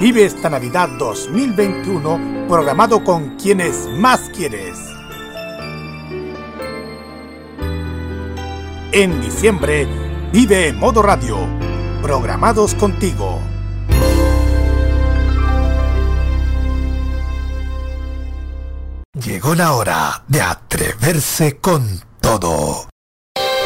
Vive esta Navidad 2021 programado con quienes más quieres. En diciembre, vive Modo Radio, programados contigo. Llegó la hora de atreverse con todo.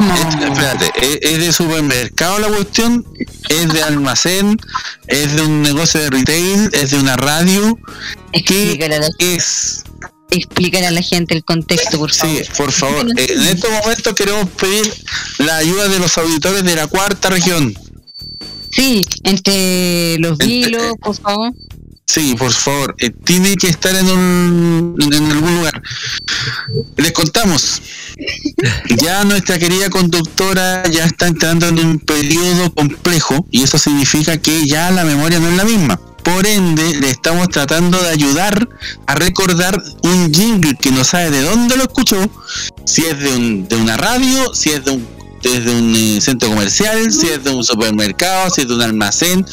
Espérate, ¿es, de supermercado la cuestión? ¿Es de almacén? ¿Es de un negocio de retail? ¿Es de una radio? ¿Qué es? explicar a la gente el contexto, por favor. Sí, por favor. Eh, en estos momentos queremos pedir la ayuda de los auditores de la cuarta región. Sí, entre los vilos, por favor. Sí, por favor, eh, tiene que estar en, un, en algún lugar. Les contamos, ya nuestra querida conductora ya está entrando en un periodo complejo y eso significa que ya la memoria no es la misma. Por ende, le estamos tratando de ayudar a recordar un jingle que no sabe de dónde lo escuchó, si es de, un, de una radio, si es de un desde un eh, centro comercial, si es de un supermercado, si es de un almacén,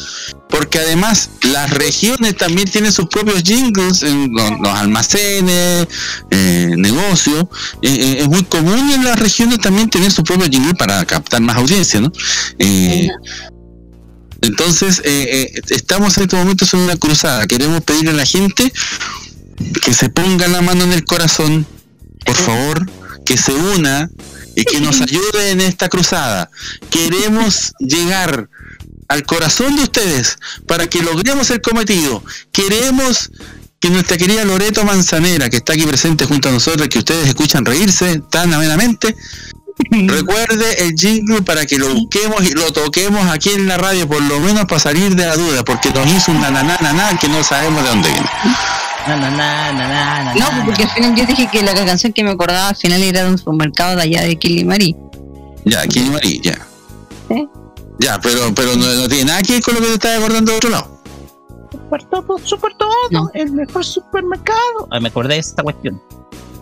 porque además las regiones también tienen sus propios jingles en los, almacenes, eh, negocios. Eh, eh, es muy común en las regiones también tener su propio jingle para captar más audiencia, ¿no? entonces, estamos en este momento en una cruzada. Queremos pedirle a la gente que se ponga la mano en el corazón, por favor, que se una y que nos ayude en esta cruzada. Queremos llegar al corazón de ustedes para que logremos el cometido. Queremos que nuestra querida Loreto Manzanera, que está aquí presente junto a nosotros, que ustedes escuchan reírse tan amenamente, recuerde el jingle para que lo busquemos y lo toquemos aquí en la radio, por lo menos para salir de la duda, porque nos hizo un nananana que no sabemos de dónde viene. No, porque al final yo dije que la canción que me acordaba al final era de un supermercado de allá de Kilimari. Ya, Kilimari, ya. Ya, pero, pero no, tiene nada que ver con lo que te estás acordando de otro lado. Super todo, super todo, el mejor supermercado. me acordé de esta cuestión.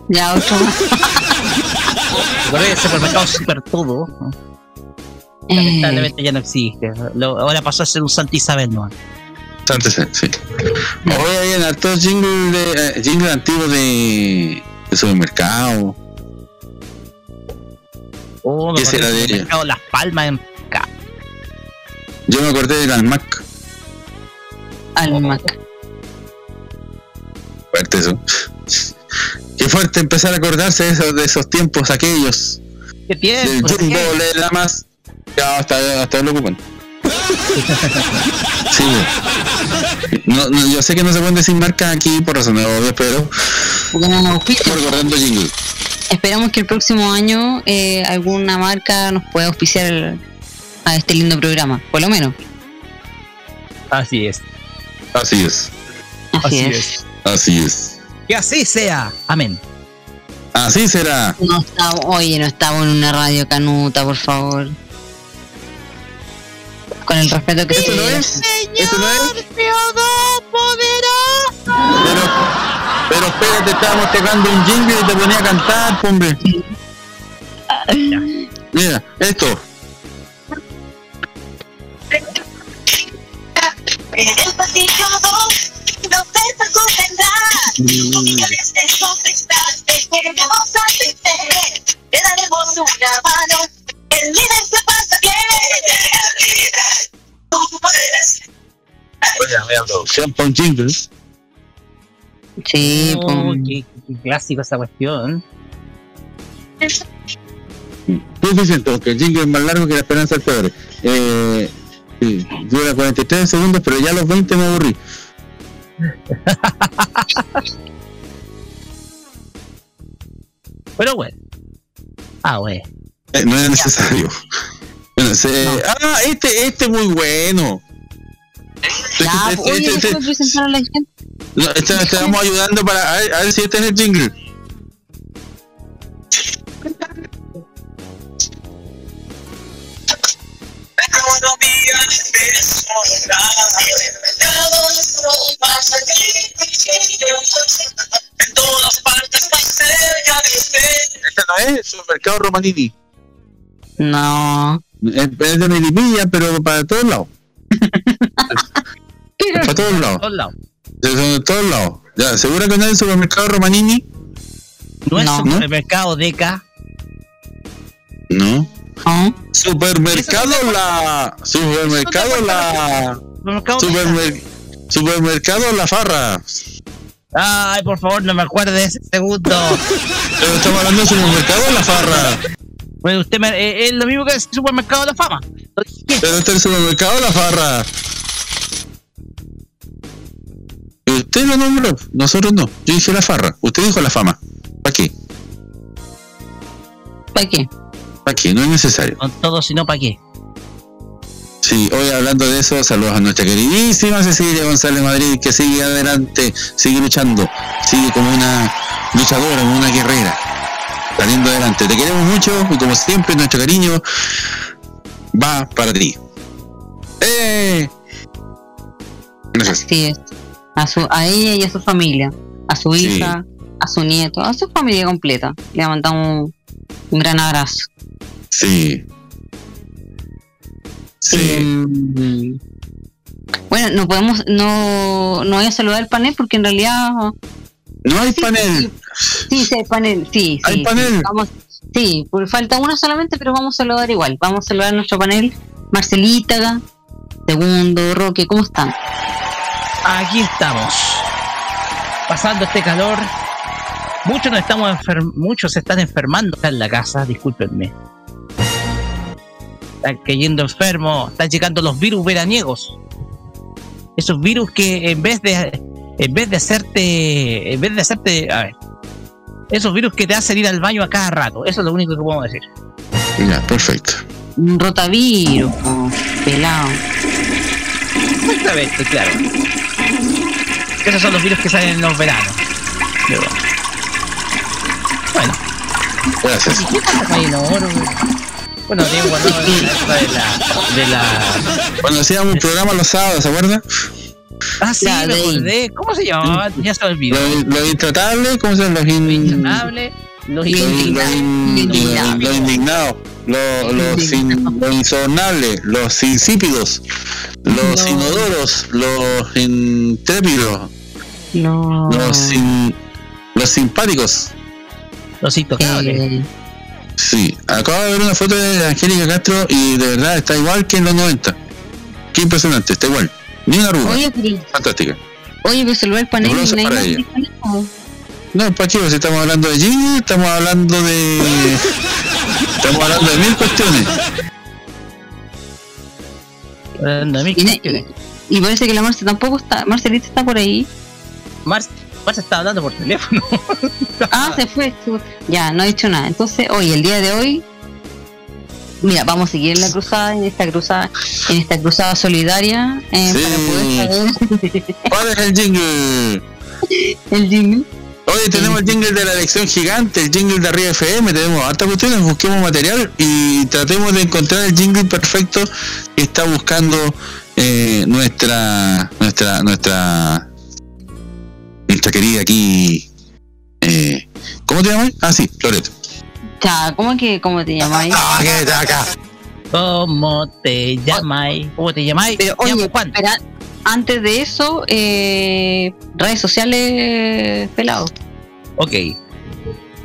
Ya, otro. me acordé de supermercado super todo. Lamentablemente ya no existe. ahora pasó a ser un Santa Isabel, ¿no? Sí. Hoy hay en altos jingles de, eh, jingle antiguos de, de supermercado. Oh, ¿Qué será de ella? Las Palmas en Yo me acordé del Almac. Almac. Fuerte eso. Qué fuerte empezar a acordarse de esos, de esos tiempos aquellos. ¿Qué tiempo? Del Jumbo, la más. Ya hasta, hasta lo ocupan. Sí. No, no, yo sé que no se pueden decir marcas aquí por razones obvias, pero. Porque no nos Recordando jingle. Esperamos que el próximo año eh, alguna marca nos pueda auspiciar a este lindo programa, por lo menos. Así es. Así es. Así, es. Así es. Que así sea. Amén. Así será. No estamos, oye, no estamos en una radio canuta, por favor con el respeto que ¿Eso no es? ¿Eso no es? Pero, pero espérate, estábamos tocando un jingle y te ponía a cantar, hombre. Mira, esto. En el pasillo 2, no te te queremos atender. Te daremos una mano. El líder se pasa bien. Oigan, vean con jingles. Sí, oh, clásico esa cuestión. Tú dices que el jingle es más largo que la esperanza del pobre. Eh, sí, dura 43 segundos, pero ya los 20 me aburrí. pero bueno. Ah, güey. Eh, no era necesario. Bueno, se- Ah, este, este es muy bueno. Ya, Este- pues, oye, este- este- déjame presentar a la gente. no, este- estamos ayudando para. A ver, a ver si este es el jingle. En todas partes más cerca de usted. Este no es el supermercado Romanini. No. Es, es de Melipilla, pero para todos lados. para todos lados. Todos lados. De, todos lados. Ya, ¿segura que no es el supermercado Romanini? No es No. supermercado Deca. No. No. Supermercado la. Supermercado la. Supermercado. Supermer- supermercado la farra. Ay, por favor, no me acuerde de ese segundo. Pero estamos hablando de supermercado la farra. Pues usted me, eh, es lo mismo que el supermercado de la fama. Pero este es el supermercado la farra. Usted lo nombró, nosotros no. Yo dije la farra. Usted dijo la fama. ¿Para qué? ¿Para qué? ¿Para qué? No es necesario. Con todo, si no, ¿para qué? Sí, hoy hablando de eso, saludos a nuestra queridísima Cecilia González Madrid, que sigue adelante, sigue luchando, sigue como una luchadora, como una guerrera, saliendo adelante. Te queremos mucho y como siempre, nuestro cariño va para ti. ¡Eh! Gracias. Así es. A, su, a ella y a su familia. A su Sí. hija, a su nieto, a su familia completa. Le mandamos un gran abrazo. Sí. Sí. Em, bueno, no podemos, no, no voy a saludar el panel porque en realidad No hay sí, panel. sí, sí, hay panel, sí, Hay sí, panel. sí, vamos, sí, por falta una solamente, pero vamos a saludar igual. Vamos a saludar a nuestro panel, Marcelita, Segundo, Roque, ¿cómo están? Aquí estamos. Pasando este calor. Muchos nos estamos enfer- muchos se están enfermando acá en la casa, discúlpenme. Están cayendo enfermos, están llegando los virus veraniegos. Esos virus que en vez de en vez de hacerte en vez de hacerte a ver, esos virus que te hacen ir al baño a cada rato, eso es lo único que podemos decir. Ya, perfecto. Un rotavirus, po, pelado. Exactamente, claro. Esos son los virus que salen en los veranos. Pero, Bueno, Gracias. ¿y qué? Bueno, Diego, cuando la época de la, de la. Cuando hacíamos un programa los sábados, ¿se acuerda? Ah, sí, La me de- acordé. ¿Cómo se llamaba? Ya se olvidó. Los, los intratables, ¿cómo se llama? Los, Lo in- innombrable, los los, in- los, indignados, los, los, in- los insípidos, los No. inodoros, los intrépidos, No. los, sin- los simpáticos. los intocables. Eh, Sí, acabo de ver una foto de Angélica Castro y de verdad está igual que en los 90. Qué impresionante, está igual. Ni una arruga. oye, pero, Fantástica. oye, pero saludar el panel nadie para ella. No, ¿para qué? Si estamos hablando de Gini, estamos hablando de. Estamos hablando de mil cuestiones. No, mil Y, na- cuestiones. y- y parece que la Marce tampoco está, Marcelita está por ahí. Marce, Marce está hablando por teléfono. Ah, se fue. Ya, no ha dicho nada. Entonces, hoy, el día de hoy, mira, vamos a seguir en la cruzada, en esta cruzada, en esta cruzada solidaria, eh, Sí. para poder saber ¿Cuál es el jingle? el jingle. Hoy tenemos el jingle de la elección gigante, el jingle de Arriba FM, tenemos hartas cuestiones, busquemos material y tratemos de encontrar el jingle perfecto que está buscando eh, nuestra, nuestra, nuestra, nuestra querida aquí. Eh, ¿Cómo te llamas? Ah, sí, Loreto. Ya, ¿cómo que cómo te llamáis? Ah, que está acá. ¿Cómo te llamáis? ¿Cómo te llamáis? Pero oye, Juan. espera, antes de eso, eh, redes sociales pelados. Ok.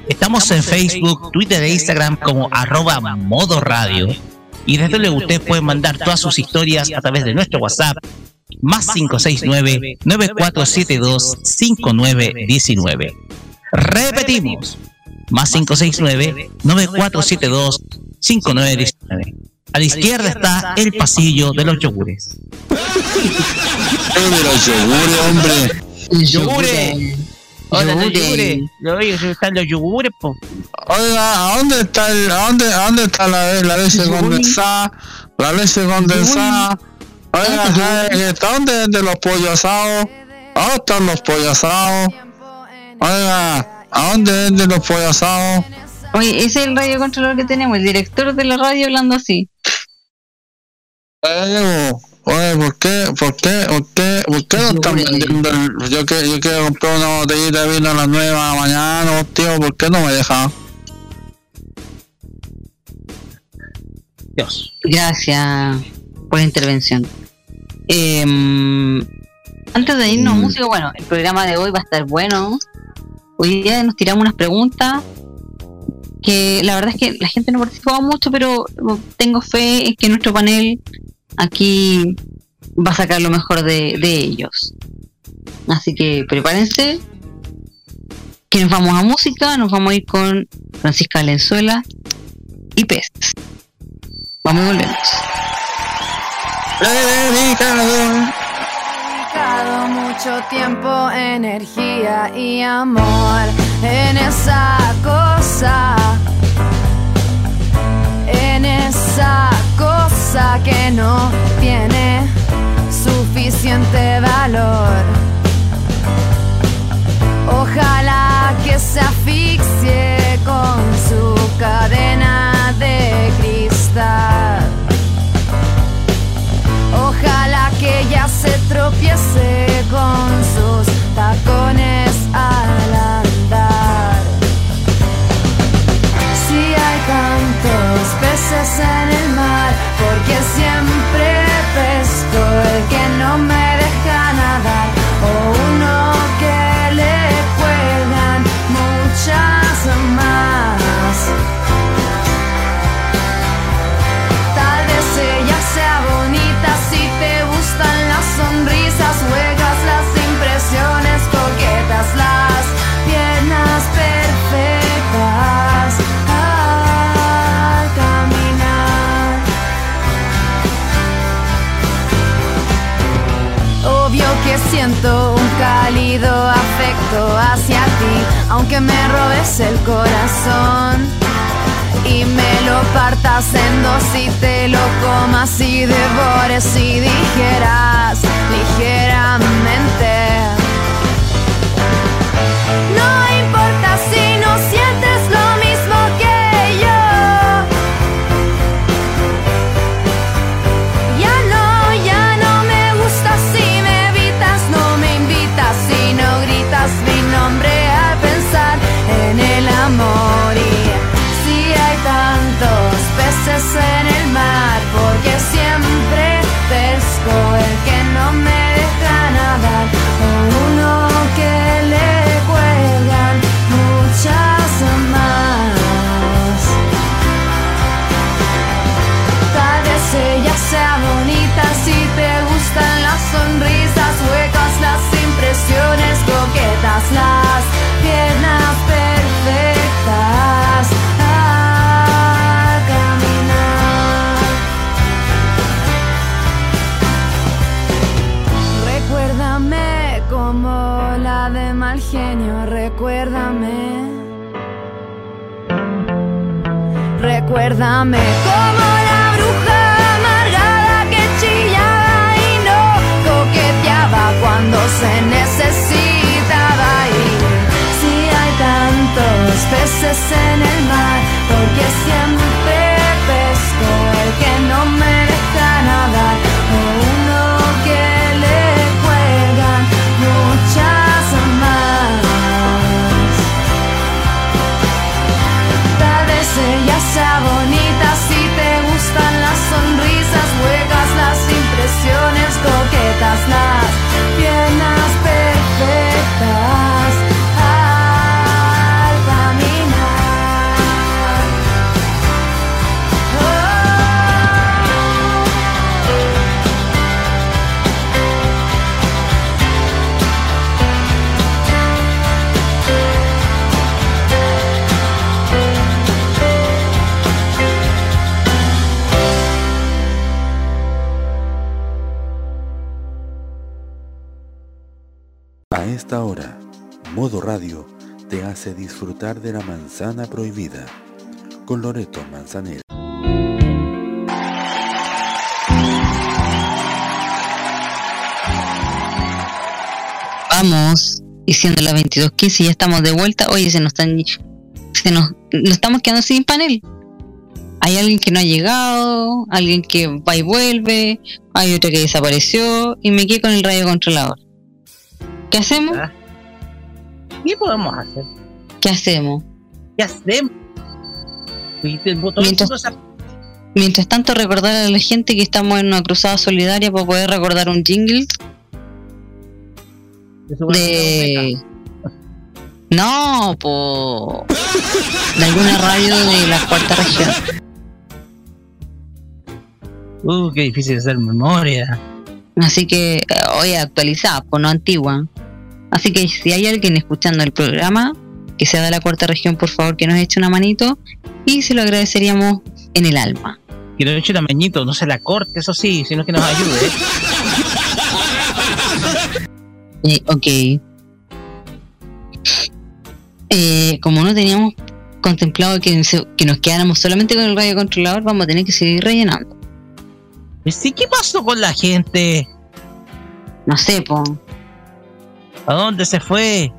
Estamos en Facebook, Twitter e Instagram como arroba modo radio. Y desde luego ustedes pueden mandar todas sus historias a través de nuestro WhatsApp más 569-9472-5919. Repetimos, más 569-9472-5919. A la izquierda está el pasillo de los yogures. Es de los yogures, hombre. ¡Yogures! Hola, los Yogures. Oye, están los yogures, po. Oiga, ¿a dónde está el, a dónde, a dónde está la, la leche condensada? La leche condensada. Oiga, ¿sabe que está dónde venden los pollos asados? ¿A dónde están los pollos asados? Oiga, ¿a dónde venden los pollos asados? Oye, ese es el radiocontrolador que tenemos, el director de la radio hablando así. Oye, oye, ¿por qué, por qué, por qué, por qué no están vendiendo el- yo, que, yo quiero comprar una botellita de vino a las 9 de la mañana, tío, ¿por qué no me deja? Dios. Gracias por la intervención. Em, antes de irnos Mm. música, bueno, el programa de hoy va a estar bueno. Hoy día nos tiramos unas preguntas que la verdad es que la gente no participaba mucho, pero tengo fe en que nuestro panel aquí va a sacar lo mejor de, ellos. Así que prepárense. Que nos vamos a música, nos vamos a ir con Francisca Valenzuela y Pez. Vamos y volvemos. Dedicado mucho tiempo, energía y amor en esa cosa, en esa cosa que no tiene suficiente valor. Ojalá que se asfixie con su cadena tropiece con sus tacones al andar. Si hay tantos peces en el mar, porque siempre pesco el que no me siento un cálido afecto hacia ti, aunque me robes el corazón y me lo partas en dos y te lo comas y devores y dijeras ligeramente. Peces recuérdame. Recuérdame como la bruja amargada que chillaba y no coqueteaba cuando se necesitaba ir. Si hay tantos peces en el mar, porque siempre hace disfrutar de la manzana prohibida con Loreto Manzanera. Vamos, y siendo las 22.15 y ya estamos de vuelta. Oye, se nos están. Se nos, nos estamos quedando sin panel. Hay alguien que no ha llegado, alguien que va y vuelve, hay otro que desapareció y me quedé con el radio controlador. ¿Qué hacemos? Ah. ¿Qué podemos hacer? ¿Qué hacemos? ¿Qué hacemos? Y Mientras- tanto, recordar a la gente que estamos en una cruzada solidaria para poder recordar un jingle de. No, po. De alguna radio de la cuarta región. Uh, qué difícil hacer memoria. Así que, eh, oye, actualizada, pues no antigua. Así que si hay alguien escuchando el programa, que sea de la cuarta región, por favor, que nos eche una manito y se lo agradeceríamos en el alma. Que lo eche tamañito, no se la corte, eso sí, sino que nos ayude. Eh, ok. Eh, como no teníamos contemplado que, nos quedáramos solamente con el radio controlador, vamos a tener que seguir rellenando. Y sí, ¿qué pasó con la gente? No sé, po. ¿A dónde se fue?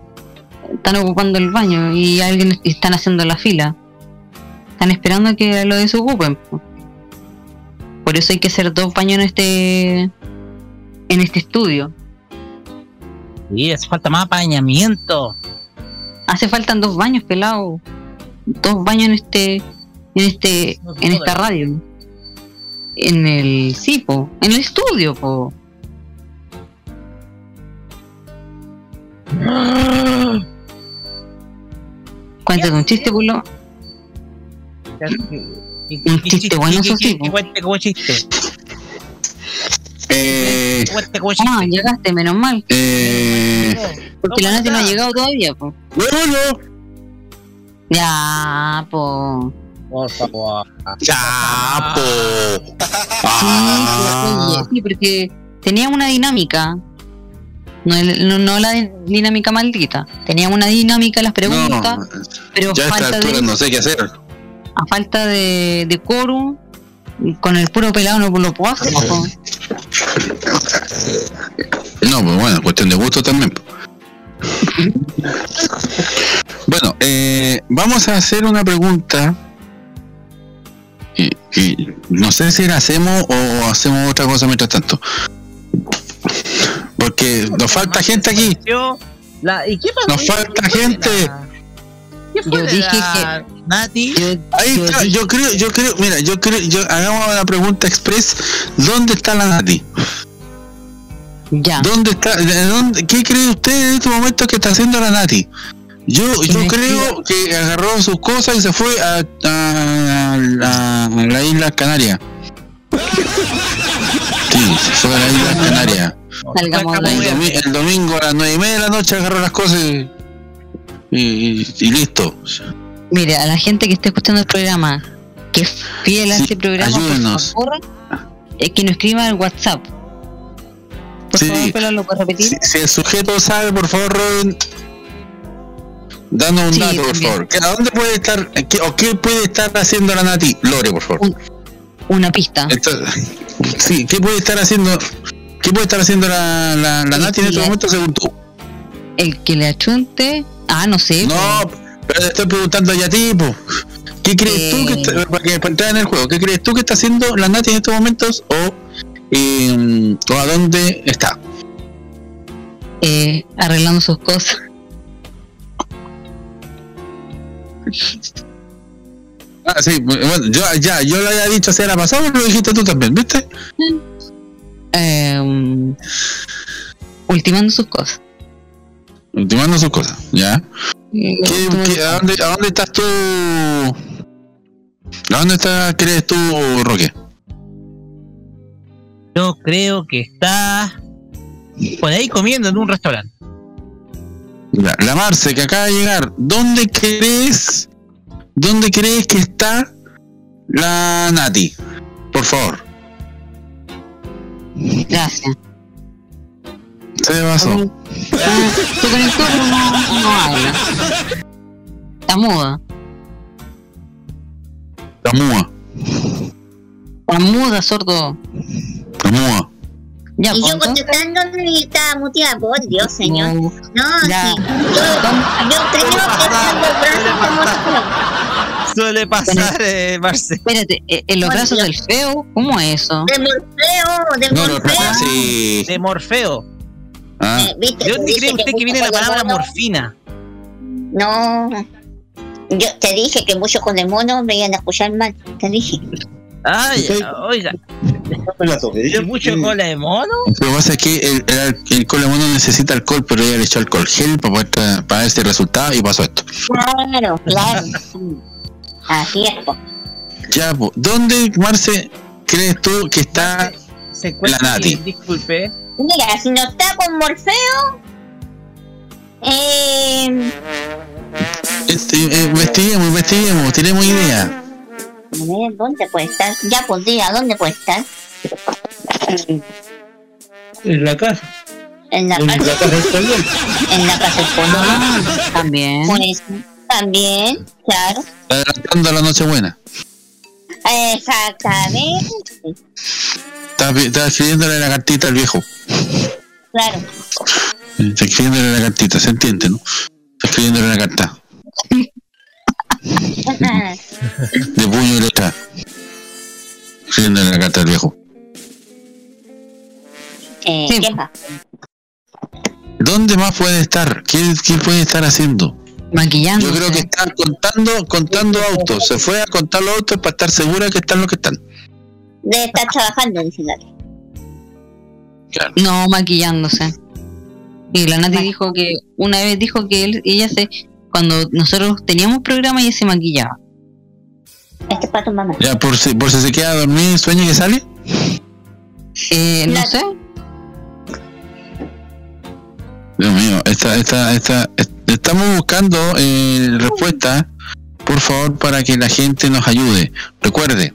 Están ocupando el baño y alguien y están haciendo la fila. Están esperando que lo desocupen. po. Por eso hay que hacer dos baños en este en este estudio. Sí, hace falta más apañamiento. Hace faltan dos baños, pelado. Dos baños en este en este en esta radio. En el sí, po, en el estudio, po. Cuéntate un chiste, pulo. Un chiste bueno, eso sí, cuente como chiste. Eh. Ah, llegaste, menos mal. eh, Porque la Nati no ha llegado todavía, po. bueno, Ya, po. Por favor. ya, po. Sí, Ah. sí, porque tenía una dinámica. No, el- no, no la di- dinámica maldita. Tenía una dinámica las preguntas, No, pero ya a esta falta altura de, no sé qué hacer. a falta de, de quórum, con el puro pelado no lo puedo hacer. po. No, pues bueno, cuestión de gusto también. po. Bueno, eh, vamos a hacer una pregunta. Y, y no sé si la hacemos o hacemos otra cosa mientras tanto. Porque nos falta gente aquí. Yo- la- ¿Y qué pasó? Nos falta gente. ¿Qué fue Yo dije la Nati? Yo, Ahí yo está, yo creo, yo creo, mira, yo creo, yo hagamos una pregunta express. ¿Dónde está la Nati? ya. ¿Dónde está? de dónde- ¿Qué cree usted en este momento que está haciendo la Nati? Yo, yo creo que agarró sus cosas y se fue a, a- a- a la isla Canaria. Sí, se fue a la isla Canaria. Salgamos El, ahí. domi- el domingo a las nueve y media de la noche agarró las cosas y, y- y listo. Mire, a la gente que esté escuchando el programa, que es fiel a Sí, este programa, ayúdenos. por favor, es que nos escriba al WhatsApp. Por Sí. favor, Pelo, ¿lo puedes repetir? Si, si el sujeto sabe, por favor, Robin, danos un Sí, dato, por también. favor. ¿Que ¿A dónde puede estar, qué- o qué puede estar haciendo la Nati? Lore, por favor. Una pista. Esto- sí, ¿qué puede estar haciendo? ¿Qué puede estar haciendo la, la, la Nati en este sí, momento según tú? El que le achunte. Ah, no sé. No, pero te estoy preguntando ya a ti, po. ¿Qué crees tú que Eh. está, para, que, para entrar en el juego? ¿Qué crees tú que está haciendo la Nati en estos momentos o, eh, o a dónde está? eh, arreglando sus cosas. Ah, sí, bueno, yo ya, yo lo había dicho hace la pasada, pero lo dijiste tú también, ¿viste? Eh, ultimando sus cosas. Ultimando sus cosas, ¿ya? ¿Qué- último- qué- a, dónde, ¿A dónde estás tú? ¿A dónde estás, crees tú, Roque? Yo creo que está por ahí comiendo en un restaurante. La, la Marce, que acaba de llegar, ¿dónde crees, dónde crees que está la Nati? Por favor. Gracias. Se pasó. Se conectó, pero no, no habla. Está muda. La mua. Está muda, sordo. La mua. Ya, y pues, yo contestando y estaba muteada. Por Dios, señor. No, No, sí. Yo, yo creo que cuando el brazo como Suele pasar, eh, Marce. Espérate, eh, en los brazos del feo, ¿cómo es eso? de Morfeo, de No, Morfeo. no, sí. De Morfeo. Ah, Eh, ¿viste? ¿De dónde cree usted que viene la palabra mono- morfina? No. Yo te dije que muchos con el mono me iban a escuchar mal. Te dije. Ay, oiga, ¿y mucho cola de mono? Lo que pasa es que el, el, el cola mono necesita alcohol, pero ella le echó alcohol gel para poder para este resultado y pasó esto. Claro, claro. Así es, po. Ya, po. ¿dónde, Marce, crees tú que está? Se La Nati. disculpe. Mira, si no está con Morfeo, eh, Este, eh, investiguemos, investiguemos, tenemos idea. ver, ¿dónde puede estar? Ya, pues diga, ¿dónde puede estar? En la casa. En la En la casa, casa del Colón. en la casa del. Ah, también. También, claro. Adelantando la Nochebuena. Exactamente, estaba escribiéndole la cartita al viejo. claro. Está escribiéndole la cartita, ¿se entiende, no? Está escribiéndole la carta. De puño y letra. Escribiéndole la carta al viejo. Eh, Sí. ¿Dónde más puede estar? ¿Qué, qué puede estar haciendo? Maquillando. Yo creo que están contando, contando autos. Se fue a contar los autos para estar segura que están los que están. Debe estar trabajando, dice Nati. No, maquillándose. Y la Nati dijo que una vez dijo que él, ella se, cuando nosotros teníamos programa, ella se maquillaba. Este es para tu mamá. Ya, por si, por si se queda a dormir, sueña que sale. Eh, no Nati. sé. Dios mío, esta, esta, esta, est- estamos buscando eh, respuestas, por favor, para que la gente nos ayude. Recuerde,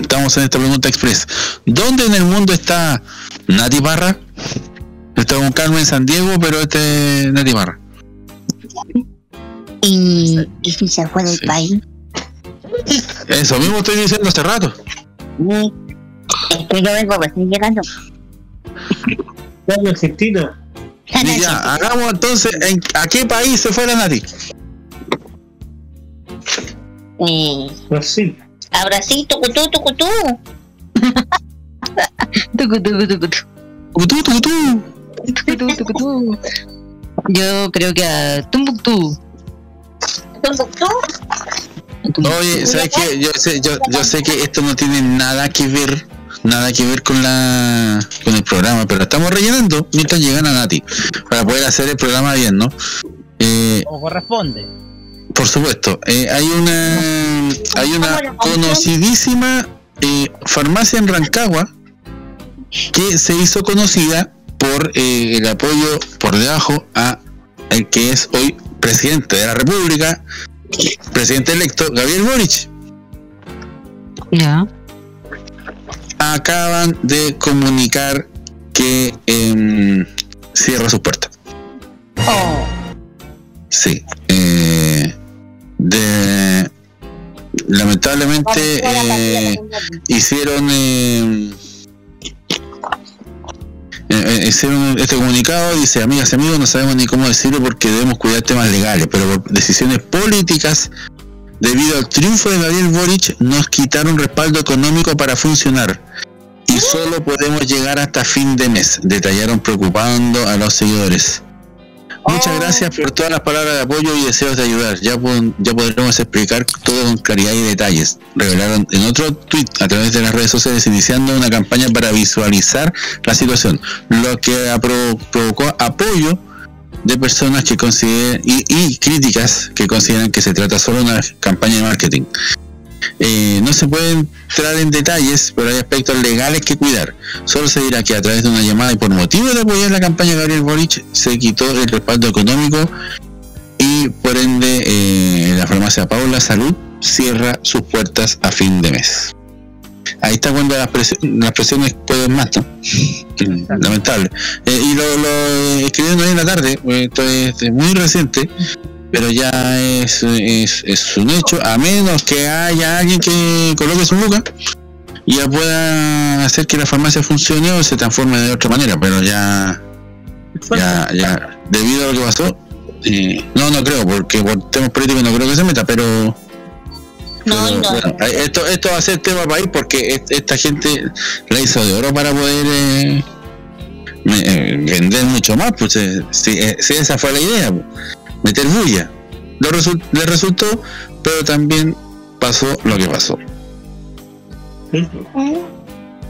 estamos en esta pregunta express. ¿Dónde en el mundo está Nati Barra? Está con Carmen San Diego, pero este es Nati Barra. Y, y si se fue del Sí. país. Eso mismo estoy diciendo hace rato. Sí. Es que yo vengo recién llegando. Pueblo argentino. Y ya, hagamos entonces, ¿en, ¿a qué país se fue la Nati? Eh, Brasil. a Brasil, tucutú, tucutú. Tucu, tucu, tucu, tucu. Tucutú, tucutú. Tucu, tucu, tucu. Yo creo que a Tumbuktu. Tucutú. Oye, ¿sabes qué? Yo sé, yo, yo sé que esto no tiene nada que ver, nada que ver con la con el programa, pero estamos rellenando mientras llegan a Nati para poder hacer el programa bien, ¿no? Eh, O corresponde. por supuesto, eh, hay una hay una conocidísima eh, farmacia en Rancagua que se hizo conocida por eh, el apoyo por debajo a el que es hoy presidente de la República, presidente electo Gabriel Boric. Ya. Acaban de comunicar que em, cierra sus puertas. Oh, Sí. eh, de, lamentablemente eh, hicieron eh, eh, eh, hicieron este comunicado dice amigas y amigos no sabemos ni cómo decirlo porque debemos cuidar temas legales pero por decisiones políticas debido al triunfo de Gabriel Boric nos quitaron respaldo económico para funcionar y solo podemos llegar hasta fin de mes detallaron preocupando a los seguidores Muchas gracias por todas las palabras de apoyo y deseos de ayudar. Ya, ya podremos explicar todo con claridad y detalles. Revelaron en otro tweet a través de las redes sociales iniciando una campaña para visualizar la situación, lo que apro- provocó apoyo de personas que consideren y, y críticas que consideran que se trata solo de una campaña de marketing. Eh, no se puede entrar en detalles, pero hay aspectos legales que cuidar. Solo se dirá que a través de una llamada y por motivo de apoyar la campaña de Gabriel Boric se quitó el respaldo económico y por ende eh, la farmacia Paula Salud cierra sus puertas a fin de mes. ahí está cuando las, presi- las presiones pueden más, ¿no? Lamentable. Eh, y lo, lo escribieron hoy en la tarde, eh, esto es muy reciente, pero ya es, es, es un hecho, a menos que haya alguien que coloque su luca y ya pueda hacer que la farmacia funcione o se transforme de otra manera, pero ya, ya, ya, debido a lo que pasó, eh, no, no creo, porque por temas políticos no creo que se meta, pero No, pero, no. bueno, eh, esto, esto va a ser tema país porque est- esta gente la hizo de oro para poder eh, eh, vender mucho más. Pues si, si esa fue la idea, pues, meter bulla. Lo le resultó, pero también pasó lo que pasó.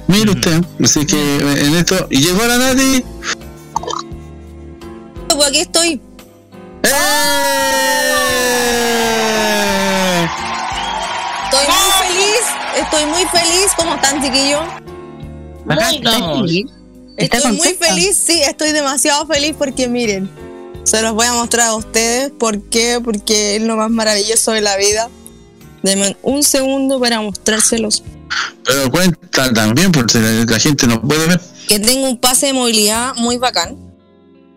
Mire usted, así que eh, en esto. Y llegó la Nati. Pues aquí estoy. ¡Eh! Estoy muy feliz. Estoy muy feliz. ¿Cómo están, chiquillos? Muy estamos. ¿Está Estoy muy feliz, sí, estoy demasiado feliz porque miren, se los voy a mostrar a ustedes. ¿Por qué? Porque es lo más maravilloso de la vida. Denme un segundo para mostrárselos. Pero cuenta también, porque la, la gente no puede ver. Que tengo un pase de movilidad muy bacán.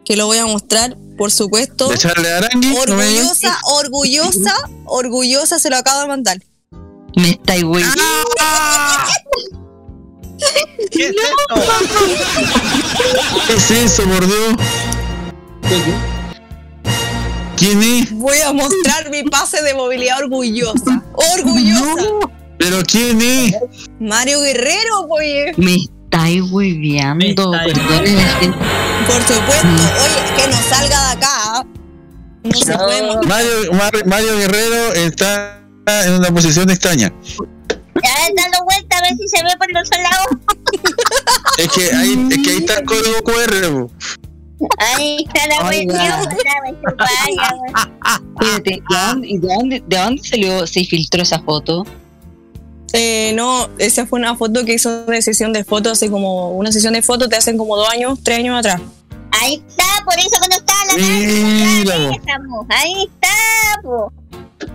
Que lo voy a mostrar, por supuesto. De echarle arangui. no. Orgullosa, orgullosa, orgullosa, se lo acabo de mandar. Me estáis güey. ¿Qué es esto? ¿Qué es eso, por Dios? ¿Quién es? Voy a mostrar mi pase de movilidad orgullosa. Orgullosa. ¿Pero quién es? Mario Guerrero, oye. Me estáis la gente. Por supuesto. Oye, que no salga de acá. ¿ah? No se puede mostrar. Mario, Mar- Mario Guerrero está en una posición extraña. Ya dando vuelta a ver si se ve por los lados. Es que ahí, es que ahí está el código QR. Ahí está la. Vaya, Espérate, ¿de dónde, de, dónde, ¿de dónde salió, se filtró esa foto? Eh, no, esa fue una foto que hizo de sesión de fotos, así como una sesión de fotos te hacen como dos años, tres años atrás. Ahí está, por eso que no estaba la Mira, Ahí po. estamos. Ahí está, po.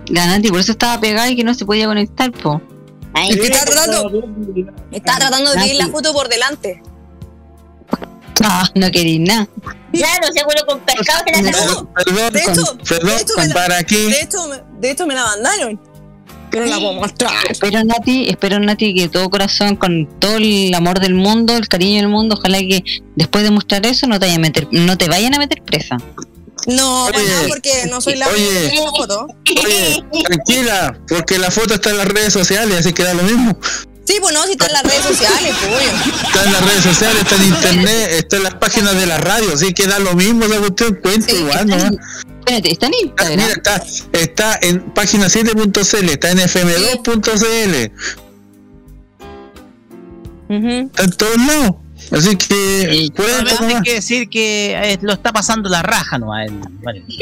La Nati, por eso estaba pegada y que no se podía conectar, po. Ahí está. está tratando, está tratando de ir la Nati. foto por delante. Ah, no queréis nada. Claro, seguro con pescado se la sacó. Perdón, De hecho, con- perdón, de hecho me la- ¿para De hecho, me- de hecho me la mandaron. Pero no la puedo mostrar. Espero, Nati, espero, Nati, que todo corazón, con todo el amor del mundo, el cariño del mundo, ojalá que después de mostrar eso no te, vayan a meter, no te vayan a meter presa. No, Oye, pues no, porque no soy la oye. que foto. Oye, tranquila, porque la foto está en las redes sociales, así que da lo mismo. Sí, pues no, si está en las redes sociales, pues. Está en las redes sociales, está en internet, está en las páginas de la radio, así que da lo mismo esa cuestión, cuenta Sí, igual, Está ¿no? en- Espérate, está en Está- Instagram. Mira, está, está en página 7.cl, está en fm2.cl, Ujú. está en todos lados. Así que, Solamente hay que decir que eh, lo está pasando la raja el- vale. Sí.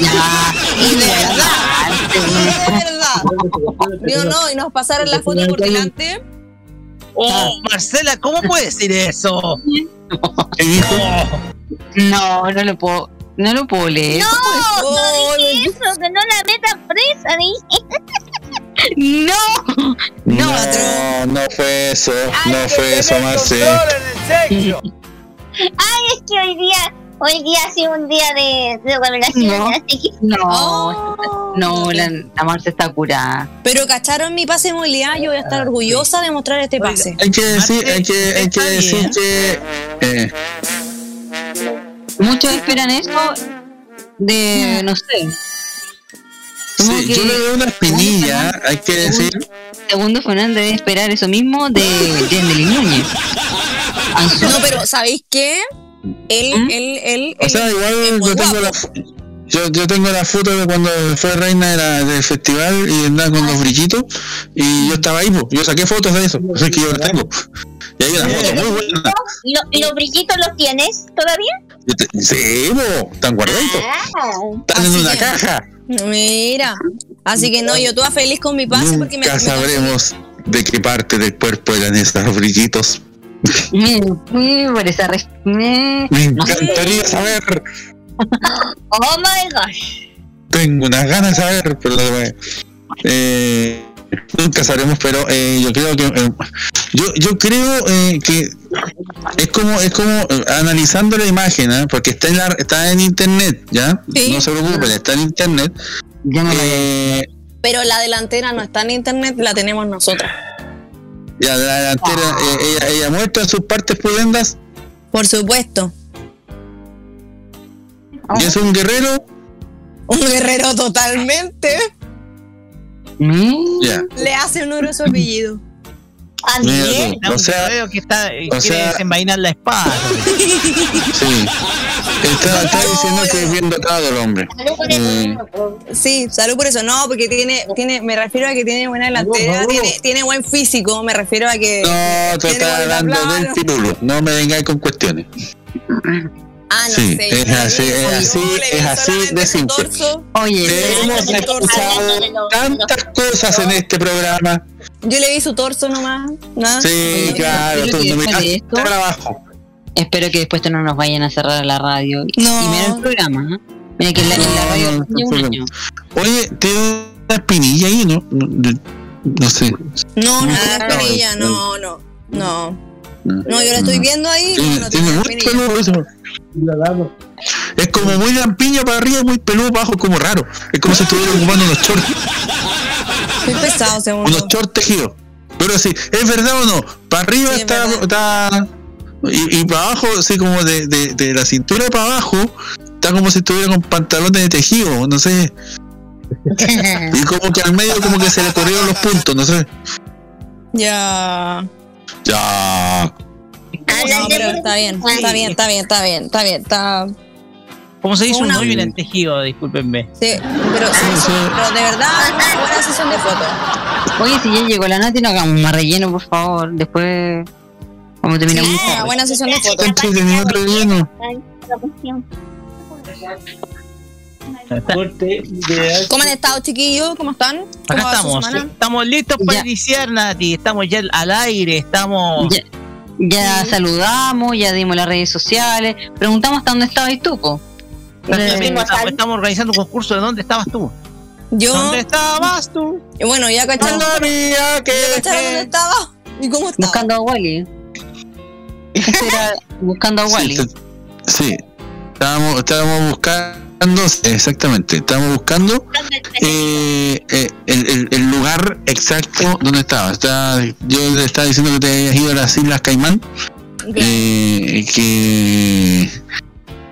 Ya, Y de verdad, de verdad. Digo, no, y nos pasaron la foto por delante. Oh, Marcela, ¿cómo puede decir eso? ¿Qué dijo? No, no lo puedo, no lo puedo leer. No, no dije eso, que no la metan presa, dije. No, no, No, no fue eso, no fue eso, Marce. Es que hoy día, hoy día ha sido un día de, de revelaciones, No. así que no, Oh. no, la, la Marta está curada. Pero cacharon mi pase de movilidad, yo voy a estar orgullosa de mostrar este pase. Hay que decir, hay que, hay que decir que eh, Muchos esperan eso de, no sé, sí, que- yo le veo una espinilla, hay que decir, Segundo Fernández debe esperar eso mismo de Yendeli Núñez. No, pero ¿sabéis qué? Él, ¿Mm? él, él, o él sea, es igual yo tengo la yo, yo tengo la foto de cuando fue reina de la- del festival y andaba con los brillitos y yo estaba ahí, po. yo saqué fotos de eso, así que yo la tengo. Y hay una foto muy buena. ¿Y, lo- y los brillitos los tienes todavía? Sí, po, están guardaditos, Ah, están en una que- caja. Mira. Así que no, yo toda feliz con mi pase porque me, Nunca me sabremos de qué parte del cuerpo eran esos brillitos. Por esa me- encantaría saber. Oh my gosh. Tengo unas ganas de saber, pero eh, Nunca sabremos, pero eh, yo creo que eh, yo yo creo eh, que es como es como eh, analizando la imagen, ¿eh? porque está en la, está en internet, ya. Sí. No se preocupen, está en internet. Ya no la Eh, Pero la delantera no está en internet, la tenemos nosotros. ya la delantera, eh, ella, ella muestra sus partes pudendas Por supuesto. y es un guerrero. Un guerrero totalmente. Mm. Le hace honor a su apellido. O sea, veo que está, o quiere sea- desenvainar la espada. sí. Está, está diciendo que es bien dotado el hombre. Eh, Sí, salud por eso. No, porque tiene, tiene, me refiero a que tiene buena delantera, tiene, tiene buen físico, me refiero a que. no, tú estás hablando del pirulo. No me vengáis con cuestiones. Ah, no Sí, sé. es así, es así, es así de simple. Oye, Hemos escuchado tantas cosas en este programa. Yo le vi su torso nomás. Nada. Sí, Oye, claro, tú no me trabajo. espero que después no nos vayan a cerrar la radio. No. Y menos el programa. ¿eh? Mira que la, en la No, radio no, un no, año. Oye, tiene una espinilla ahí, ¿no? No, no sé. No, no, Ah, es perilla, no, no, no. No, yo la Mm. estoy viendo ahí. Tiene, no tiene tiene muy espinilla. peludo eso. Es como muy lampiño para arriba muy peludo para abajo, como raro. Es como si estuviera ocupando unos shorts, Muy pesado, segundo. unos shorts tejidos. Pero sí, ¿es verdad o no? Para arriba Sí, es está, está y, y para abajo, así como de, de, de la cintura para abajo, está como si estuviera con pantalones de tejido, no sé. Y como que al medio como que se le corrieron los puntos, no sé. Ya. Ya. No, pero está bien, está bien, está bien, está bien, está bien, está. ¿Cómo se dice un bien en tejido? Discúlpenme. Sí, pero, sí, sí, pero de verdad, buena sesión de fotos. Oye, si ya llegó la Nati, no hagamos más relleno, por favor. Después, como terminamos. Ah, buena sesión de fotos. ¿Cómo han estado, chiquillos? ¿Cómo están? ¿Cómo Acá estamos. Estamos listos para Ya. iniciar, Nati. Estamos ya al aire. Estamos. Ya, ya saludamos, ya dimos las redes sociales. Preguntamos hasta dónde estabas tú, po. Eh, estamos, estamos organizando un concurso de dónde estabas tú. Yo, ¿Dónde estabas tú? y bueno, ya cacharon, mía, ya que cacharon dónde estaba y cómo estaba. Buscando a Wally. Este era buscando a Wally. Sí, sí. Estábamos, estábamos buscando, exactamente, estábamos buscando eh, eh, el, el- el lugar exacto donde estaba. Está, yo le estaba diciendo que te habías ido a las Islas Caimán, eh, que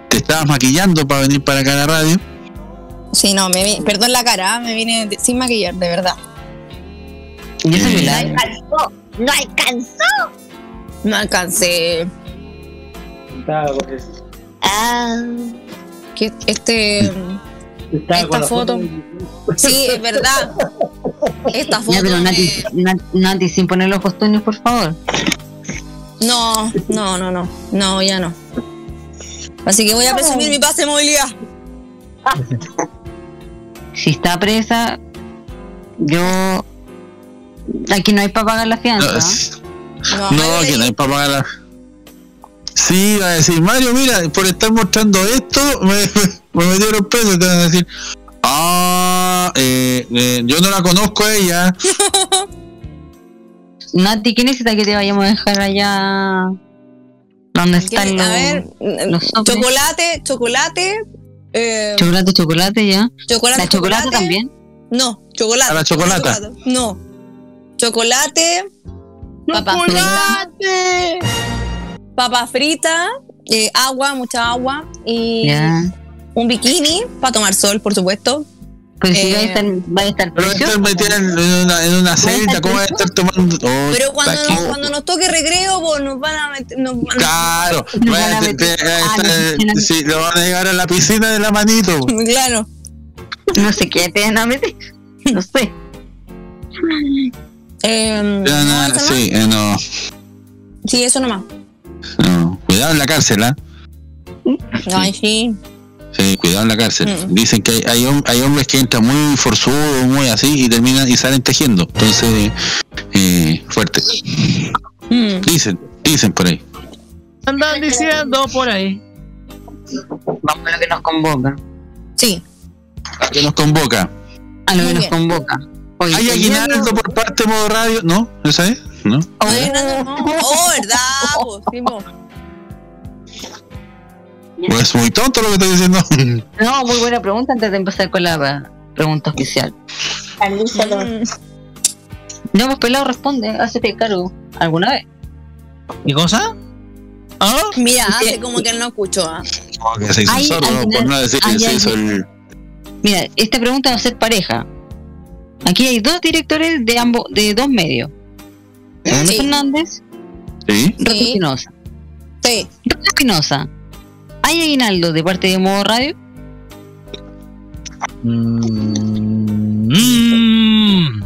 te estabas maquillando para venir para acá a la radio. Sí, no, me vi- perdón la cara, me vine de- sin maquillar, de verdad. Yo soy Eh, No alcanzó. No alcanzó. No alcancé. Ah, Que este. Esta foto. Sí, es verdad. Esta foto. Ya, pero Nati, me- Nat- Nati, sin poner los costumes, por favor. No, no, no, no. No, ya no. Así que voy a presumir mi pase de movilidad. Si está presa, yo. Aquí no hay para pagar la fianza. No, no, hay para pagar la. Sí, va a decir, Mario, mira, por estar mostrando esto, me, me metieron preso. Te van a decir, ah, eh, eh, yo no la conozco a ella. Nati, ¿qué necesita que te vayamos a dejar allá? ¿Dónde están ¿Quién- los A ver, los chocolate, chocolate. eh, chocolate, chocolate ya? chocolate, ¿La chocolate también? No, chocolate. ¿A la chocolata? chocolate. No. Chocolate. Papa ¡Chocolate! Papa frita. eh, agua, mucha agua. Y Ya. un bikini para tomar sol, por supuesto. Pues si Eh, va a estar, va a estar Pero estar metida en una, en una celda, ¿cómo va a estar tomando? Oh, Pero cuando nos, cuando nos toque recreo, pues nos van a meter. nos van a- Claro, Nos van a te- meter- te- ah, van a- sí, lo van a llevar a la piscina de la manito. Claro. No sé qué te van a meter. No sé. Eh, no, no, sí, eh, no, no. Sí, eso nomás. No. Cuidado en la cárcel, ¿ah? Ay, sí. Sí, cuidado en la cárcel. Mm. Dicen que hay, hay, hom- hay hombres que entran muy forzudos, muy así, y terminan y salen tejiendo. Entonces, eh, fuerte. Mm. Dicen, dicen por ahí. Andan diciendo por ahí. Vamos a lo que nos convoca. Sí. ¿A qué nos convoca? A lo que nos convoca. Oye, ¿Hay aguinaldo por parte de modo radio? ¿No? ¿Esa es? ¿No? Oh, ¿verdad? Pues es muy tonto lo que estoy diciendo. No, muy buena pregunta antes de empezar con la pregunta oficial. Mm. No, pues pelado responde, hazte cargo alguna vez. ¿Qué cosa? ¿Ah? Mira, hace como que él no escuchó. ah. Como que se hizo Hay sordo, alguna- por no decir hay que se hizo el. Mira, esta pregunta va a ser pareja. Aquí hay dos directores de ambos, de dos medios. Fernando Sí. Fernández, Sí. Rosa Sí. Espinosa. Sí. Rosa Espinosa, ¿hay aguinaldo de parte de Modo Radio? Mm.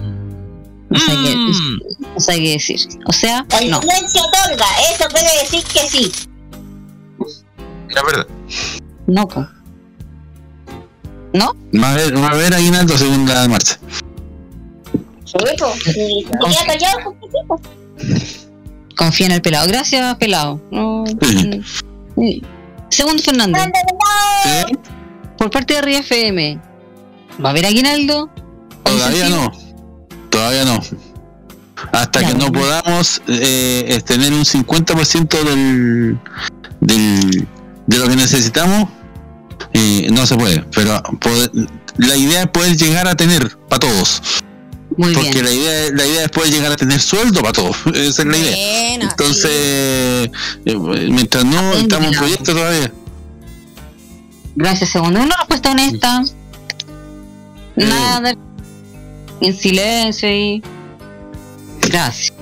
No sé qué, Mm. no sé qué decir. O sea, El no. silencio otorga, eso quiere decir que sí. La verdad. No, po. ¿No? Va a haber, va a haber aguinaldo segunda marcha. Sí, pues. Confía en el pelado. Gracias, pelado. No, Sí. mm. Segundo. Sí. por parte de Ría FM, ¿va a haber aguinaldo? Todavía no. Todavía no. Hasta Ya, que no podamos eh, eh, tener un 50% del, del, de lo que necesitamos, eh, no se puede. Pero poder- la idea es poder llegar a tener para todos. Muy Porque bien. la idea, la idea es poder llegar a tener sueldo para todos. Esa es la idea. Entonces, eh, mientras no estamos en proyecto todavía. Gracias, segundo. Una respuesta honesta. Nada en silencio y. Gracias.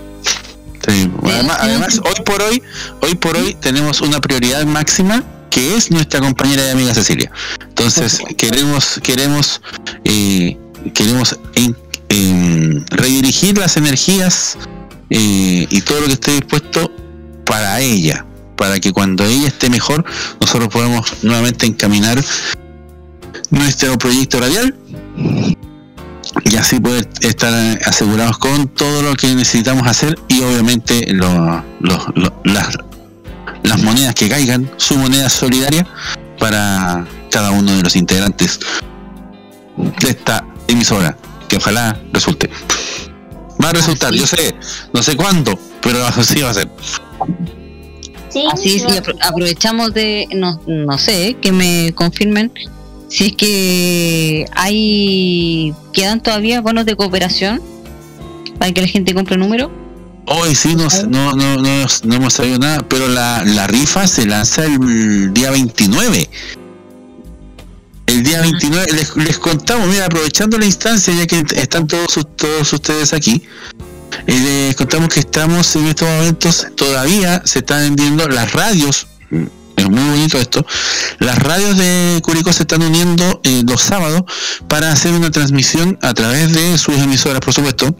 Sí, Además, además, hoy por hoy, hoy por hoy tenemos una prioridad máxima que es nuestra compañera y amiga Cecilia. Entonces queremos, queremos, eh, queremos en- en redirigir las energías eh, y todo lo que esté dispuesto para ella, para que cuando ella esté mejor nosotros podamos nuevamente encaminar nuestro proyecto radial y así poder estar eh, asegurados con todo lo que necesitamos hacer y obviamente las monedas que caigan, su moneda solidaria para cada uno de los integrantes de esta emisora, que ojalá resulte. Va a resultar, yo sé, no sé cuándo, pero así va a ser. Sí, Así sí, apro- aprovechamos de. No, no sé, que me confirmen si es que hay. ¿Quedan todavía bonos de cooperación para que la gente compre número? Hoy sí no, no, no, no, no hemos sabido nada, pero la, la rifa se lanza el día 29. El día 29 les, les contamos, mira, aprovechando la instancia, ya que están todos, todos ustedes aquí, eh, les contamos que estamos en estos momentos, todavía se están vendiendo las radios, mm, es muy bonito esto, las radios de Curicó se están uniendo eh, los sábados para hacer una transmisión a través de sus emisoras, por supuesto,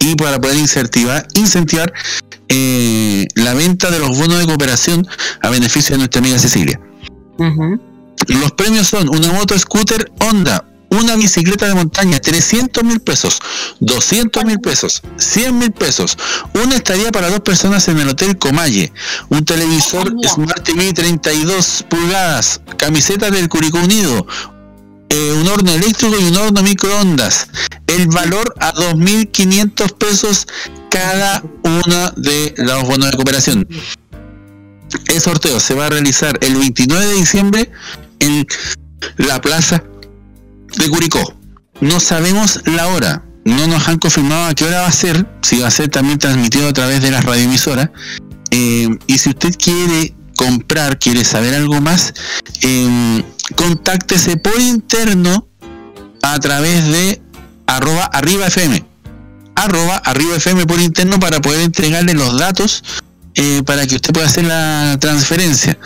y para poder incentivar, incentivar eh, la venta de los bonos de cooperación a beneficio de nuestra amiga Cecilia. Los premios son una moto scooter Honda, una bicicleta de montaña, 300 mil pesos, 200 mil pesos, 100 mil pesos, una estadía para dos personas en el Hotel Comalle, un televisor Smart TV 32 pulgadas, camiseta del Curicó Unido, eh, un horno eléctrico y un horno microondas. El valor a 2.500 pesos cada una de los bonos de cooperación. El sorteo se va a realizar el 29 de diciembre la plaza de Curicó. No sabemos la hora. No nos han confirmado a qué hora va a ser. Si va a ser también transmitido a través de las radioemisoras. Eh, y si usted quiere comprar, quiere saber algo más, eh, contáctese por interno a través de arroba arriba FM. Arroba arriba FM por interno para poder entregarle los datos eh, para que usted pueda hacer la transferencia.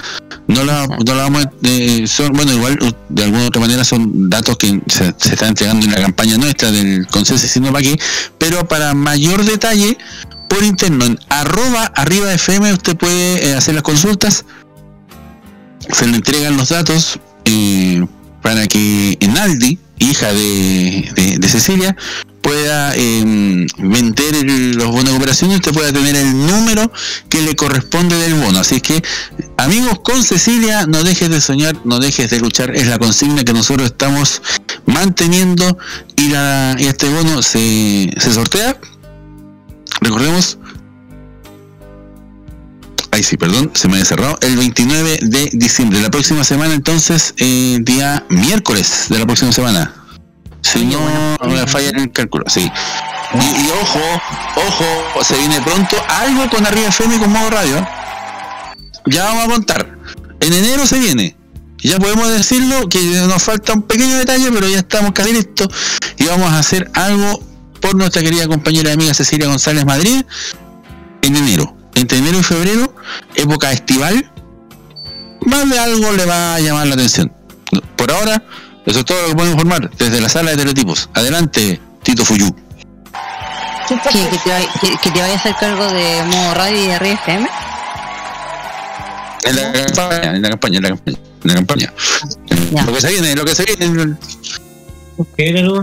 No la, no la vamos a- eh, son, bueno, igual de alguna u otra manera son datos que se, se están entregando en la campaña nuestra del Consejo Sino para qué, pero para mayor detalle, por interno, en arroba arriba FM usted puede eh, hacer las consultas, se le entregan los datos eh, para que Enaldi, hija de- de Cecilia, pueda eh, vender los bonos de cooperación y usted pueda tener el número que le corresponde del bono. Así que, amigos, con Cecilia, no dejes de soñar, no dejes de luchar, es la consigna que nosotros estamos manteniendo y, la, y este bono se, se sortea. Recordemos. Ay, sí, perdón, se me había cerrado. El 29 de diciembre. La próxima semana, entonces, eh, día miércoles de la próxima semana. Si no me falla el cálculo, sí. Y, y ojo, ojo, se viene pronto algo con Arriba FM y con modo radio. Ya vamos a contar. En enero se viene. Ya podemos decirlo que nos falta un pequeño detalle, pero ya estamos casi listos. Y vamos a hacer algo por nuestra querida compañera y amiga Cecilia González Madrid en enero. Entre enero y febrero, época estival, más de algo le va a llamar la atención. Por ahora, eso es todo lo que podemos informar desde la sala de teletipos. Adelante, Tito Fuyú. ¿Que, que, te, vay- que- que te vaya a hacer cargo de modo radio y de FM. En la campaña, en la campaña, en la campaña. En la campaña. Ya. Lo que se viene, lo que se viene.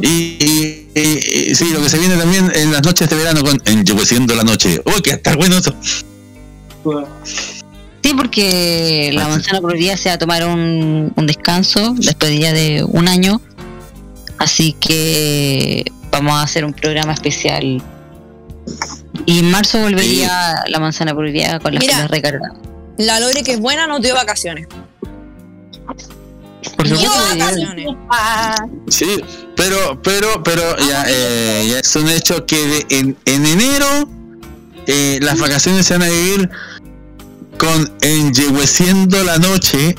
Y, y- y- y- sí, lo que se viene también en las noches de verano con Enllegueciendo la noche. Uy, que está bueno eso. Sí, porque la manzana prohibida se va a tomar un, un descanso después de ya de un año. Así que vamos a hacer un programa especial. Y en marzo volvería la manzana prohibida con las Mira. pilas recargadas. La Lore que es buena nos dio vacaciones. Por Dio supuesto, vacaciones. Sí, pero, pero, pero ya, eh, ya es un hecho que de- en, en enero eh, las vacaciones se van a vivir con Enllegueciendo la noche.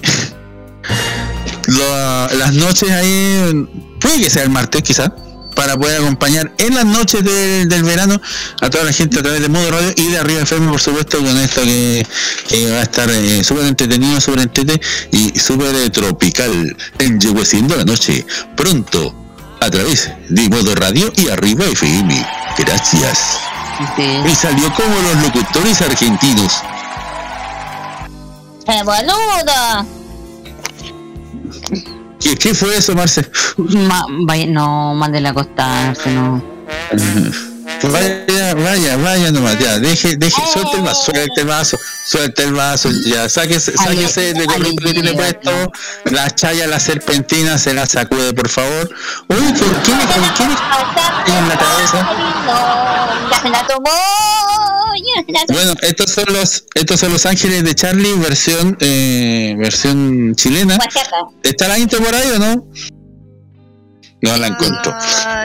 Lo- las noches ahí, puede que sea el martes quizás, para poder acompañar en las noches del, del verano a toda la gente a través de modo radio y de arriba FM, por supuesto, con esto que, que va a estar eh, súper entretenido, súper entretenido y súper eh, tropical. Enllegueciendo la noche, pronto, a través de modo radio y arriba FM. Gracias. sí. Y salió como los locutores argentinos. ¡Eh, boludo! ¿Qué, qué fue eso, Marce? Ma- vaya- no, mande la acostarse, no. Vaya, vaya, vaya nomás, ya, deje, deje, suelte el vaso, suelte el vaso, suelte el vaso, ya, sáquese, sáquese de gorrito que tiene puesto, la chaya, la serpentina, se la sacude, por favor. Uy, ¿por qué me, me en la cabeza? No, ya se la tomó. Bueno, estos son los, estos son los ángeles de Charlie, versión, eh, versión chilena. ¿Está la intro por ahí o no? No la encuentro.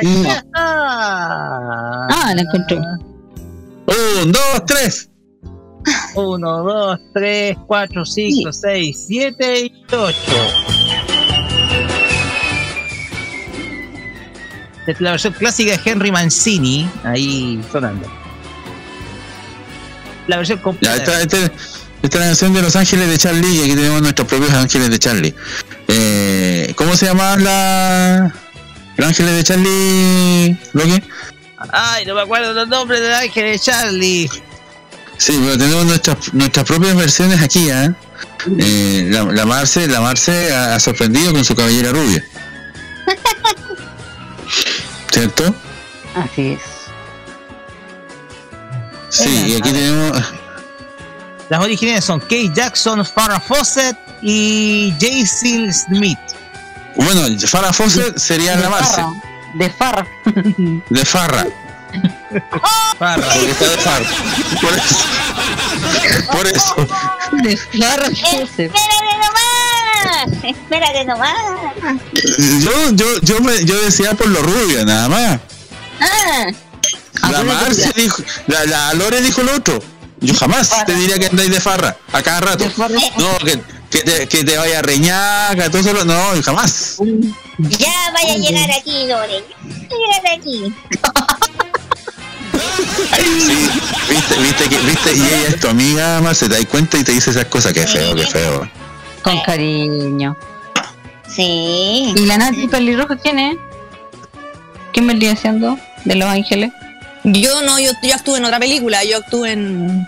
No. Ah, la encontré. Un, dos, tres. 1, 2, 3, 4, 5, 6, 7 y 8. Es la versión clásica de Henry Mancini, ahí sonando. La versión completa. esta, esta, esta es la canción de Los Ángeles de Charlie y aquí tenemos nuestros propios Ángeles de Charlie. Eh, ¿Cómo se llama la los Ángeles de Charlie? Roque? Ay, no me acuerdo los nombres del ángel de Charlie. Sí, pero tenemos nuestras nuestras propias versiones aquí, ¿eh? Eh, la, la Marce, la Marce ha, ha sorprendido con su cabellera rubia. ¿Cierto? Así es. Sí, y aquí tenemos Las originales son Kate Jackson, Farrah Fawcett y Jason Smith. Bueno, Farrah Fawcett sería la Marce, Farra, De farra. de Farra, Farrah. porque está de Farra. Por eso. Por eso. De farra. no sé. Espérate nomás. Espérate nomás. Yo, yo, yo, me, yo decía por lo rubio, nada más. Ah, La Acuérdate Marce dijo, la, la Lore dijo lo otro. Yo jamás te diría que andáis de farra, a cada rato. De farra. No, que, que, te, que te vaya a reñaca, todo eso. No, jamás. ya vaya a llegar aquí, Lore. Ya vaya a llegar aquí. Sí, viste, viste, que, viste, y ella es tu amiga, Marce, te das cuenta y te dice esas cosas. Qué feo, qué feo. Con cariño. Sí. ¿Y la Nati pelirroja quién es? ¿Quién vendría haciendo? ¿De Los Ángeles? Yo no, yo, yo actué en otra película, yo actué en.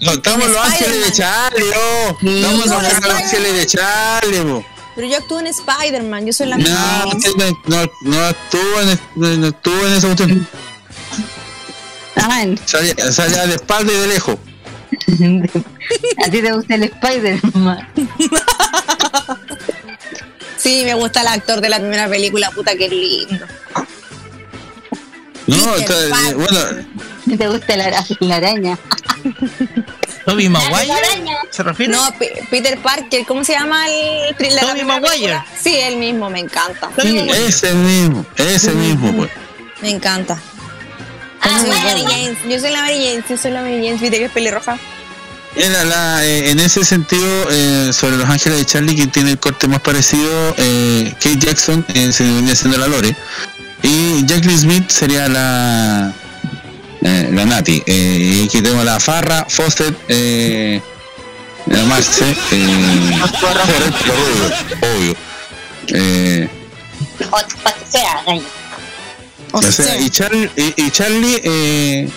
No, estamos los ángeles de Charlie, oh. Sí, Estamos no, los ángeles de Charlie, bo. Pero yo actué en Spider-Man, yo soy la No, no, no, no estuvo en, no, en esa cuestión. Ah, Salía, salía de espalda y de lejos. a ti te gusta el Spider-Man. Sí, me gusta el actor de la primera película, puta que lindo. No, está- Parker. bueno, ¿Te gusta la, ara- la araña? Toby Maguire. ¿Se refiere? No, Pe- Peter Parker, ¿cómo se llama el Tobey primera Maguire. película? Sí, él mismo, me encanta. Maguire. ese mismo, ese mismo, pues. Me encanta. Ah, Yo soy. Mary Jane, yo soy la Mary Jane, yo soy la Mary Jane, viste que es pelirroja. Era la, eh, en ese sentido, eh, sobre Los Ángeles de Charlie, quien tiene el corte más parecido, eh, Kate Jackson, eh, se venía siendo la Lore. Y Jacqueline Smith sería la eh, la Nati. Eh, y aquí tenemos la Farra, Foster, eh, la Marce, eh, obvio. Eh, O sea. O sea, y Charlie, y, y Charlie eh,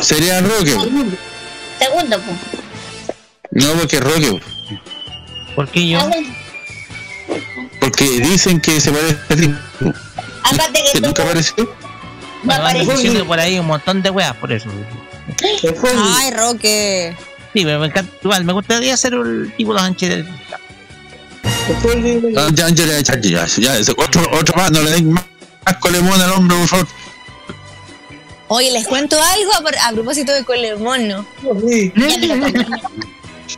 sería Roque. Segundo, pues. No, porque Roque. ¿Por qué yo? Ah. Porque dicen que se parece a ti. Aparte que ¿Que tú nunca apareció? No Bueno, apareces. diciendo por ahí un montón de weas por eso. Ay, Roque. Sí, pero me encanta. Igual, me gustaría ser el tipo de los. Ah, ya, ya, ya, ya, ya, ya, ese otro, otro más, no le den más, más colemón al hombre, por favor. Oye, les cuento algo a, a propósito de Colemón, ¿no? Me tomé.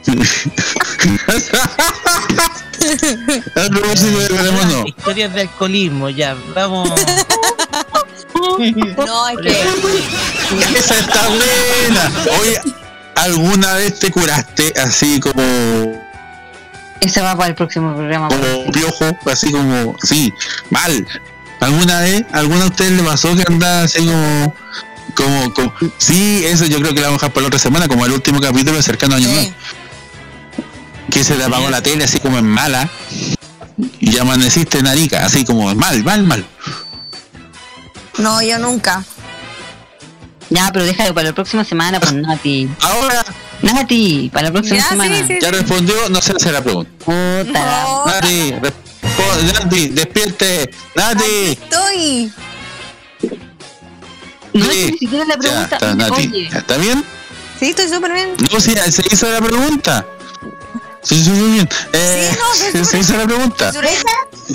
A propósito de colemón, no. Historias de alcoholismo, ya. Vamos. No, es que Esa está buena. Oye, ¿alguna vez te curaste así como, Ese va para el próximo programa. como piojo? Así como, sí, mal. ¿Alguna vez, alguna de ustedes le pasó que andaba así como, como, como, sí, eso yo creo que la vamos a dejar para la otra semana, como el último capítulo cercano a Año Nuevo. sí. que se te apagó la tele así como en mala y ya amaneciste narica, así como mal, mal, mal. No, yo nunca. Ya, pero déjalo para la próxima semana, pues Nati. Ahora Nati, para la próxima Ya, semana. sí. ya respondió, no sé hacer la pregunta. Puta. No, Nati, Nati, despierte, Nati. estoy. No Sí. es ni siquiera la Ya, pregunta. está, Nati. Oye, ¿Está bien? Sí, estoy súper bien. No, sí, se hizo la pregunta. Se hizo muy bien. Eh, Sí, no, sí, se hizo la pregunta.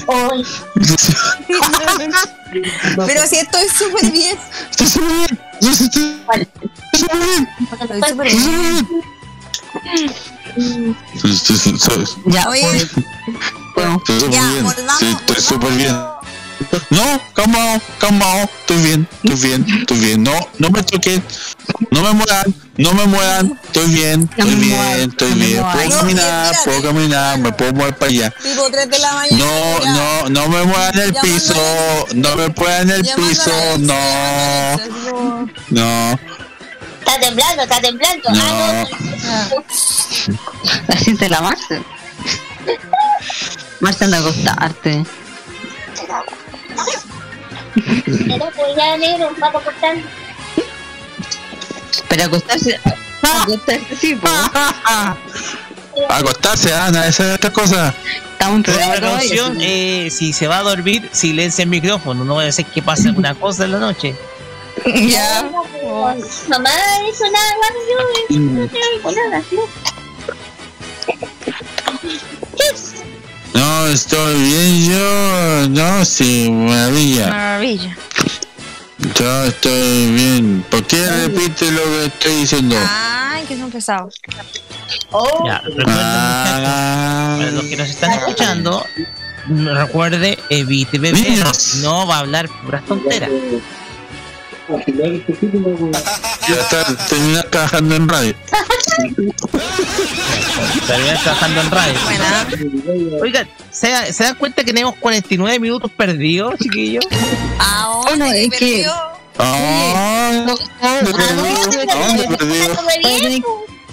O Pero sí, estoy súper bien. Está súper bien. Sí, está- está súper bien. Estoy súper bien. súper bien. Sí, sí, sí, sí. ya, Oye, podemos- Estoy súper bien. No, calmao, calmao. Estoy bien, estoy bien, estoy bien. No, no me toquen. No me muevan, no me muevan. Estoy bien, No estoy bien, estoy no bien. Puedo No, caminar, puedo caminar, me puedo mover para allá. tipo 3 de la mañana. No, no, no me muevan el piso. No me muevan el piso. No, no. no, está temblando, está temblando. Ah, no. Así te la Marce. Marce anda a acostarte. Pero pues ya negro, vamos a cortar. Pero acostarse. Acostarse sí, pues. acostarse, Ana, esa es otra cosa. Precaución, caballos. eh, si se va a dormir, silencia el micrófono. No vaya a ser que pase alguna cosa en la noche. Ya. Mamá, eso nada más, yo no digo nada. ¿No? Estoy bien yo. No, sí, maravilla. Maravilla. Yo estoy bien. ¿Por qué repite lo que estoy diciendo? Ay, que son pesados. Oh, Ya, Ah, para los que nos están escuchando, recuerde, evite beber. Niños. No va a hablar puras tonteras. ya está, terminar trabajando en radio. Terminar trabajando en radio. Buena. Oigan, ¿se, ¿se dan cuenta que tenemos 49 minutos perdidos, chiquillos? Ahora Bueno, es que-. Ah, No, no, no, bien. tener-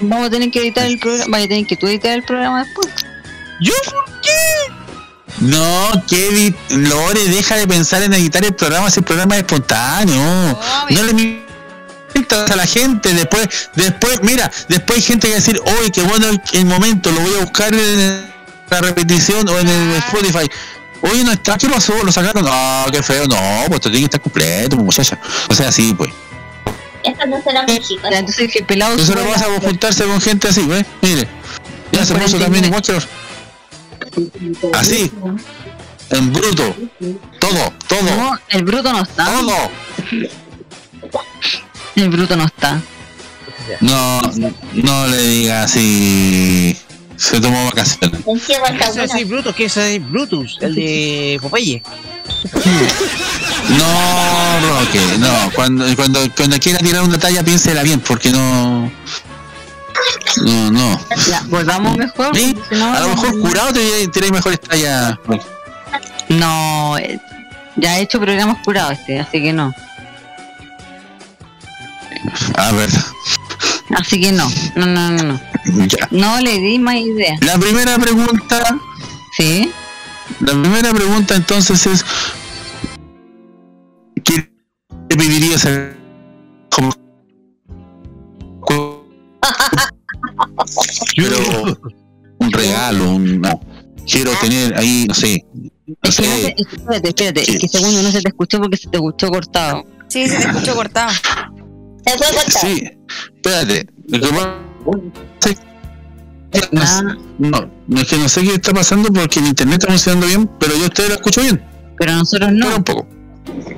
Vamos a tener que editar el programa. Vaya a tener que tú editar el programa después. ¿Yo? No, Kevin, Lore, deja de pensar en editar el programa si el programa es espontáneo. Obvio. No le a la gente. Después, después, mira, después hay gente que va a decir, oye, qué bueno el, el momento, lo voy a buscar en la repetición o en el Spotify. Oye, no está, ¿qué pasó? ¿Lo sacaron? No, qué feo, no, pues esto tiene que estar completo, pues, muchacha. O sea, sí, pues. Estas no serán chicas. Ya, Entonces, que el pelado. Lo pasa la- por juntarse con gente así, ¿ves? Mire. Ya se puso 49. también que los- Así, en bruto. Todo, todo, No, el bruto no está. todo. El bruto no está. No, no le diga así. Se tomó vacaciones. ¿Qué es Brutus? ¿Qué es Brutus? El de Popeye. No, Roque, no. Cuando, cuando, cuando quiera tirar una talla, piénsela bien, porque no. No, no. Ya, volvamos mejor. Sí, porque si no- A lo mejor curado te tiráis mejores tallas. No, eh, ya he hecho programas curados este, así que no. A ver, Así que no, no, no, no, no. ya. No le di más idea. La primera pregunta, ¿Sí? la primera pregunta entonces es ¿qué te pedirías a- como quiero un regalo, un quiero tener ahí, no sé, no Es que no se- sé, espérate, espérate, es que segundo no se te escuchó porque se te escuchó cortado. Sí, se te escuchó cortado. Sí, espérate, lo que pasa es que no, Ah, no, no es que no sé qué está pasando porque el internet está funcionando bien, pero yo a ustedes lo escucho bien, pero nosotros pero no. un poco.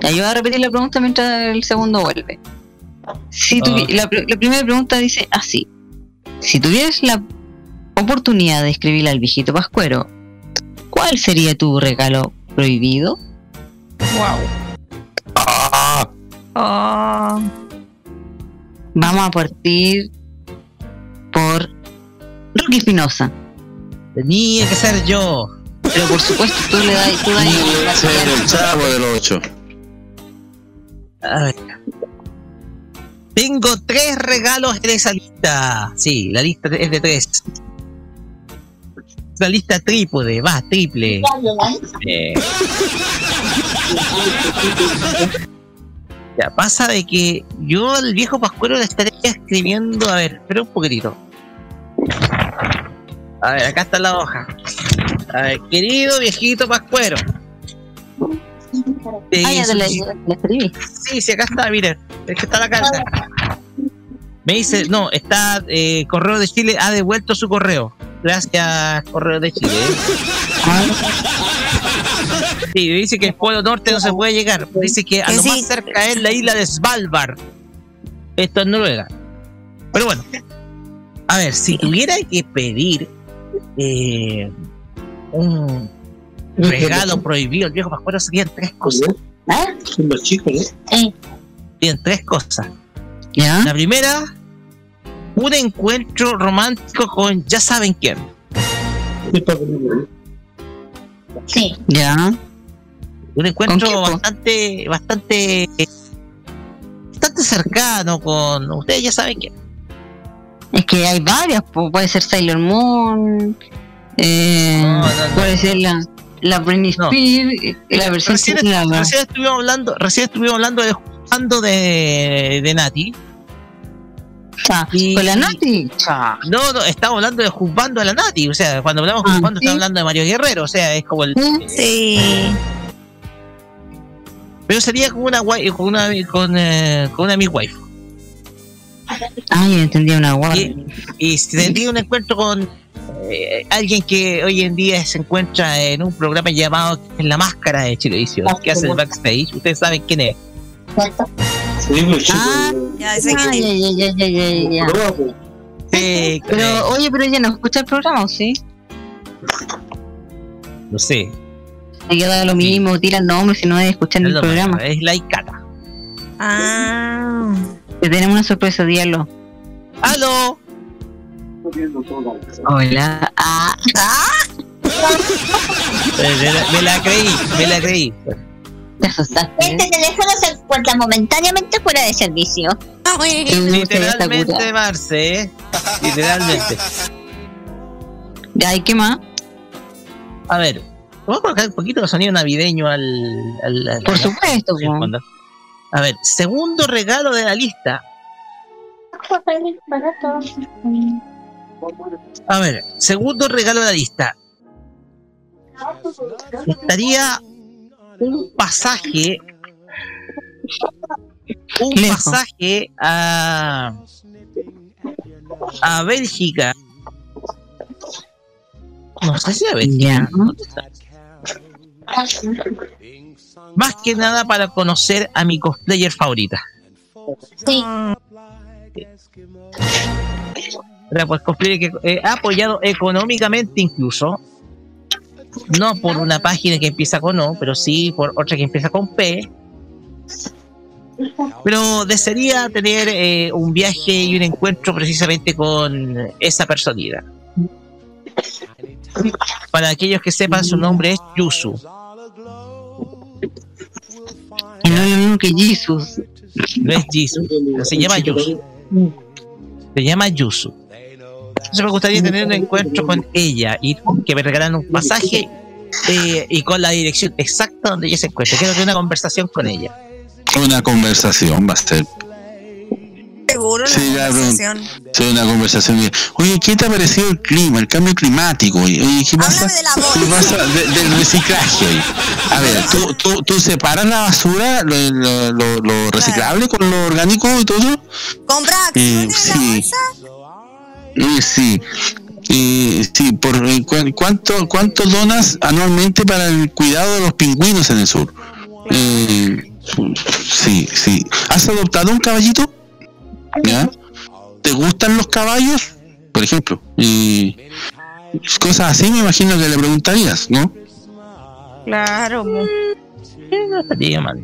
Voy a repetir la pregunta mientras el segundo vuelve. Si la, pr- la primera pregunta dice así: Si tuvieras la oportunidad de escribirle al viejito Pascuero, ¿cuál sería tu regalo prohibido? Wow. Ah, Ah, Vamos a partir por Rocky Espinosa. Tenía que ser yo. Pero por supuesto, tú le das. Tú das es el chavo del 8. A ver. Tengo tres regalos en esa lista. Sí, la lista es de tres. La lista trípode, va, triple. Eh. Ya, pasa de que yo al viejo Pascuero le estaría escribiendo. A ver, espera un poquitito. A ver, acá está la hoja. A ver, querido viejito Pascuero. Ah, ya te la escribí. Sí, sí, acá está, miren. Es que está la carta. Me dice, no, está eh, Correo de Chile, ha devuelto su correo. Gracias, Correo de Chile. Sí, dice que el Polo Norte no se puede llegar. Dice que a lo sí. más cerca es la isla de Svalbard. Esto es Noruega. Pero bueno. A ver, si tuviera que pedir eh, un regalo prohibido al viejo Pascuero serían tres cosas. ¿Ah? Sí. Serían tres cosas. ¿Ya? La primera, un encuentro romántico con ya saben quién. Sí. ¿Ya? Un encuentro bastante, bastante, bastante cercano con ustedes ya saben quién. Es que hay varias, puede ser Sailor Moon, eh, No, no, no. puede ser la, la Britney No. Spears, eh, la versión Recién, que la- recién estuvimos hablando, recién estuvimos hablando de jugando de, de Nati. Cha, y- con la Nati. Cha. No, no, estamos hablando de juzgando a la Nati. O sea, cuando hablamos de Ah, juzgando, sí. estamos hablando de Mario Guerrero. O sea, es como el. ¿Eh? Sí. Pero sería con una guay- con una con, eh, con una mi wife. Ah, entendí una guarda. Y, y tendría un encuentro con eh, alguien que hoy en día se encuentra en un programa llamado En la Máscara de Chilevisión, que hace el backstage. Ustedes saben quién es. ¿Cierto? Ah, Ya, ese ah, que ya, ya, ya, ya, ya, ya. Sí, eh, Pero, oye, pero ella no escucha el programa, ¿o sí? no sé. Me queda lo mismo, tira el nombre si no es escuchando es el programa. Es la Icata. Ah. Te tenemos una sorpresa, diablo. ¡Aló! Hola. Ah, Eh, Me la, me la creí, me la creí. te asustaste. Este teléfono se encuentra momentáneamente fuera de servicio. Sí, está Literalmente. Marce, ¿eh? Literalmente. Ya, ¿y qué más? A ver, vamos a colocar un poquito de sonido navideño al. al- al- Por supuesto, al. A ver, segundo regalo de la lista. A ver, segundo regalo de la lista. Estaría un pasaje. Un Lejos. pasaje a. a Bélgica. No sé si a ver. Ya. ¿Dónde está? Más que nada para conocer a mi cosplayer favorita. Sí. Era pues cosplayer que eh, ha apoyado económicamente incluso. No por una página que empieza con O, pero sí por otra que empieza con P. Pero desearía tener eh, un viaje y un encuentro precisamente con esa personita. Para aquellos que sepan, su nombre es Yusu. No es lo mismo que Jesus. No es pero se llama Yusu. Se llama Yusu. Entonces me gustaría tener un encuentro con ella y que me regalaran un pasaje eh, y con la dirección exacta donde ella se encuentra. Quiero tener una conversación con ella. Una conversación va a ser. Seguro Sí, la la conversación. Sí, una conversación. bien. Oye, ¿qué te ha parecido el clima, el cambio climático? Oye, ¿qué pasa? Háblame de la ¿Qué pasa de- del reciclaje? A ver, ¿tú, tú, tú separas la basura, lo, lo- reciclable con lo orgánico y todo eso? Compra Eh, sí. Eh, sí. Eh, sí, por, eh, cu- ¿cuánto, ¿cuánto donas anualmente para el cuidado de los pingüinos en el sur? Eh, sí, sí. ¿Has adoptado un caballito? ¿Ya? ¿Te gustan los caballos? Por ejemplo. Y cosas así me imagino que le preguntarías, ¿no? Claro, mo. No estaría mal.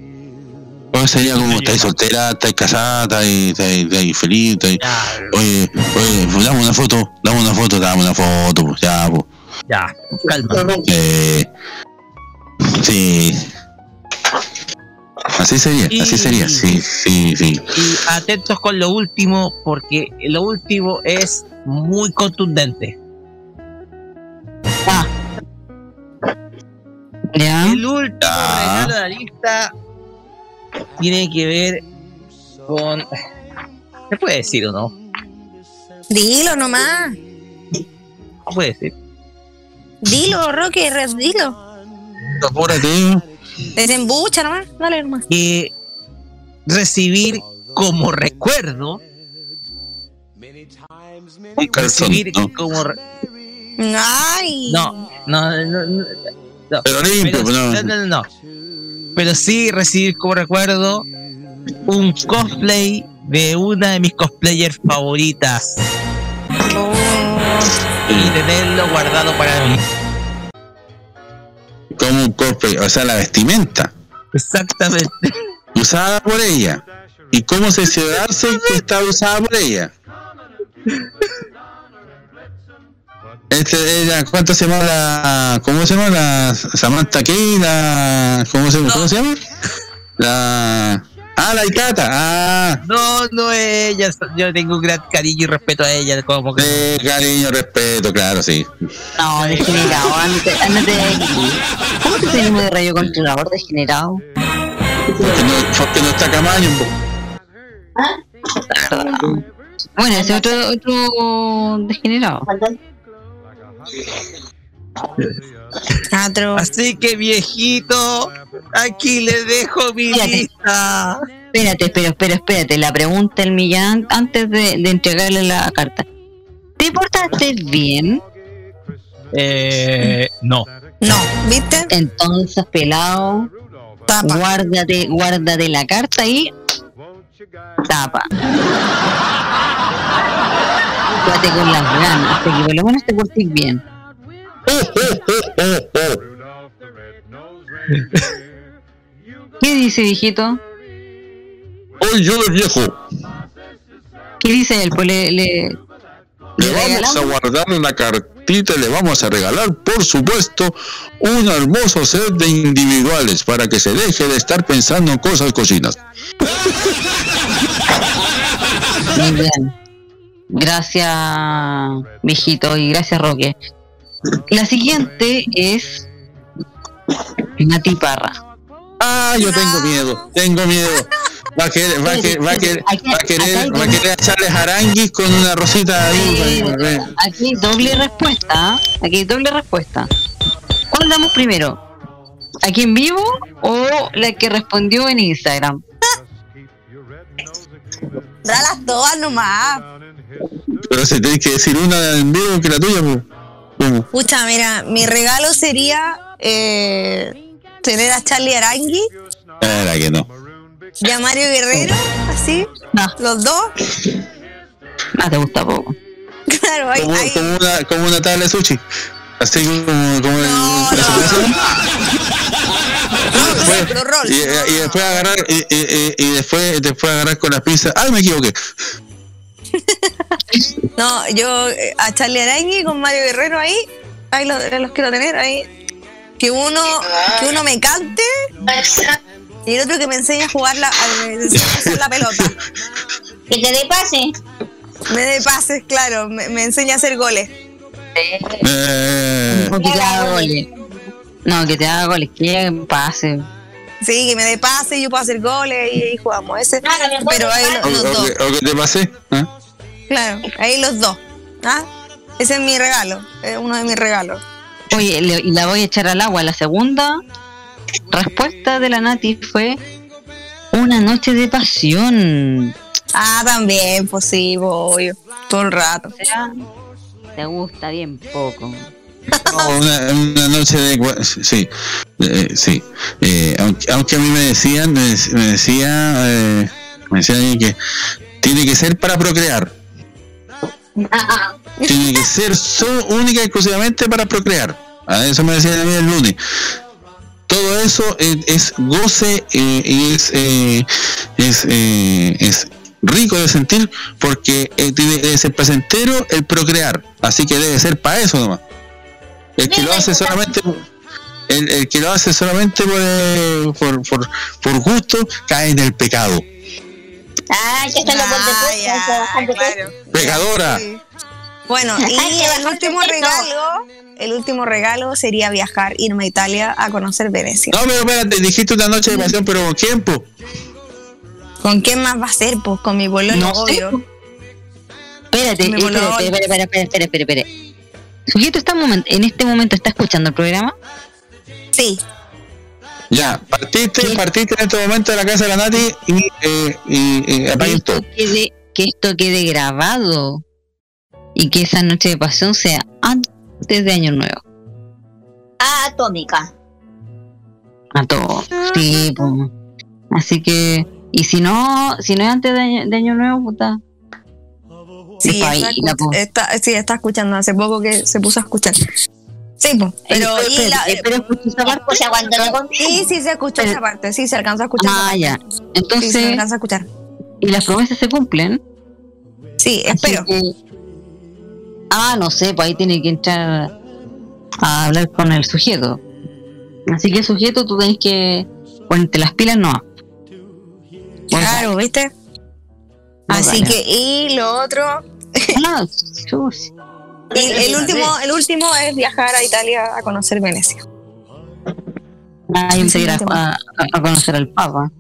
O sería como, ¿estáis soltera, estáis casada, estáis, estáis- estáis feliz? estáis- Oye, oye, pues dame una foto, dame una foto, dame una foto, pues ya, pues. ya, calma. Eh, sí. Así sería, así sería, sí, sí, sí. Y atentos con lo último, porque lo último es muy contundente. Ya. El último regalo de la lista tiene que ver con. ¿Se puede decir o no? Dilo nomás. ¿Se puede decir? Dilo, Roque, dilo. Apúrate. Desembucha nomás. Dale nomás. Que recibir como recuerdo. Un calzón, Recibir ¿no? como. re- Ay. No, no, no, no, no. Pero limpio, Pero- no. no, no, no, no. Pero sí recibir como recuerdo un cosplay de una de mis cosplayers favoritas Oh. y tenerlo guardado para mí. Como un cosplay, o sea, la vestimenta, Exactamente. usada por ella. ¿Y cómo se cerciorarse que está usada por ella? Este, ella, ¿Cuánto se llama la. ¿Cómo se llama la Samantha Key? La, ¿cómo, se, ¿Cómo se llama? La. Ah, la Ikata. Ah, No, no ella. Yo tengo un gran cariño y respeto a ella. Como que de cariño, respeto, claro, sí. No, degenerado, ándate, de aquí. ¿Cómo te tenemos de rayo controlador degenerado? Porque no, porque no está Camaño. verdad. Bueno, ese otro, otro degenerado. Atro. Así que viejito, aquí le dejo mi Espérate. lista. Espérate, espera, espera, espérate. La pregunta del millán antes de, de entregarle la carta. ¿Te portaste bien? Eh, no. No, ¿viste? Entonces, pelado, Tapa. guárdate, guárdate la carta y tapa. Quédate con las ganas, que por lo menos te portes bien. ¿Qué dice, viejito? Hoy yo el viejo. ¿Qué dice él? Pues le, le, vamos a guardar una cartita y le vamos a regalar, por supuesto, un hermoso set de individuales para que se deje de estar pensando en cosas cochinas. Muy bien. Gracias, viejito, y gracias, Roque. La siguiente es Nati Parra. Ah, yo tengo miedo, tengo miedo. Va a querer, va a querer, va a querer, va a querer, va a querer echarle jaranguis con una rosita ahí. Aquí hay doble respuesta. ¿ah? Aquí hay doble respuesta. ¿Cuál damos primero? ¿Aquí en vivo o la que respondió en Instagram? Da las todas nomás. Pero si tenés que decir una en vivo que la tuya, pues. ¿Cómo? Pucha, mira, mi regalo sería eh, tener a Charlie Arangui Era que no. y a Mario Guerrero, así, No, los dos. no te gusta poco. Claro, ahí, Como, ahí. como una, como una tabla de sushi. Así como, como el- No, la no. rolls. y, y después agarrar y, y- y- y después después agarrar con las pinzas ay me equivoqué No, yo eh, a Charlie Arangui con Mario Guerrero ahí, ahí los, los quiero tener ahí. Que uno, que uno me cante y el otro que me enseñe a jugar la, a, a hacer la pelota. Que te dé pase. Me dé pases, claro, me, me enseña a hacer goles. Eh, O que te haga goles. No, que te haga goles, que pase. Sí, que me dé pases y yo puedo hacer goles y ahí jugamos ese. Claro, Pero o, los, o dos, que, o que te pasé ¿ah? Claro, ahí los dos. ¿Ah? Ese es mi regalo, es uno de mis regalos. Oye, le- y la voy a echar al agua. La segunda respuesta de la Nati fue una noche de pasión. Ah, también, pues sí, voy todo el rato. O sea, te gusta bien poco. No, una, una noche de sí eh, sí Eh, aunque, aunque a mí me decían me, dec- me decía eh, me decía alguien que tiene que ser para procrear tiene que ser so- única y exclusivamente para procrear. A eso me decían a mí el lunes. Todo eso es, goce eh, y es, eh, es, eh, es rico de sentir porque eh, debe ser placentero el procrear. Así que debe ser para eso nomás. El que lo hace solamente el, que lo hace solamente por, por, por, por gusto cae en el pecado. Ah, ya está la vuelta de ya, puesto, bajar de puesto. claro. Pecadora. Sí. Bueno, que y el último regalo, el último regalo sería viajar, irme a Italia a conocer Venecia. No, pero espérate, dijiste una noche de pasión, pero ¿con quién, po? ¿Con quién más va a ser? Pues con mi pololo, No sé. obvio. Espérate, Me espérate, espérate, espérate, espérate, espérate, espérate, espérate. Sujeto está en este momento está escuchando el programa. Sí, Ya, partiste, ¿Qué? partiste en este momento de la casa de la Nati y, eh, y, y Que apaguen esto todo. quede, que esto quede grabado y que esa noche de pasión sea antes de Año Nuevo. Ah, atómica. A todos. Sí, pues. Así que, y si no, si no es antes de Año, de año Nuevo, puta. sí, ahí, está, está- sí, está escuchando hace poco que se puso a escuchar. Sí, pues, pero... Eh, y espérate, la- eh, pero escucha esa parte. O sea, cuando le conté. sí, sí se escuchó pero- esa parte, sí se alcanzó a escuchar. Ah, ya. Sí, se Entonces, alcanza a escuchar. y las promesas se cumplen. Sí, Así espero. que- ah, no sé, pues ahí tiene que entrar a hablar con el sujeto. Así que sujeto, tú tenés que ponerte las pilas, no. Claro, ¿viste? Así que, y lo otro, Ah. y el último, el último es viajar a Italia a conocer Venecia. Ah, yo pensé a, a- a conocer al Papa.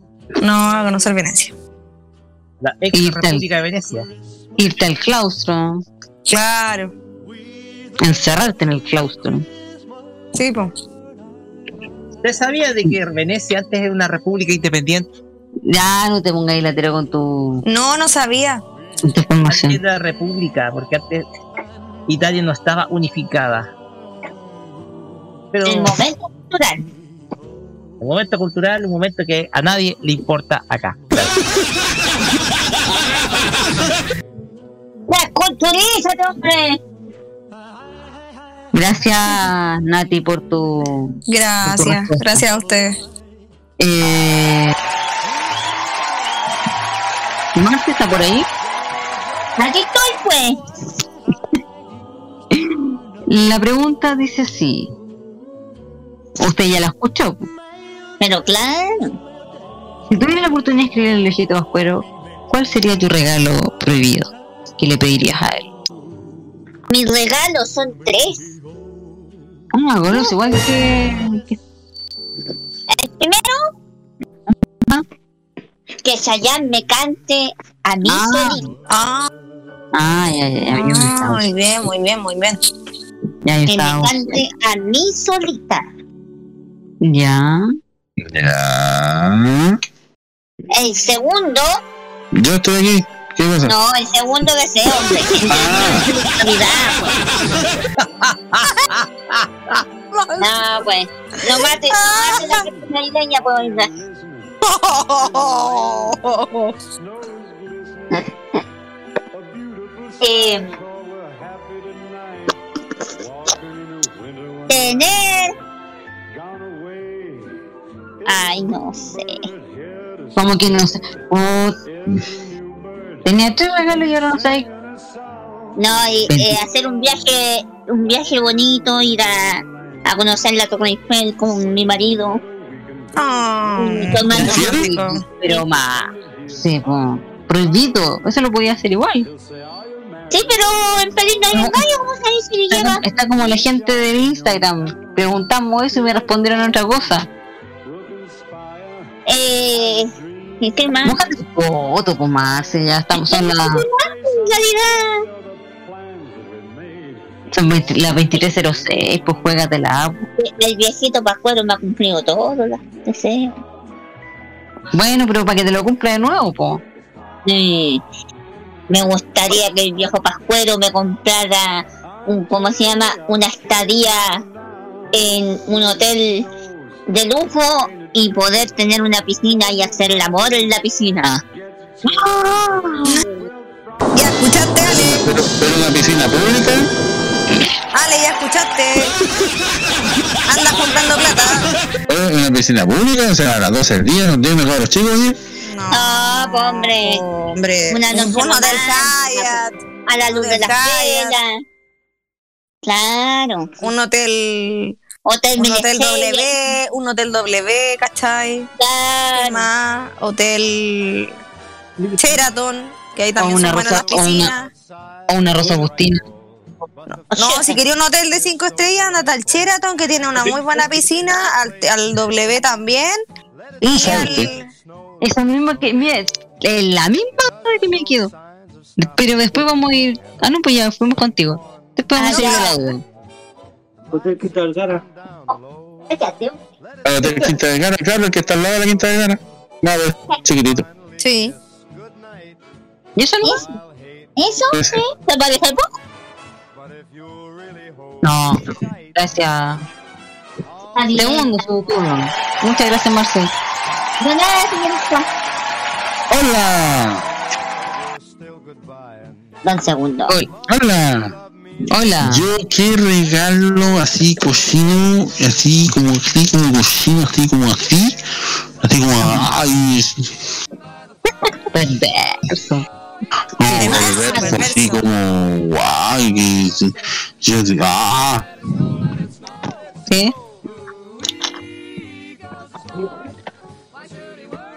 No, a conocer Venecia. La ex tal. República de Venecia. Irte al claustro, Claro. encerrarte en el claustro. Sí, pues. ¿Usted sabía de que Venecia antes era una república independiente? Ya no te pongas ahí latero con tu, No, no sabía. tu Antes formación. era república, porque antes Italia no estaba unificada. Pero El momento cultural. un momento cultural, un momento que a nadie le importa acá. Ya, culturízate, hombre. Gracias, Nati, por tu. Gracias, gracias a ustedes. Eh... ¿Marta está por ahí? Aquí estoy, pues. La pregunta dice así. Usted ya la escuchó. Pero claro. Si tuvieras la oportunidad de escribir el lejito vascuero, ¿cuál sería tu regalo prohibido que le pedirías a él? Mis regalos son tres. Ah, goloso, igual que. que- El primero, que Chayanne me cante a mí Ah. solito. Ah, Ah, ya, ya, ah, muy bien, muy bien, muy bien. Ya, yo Que me estaba. cante a mí solita. Ya. Ya. El segundo, Yo estoy aquí. ¿Qué pasa? No, el segundo deseo. Ah. No, pues. No mate, no mate la navideña, pues. Eh, tener. Ay, no sé. Como que no sé. Oh, tenía tres regalos y ahora no sé. No, y eh, hacer un viaje, un viaje bonito, ir a, a conocer la Torre Eiffel con mi marido. Pero más. Sí, prohibido. Eso lo podía hacer igual. Sí, pero en París no hay un gallo, ¿cómo dice? Y Está, lleva. está como la gente del Instagram. Preguntamos eso y me respondieron otra cosa. Eh, ¿y qué más? Mójate tu foto, pues Marce, ya estamos, son las, En realidad, son 20 las 23.06, pues juégatela. el viejito Pascuero me ha cumplido todos los deseos. Bueno, pero para que te lo cumpla de nuevo, pues. Sí. Me gustaría que el viejo Pascuero me comprara un, ¿cómo se llama? Una estadía en un hotel de lujo y poder tener una piscina y hacer el amor en la piscina. Ya escuchaste, Ale. Pero, pero una piscina pública. Ale, ya escuchaste. Andas comprando plata. ¿Una piscina pública? O sea, a las 12 del día, ¿no tienen mejor los chicos? ¿sí? No, No, hombre. hombre. Una noche un bono del. Hyatt, A la luz de las Hyatt. velas. Claro. un hotel, Hotel un hotel W, un hotel W, ¿cachai? ¿Qué Claro. más? Hotel Sheraton, que ahí también una son buenas las rosa- o una- piscinas. O una rosa agustina. No, si quería un hotel de 5 estrellas, anda al Sheraton, que tiene una muy buena piscina, al, al W también. Y al, Esa misma que, mira, es la misma que me quedo. Pero después vamos a ir. Ah, no, pues ya fuimos contigo. Después vamos a ir a la duda. Fíjate. Al Hotel Quinta de Gana, claro, el que está al lado de la Quinta de Gana. Nada, chiquitito. sí. ¿Y eso no? ¿Eso? ¿Eso? ¿Sí? ¿Se va a dejar poco? No. Gracias. Está bien. Segundo, su turno. Muchas gracias, Marcel. ¡Hola! Don segundo. Hola. ¡Hola! Yo qué regalo así cochino, así como así como cochino, así como así, así como ay, Perverso. como Perverso, así como ay, que yo ah, ¿Sí?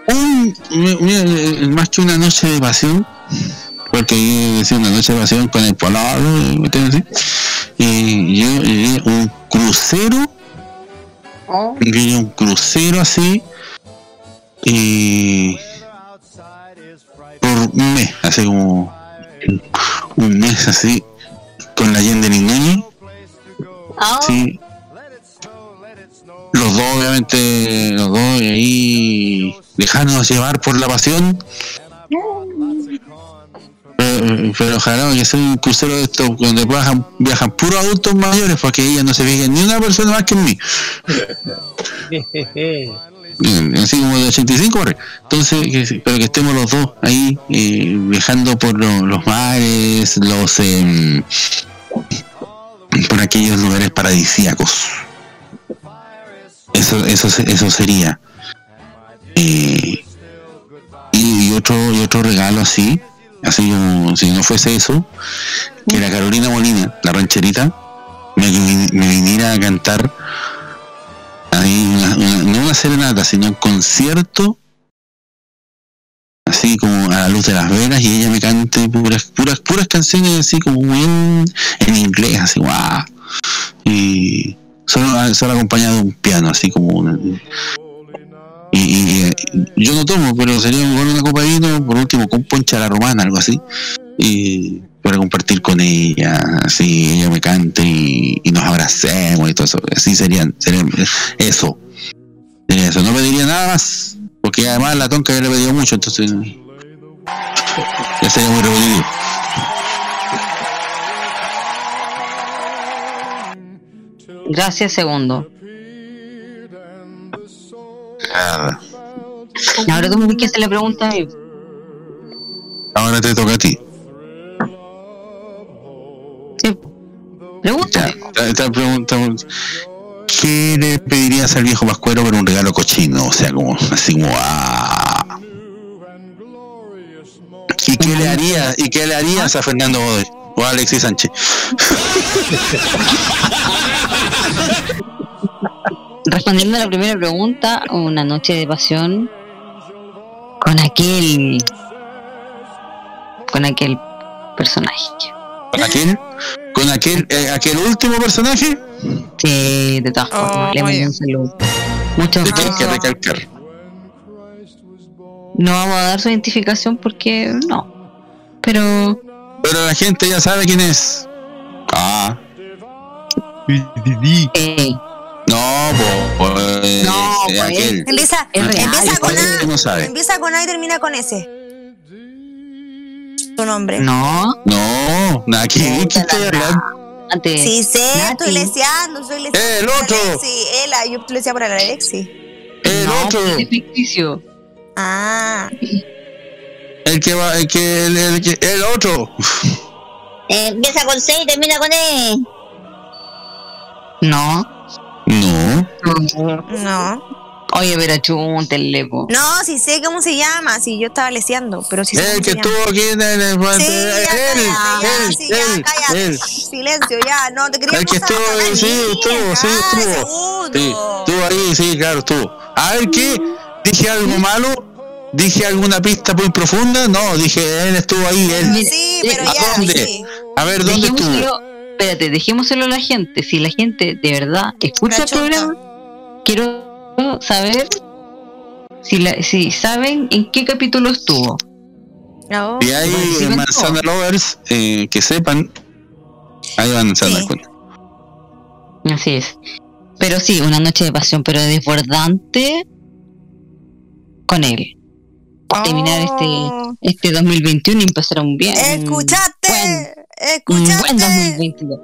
Un, más que una noche de pasión, porque yo decía una noche de pasión con el polado. Y yo eh, un crucero Oh, un crucero así y por un mes, así como un mes así con la Allende Núñez, oh, sí. Los dos, obviamente, los dos, ahí dejarnos llevar por la pasión. Pero, pero ojalá que sea un crucero de estos donde viajan, puros adultos mayores porque ellas no se fijan ni una persona más que en mí. Así como de 85 barrio. Entonces, que, pero que estemos los dos ahí eh, viajando por lo- los mares, los em, por aquellos lugares paradisíacos. Eso, eso, eso sería. Y, otro y otro regalo así, así como si no fuese eso, que la Carolina Molina, la rancherita, me, viniera a cantar ahí una- una- no una serenata, sino un concierto así como a la luz de las velas y ella me cante puras puras puras canciones así como muy en, inglés así guau y solo, solo acompañado de un piano así como una- y, y, yo no tomo pero sería mejor una copa de vino por último con poncha la romana algo así y para compartir con ella así ella me cante y, nos abracemos y todo eso. Así serían sería eso. Sería eso. No pediría nada más porque además la tonca ya le pedido mucho entonces Ya sería muy repetitivo. Gracias, segundo. Nada. Ahora tú me que hacer la pregunta a mí. Ahora te toca a ti. Sí. Pregúntame. Ya, esta- esta pregunta. ¿Qué le pedirías al viejo Pascuero por un regalo cochino? O sea, como así como ah. ¿Y qué le harías? ¿Y qué le harías a Fernando Godoy? O a Alexis Sánchez. Respondiendo a la primera pregunta, una noche de pasión con aquel con aquel personaje. ¿Con aquel? ¿Con aquel, eh, aquel último personaje? Sí, de todas formas, Oh, le mando un saludo. Muchos Hay que besos. recalcar. No vamos a dar su identificación porque no. Pero Pero la gente ya sabe quién es. Ah. Eh, No, pues, No, eh, pues. aquel. Empieza, Es real, empieza con Aquel que A. no sabe. Empieza con A y termina con S. Tu nombre. no. No, nada que ver, ¿qué estoy hablando? Antes, Sí, sé, Nati. estoy leseando, estoy leseando. ¡Eh, el otro! Él, ah, yo le decía por el Alexi. El no, otro, pues, es ficticio. Ah, el que va, el que, el, el que- el otro. Eh, empieza con C y termina con E. No. No, no. Oye, pero chúntele, po. No, sí sé cómo se llama. Sí, yo estaba leseando, pero sí sé el que estuvo aquí en el, Sí, él, él, él, él. Silencio, ya, no te quería El que estuvo, a la sí, estuvo, sí, estuvo. Sí, estuvo ahí, sí, claro, estuvo. A ver qué, dije algo malo, dije alguna pista muy profunda, no, dije él estuvo ahí, él. Sí, pero ¿A ya, dónde? sí. A ver dónde estuvo. Espérate, dejémoselo a la gente. Si la gente de verdad escucha el programa, quiero saber si, la, si saben en qué capítulo estuvo. No. Y hay manzana lovers eh, que sepan, ahí van a Sí. dar cuenta. Así es. Pero sí, una noche de pasión, pero desbordante con él. Para terminar este, Oh. este 2021 y empezar un bien. Escuchaste, Un buen escuchaste, 2022.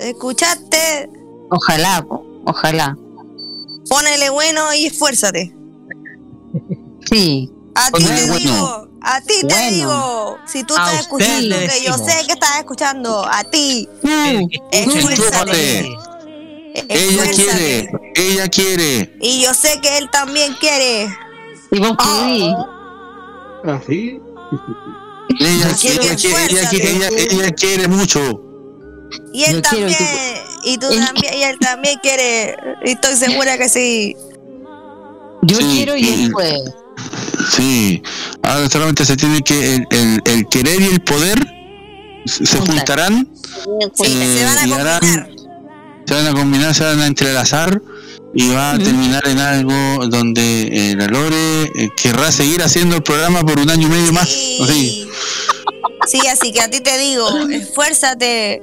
escuchaste. Ojalá, po, ojalá. Ponele bueno y esfuérzate. Sí, A ti te bueno. digo, a ti te Bueno. digo. Si tú A estás escuchando, que yo sé que estás escuchando, a ti, Mm, esfuérzate. Ella quiere, ella quiere. Y yo sé que él también quiere. y vos podís. ¿Así? Ella, quiere, ella, esfuérzate. quiere, ella, ella quiere mucho. Y él Yo quiero, y también. tú- Y tú Él- también, y él también quiere. Y estoy segura que sí. Yo Sí, quiero y él puede. Sí. Ahora solamente se tiene que el, el, el querer y el poder se se Juntar. juntarán, Sí, Eh, se van a y harán- combinar. se van a combinar, se van a entrelazar y va a terminar en algo donde eh, la Lore eh, querrá seguir haciendo el programa por un año y medio más. Sí. Así. Sí, así que a ti te digo, esfuérzate.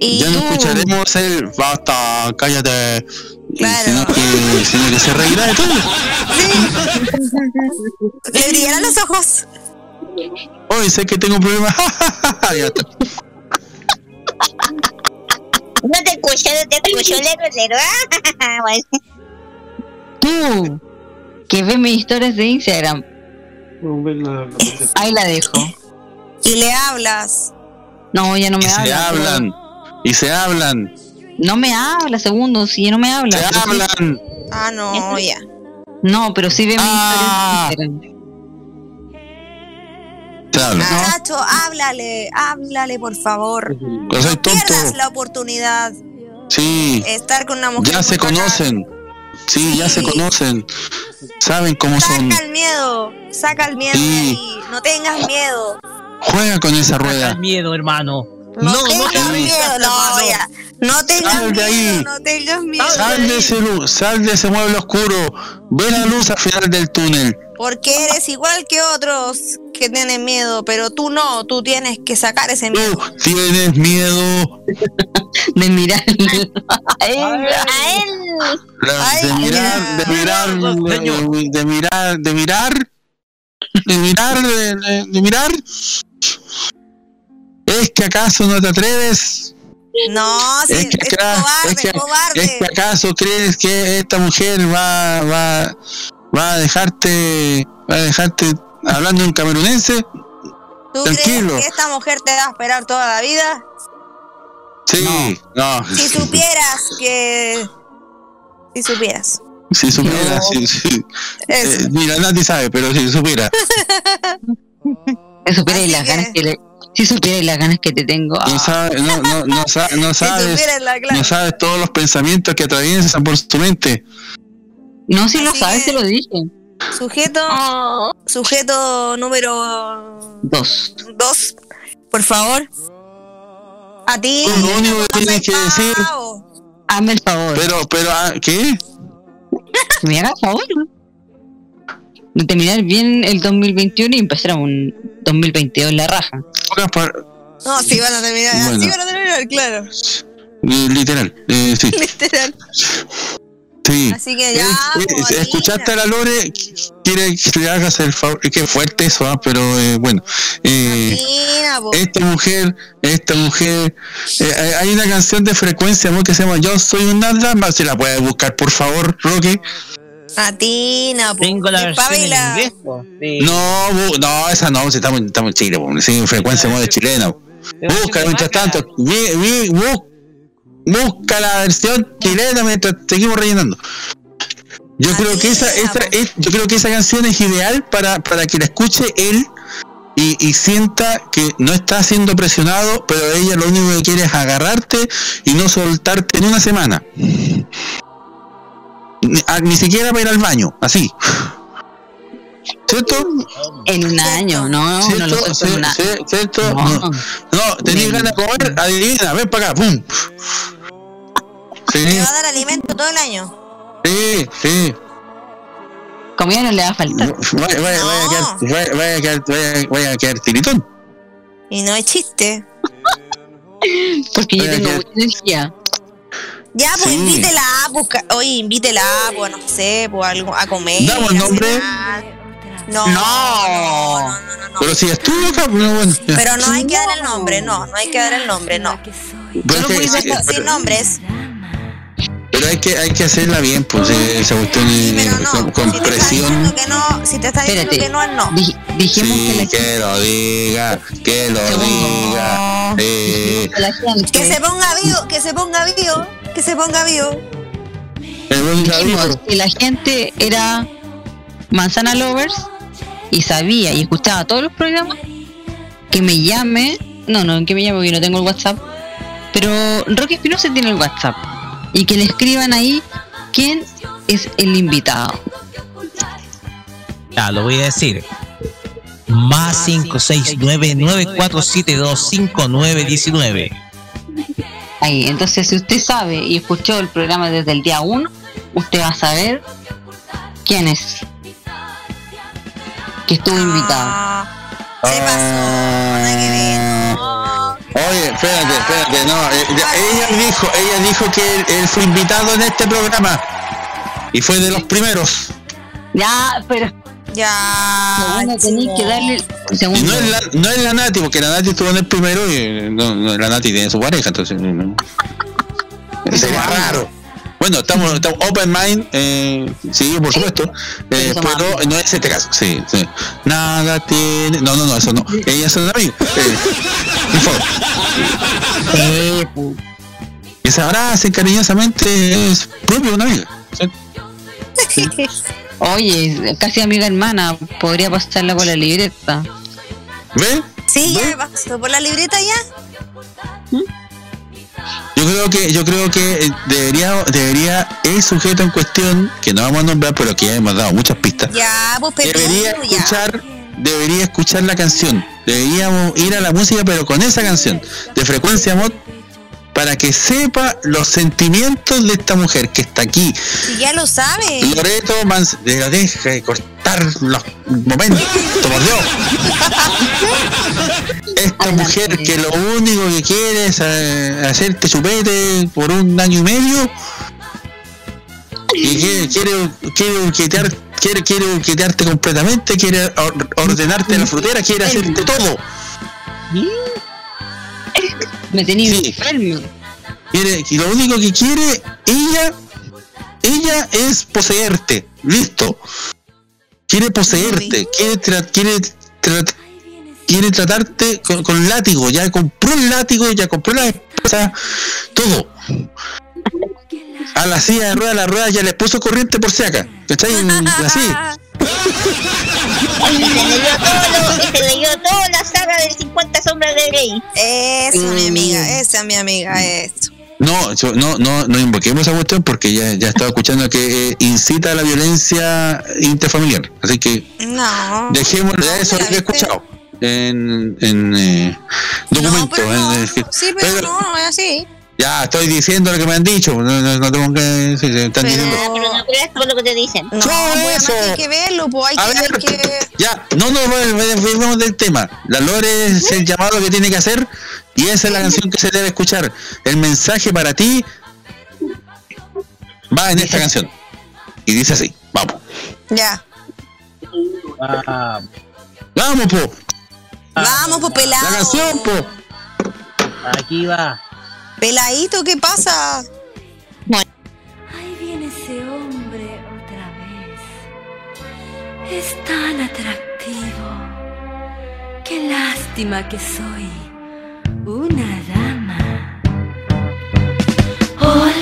Y Ya no tú, escucharemos el basta, cállate. Claro. Sino, que, sino que se reirá de todo. le brillarán los ojos. Hoy sé que tengo un problema. No te escucho, no te escucho, lero, lero. Bueno. Tú, que ves mis historias de Instagram, No ven la, la ahí la dejo. Y le hablas. No, ya no me Y se habla. hablan. Y se hablan. No me habla, segundo, si ya no me habla. Se sí- hablan. Ah, no, ya. no, pero sí ve mis Ah. historias de Instagram. Hablan. Nacho, háblale, háblale, por favor. Yo soy No pierdas tonto. la oportunidad Sí. de estar con una mujer. Ya se conocen. Sí, ya se conocen. Saben cómo son. Saca el miedo, saca el miedo Sí. de ahí. No tengas miedo. Juega con esa Saca rueda. el miedo, hermano. No, No, no tengas te miedo, rindas, no, ya. No tengas Sal de miedo, ahí. no tengas miedo. Sal de ese lu- sal de ese mueble oscuro. Ve la luz al final del túnel. Porque eres igual que otros que tienen miedo, pero tú no, tú tienes que sacar ese miedo. Tú tienes miedo De mirar. A él. la- Ay, de mirar, de mirar, señor. de mirar, de mirar de mirar, de, de- de mirar. ¿Es que acaso no te atreves? No, sí, Es es, que acá- cobarde, es que- cobarde. ¿Es que acaso crees que esta mujer va, va, va a dejarte, va a dejarte hablando en camerunense? ¿Tú tranquilo. crees que esta mujer te va a esperar toda la vida? Sí, no. Si supieras que... Si supieras. Si supiera, sí, sí. Eh, mira, nadie sabe, pero si supiera. Si supierais las ganas que le, si supierais las ganas que te tengo. No, ah, sabe, no, no, no, sa- no sabes, supieras no sabes todos los pensamientos que atraviesan por tu mente. no, si lo sabes, te lo dije. Sujeto, sujeto número Dos. dos, por favor. A ti. Lo único que tienes que decir, Hazme el favor. pero, pero, ah, ¿qué? Me haga el favor. De terminar bien el 2021 y empezar un 2022 en la raja. No, sí van a terminar, Bueno. sí van a terminar, claro. eh, literal, eh, sí, Literal. sí. Así que ya, Eh, escuchaste a la Lore, quiere que le hagas el favor, es que fuerte eso, ah, pero eh, bueno. Eh, po. esta mujer, esta mujer, eh, hay- una canción de frecuencia amor, que se llama Yo soy un dama, se la puede buscar por favor, Roque. Atina, po. Tengo la versión en Espabila. inglés. po, de- No, bu- no, esa no, si estamos, estamos en Chile, po, sí, frecuencia amor de chilena. Busca mientras tanto, vi- vi- bu- busca la versión chilena mientras seguimos rellenando. Yo creo que esa, esa es, yo creo que esa canción es ideal para, para que la escuche él y, y sienta que no está siendo presionado, pero ella lo único que quiere es agarrarte y no soltarte en una semana. Ni, a- ni siquiera para ir al baño, así. ¿Cierto? En un año, no, no ¿Cierto? lo suelto en ¿Cierto? una. ¿Cierto? No. No, no ganas de comer, adivina, ven para acá, ¡pum! Sí, Me va a dar alimento todo el año. sí, sí. Comida no le va a faltar. Vaya, vaya, vaya, a quedar, vaya, a quedar, vaya, vaya a quedar tiritón. Y no es chiste. Porque yo tengo mucha energía. Ya, pues Sí. invítela, busca, oye, invítela, pues no sé, pues algo a comer. Damos nombre. No, No. no, no, no, no. Pero si estuvo acá, no, bueno. ya. Pero no hay que dar el nombre, no, no hay que dar el nombre, no. Pero, que- sí, sin pero- nombres. pero hay que hay que hacerla bien, pues eh, esa cuestión Pero no, con, si presión. diciendo que no, si te está diciendo Espérate. que no es no. Dij- dijimos que Sí, la que lo diga, que lo diga. Eh, que la gente. Que se ponga vivo, que se ponga vivo, que se ponga vivo. que la gente era manzana lovers y sabía y escuchaba todos los programas que me llame no no que me llame porque no tengo el WhatsApp pero Roque Espinosa tiene el WhatsApp y que le escriban ahí quién es el invitado Ya, lo voy a decir. Más 569-9472-5919. Ahí entonces si usted sabe y escuchó el programa desde el día 1 usted va a saber quién es que estuvo invitado Ah, se pasó. Oye, espérate, espérate, no. eh, ella dijo, ella dijo que él, él fue invitado en este programa y fue de los primeros. ya pero Ya. segundo tenéis que darle segundo no es la, no es la Nati, porque la Nati estuvo en el primero y no, no, la Nati tiene su pareja, entonces no, no. sería raro. Bueno, estamos, estamos open mind, eh, sí, por supuesto, eh, pero no es este caso, sí, sí. Nada tiene, no, no, no, eso no. Ellas son amigas. Eh, por favor. Abracen cariñosamente es propio de una amiga. ¿sí? Oye, casi amiga hermana, podría pasarla por la libreta. ¿Ve? Sí, ya me pasó por la libreta ya. Yo creo que, yo creo que eh, debería, debería el sujeto en cuestión, que no vamos a nombrar, pero que ya hemos dado muchas pistas, Ya, pues debería Pepito, ya. escuchar, debería escuchar la canción. Deberíamos ir a la música, pero con esa canción, de frecuencia mod, para que sepa los sentimientos de esta mujer que está aquí. Si ya lo sabe. Loreto Mans, de- deja de cortar los momentos, por Dios. Esta mujer que lo único que quiere es eh, hacerte chupete por un año y medio y quiere, quiere quiere, quiere quitarte completamente, quiere or- ordenarte la frutera, quiere hacerte todo. Me tenía Sí. enfermo. Quiere, y lo único que quiere ella, ella es poseerte. Listo. Quiere poseerte, quiere, tra- quiere, tra- quiere tratarte con, con látigo. Ya compró el látigo, ya compró la esposa, todo. A la silla de ruedas, la rueda ya le puso corriente por si acá. ¿Cachai? Así. Y se leyó todo, y se leyó toda la saga de 50 sombras de Grey. Esa, mi Mm. amiga, esa es mi amiga, eso. No, yo- no, no, no invoquemos esa cuestión porque ya, ya estaba escuchando que eh, incita a la violencia interfamiliar. Así que No. dejémoslo, ya eso lo he escuchado en, en eh, No, pero no. en- Sí, pero pero- no, no es así. Ya, estoy diciendo lo que me han dicho. No, no, no tengo que. sí, sí, están Pero- diciendo. Pero no creas todo lo que te dicen. No, pues eso. hay que verlo, pues hay A que, hay ver. que... Ya, no nos vamos del tema. La Lore es el llamado que tiene que hacer y esa es la canción que se debe escuchar. El mensaje para ti va en esta canción. Y dice así, vamos. Ya. Ah, Vamos, po. Vamos, pues pelado. La canción, po. aquí va. Peladito, ¿qué pasa? Ahí viene ese hombre otra vez. Es tan atractivo. Qué lástima que soy una dama. Hola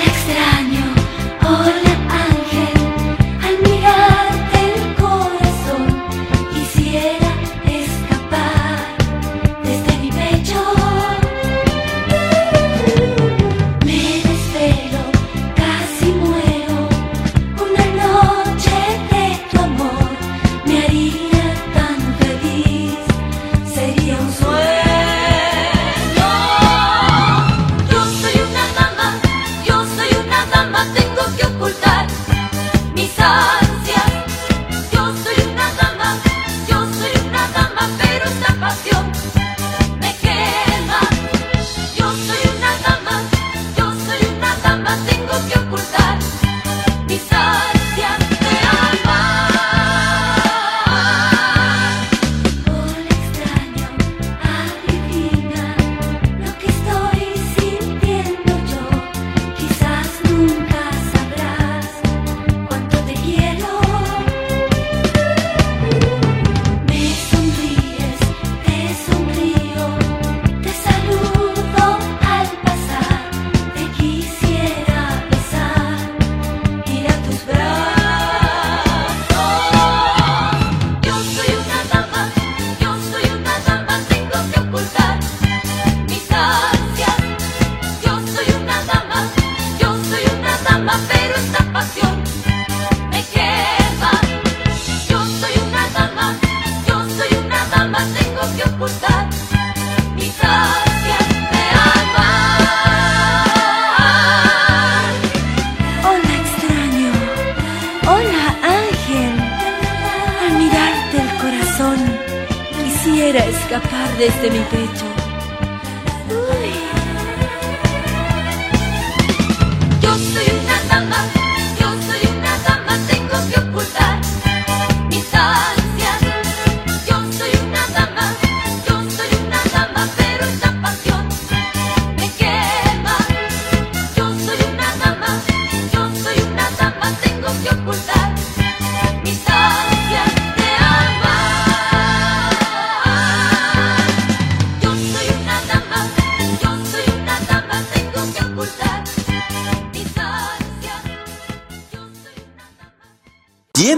escapar desde mi pecho.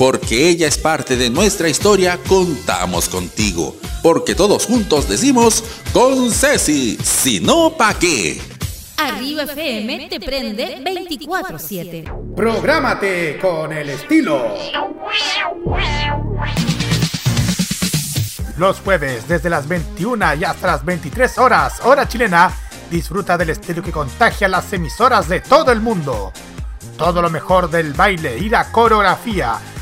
Porque ella es parte de nuestra historia, contamos contigo. Porque todos juntos decimos con Ceci, si no pa' qué. Arriba FM te prende 24-7. Prográmate con el estilo. Los jueves desde las 21 y hasta las 23 horas, hora chilena, disfruta del estilo que contagia las emisoras de todo el mundo. Todo lo mejor del baile y la coreografía,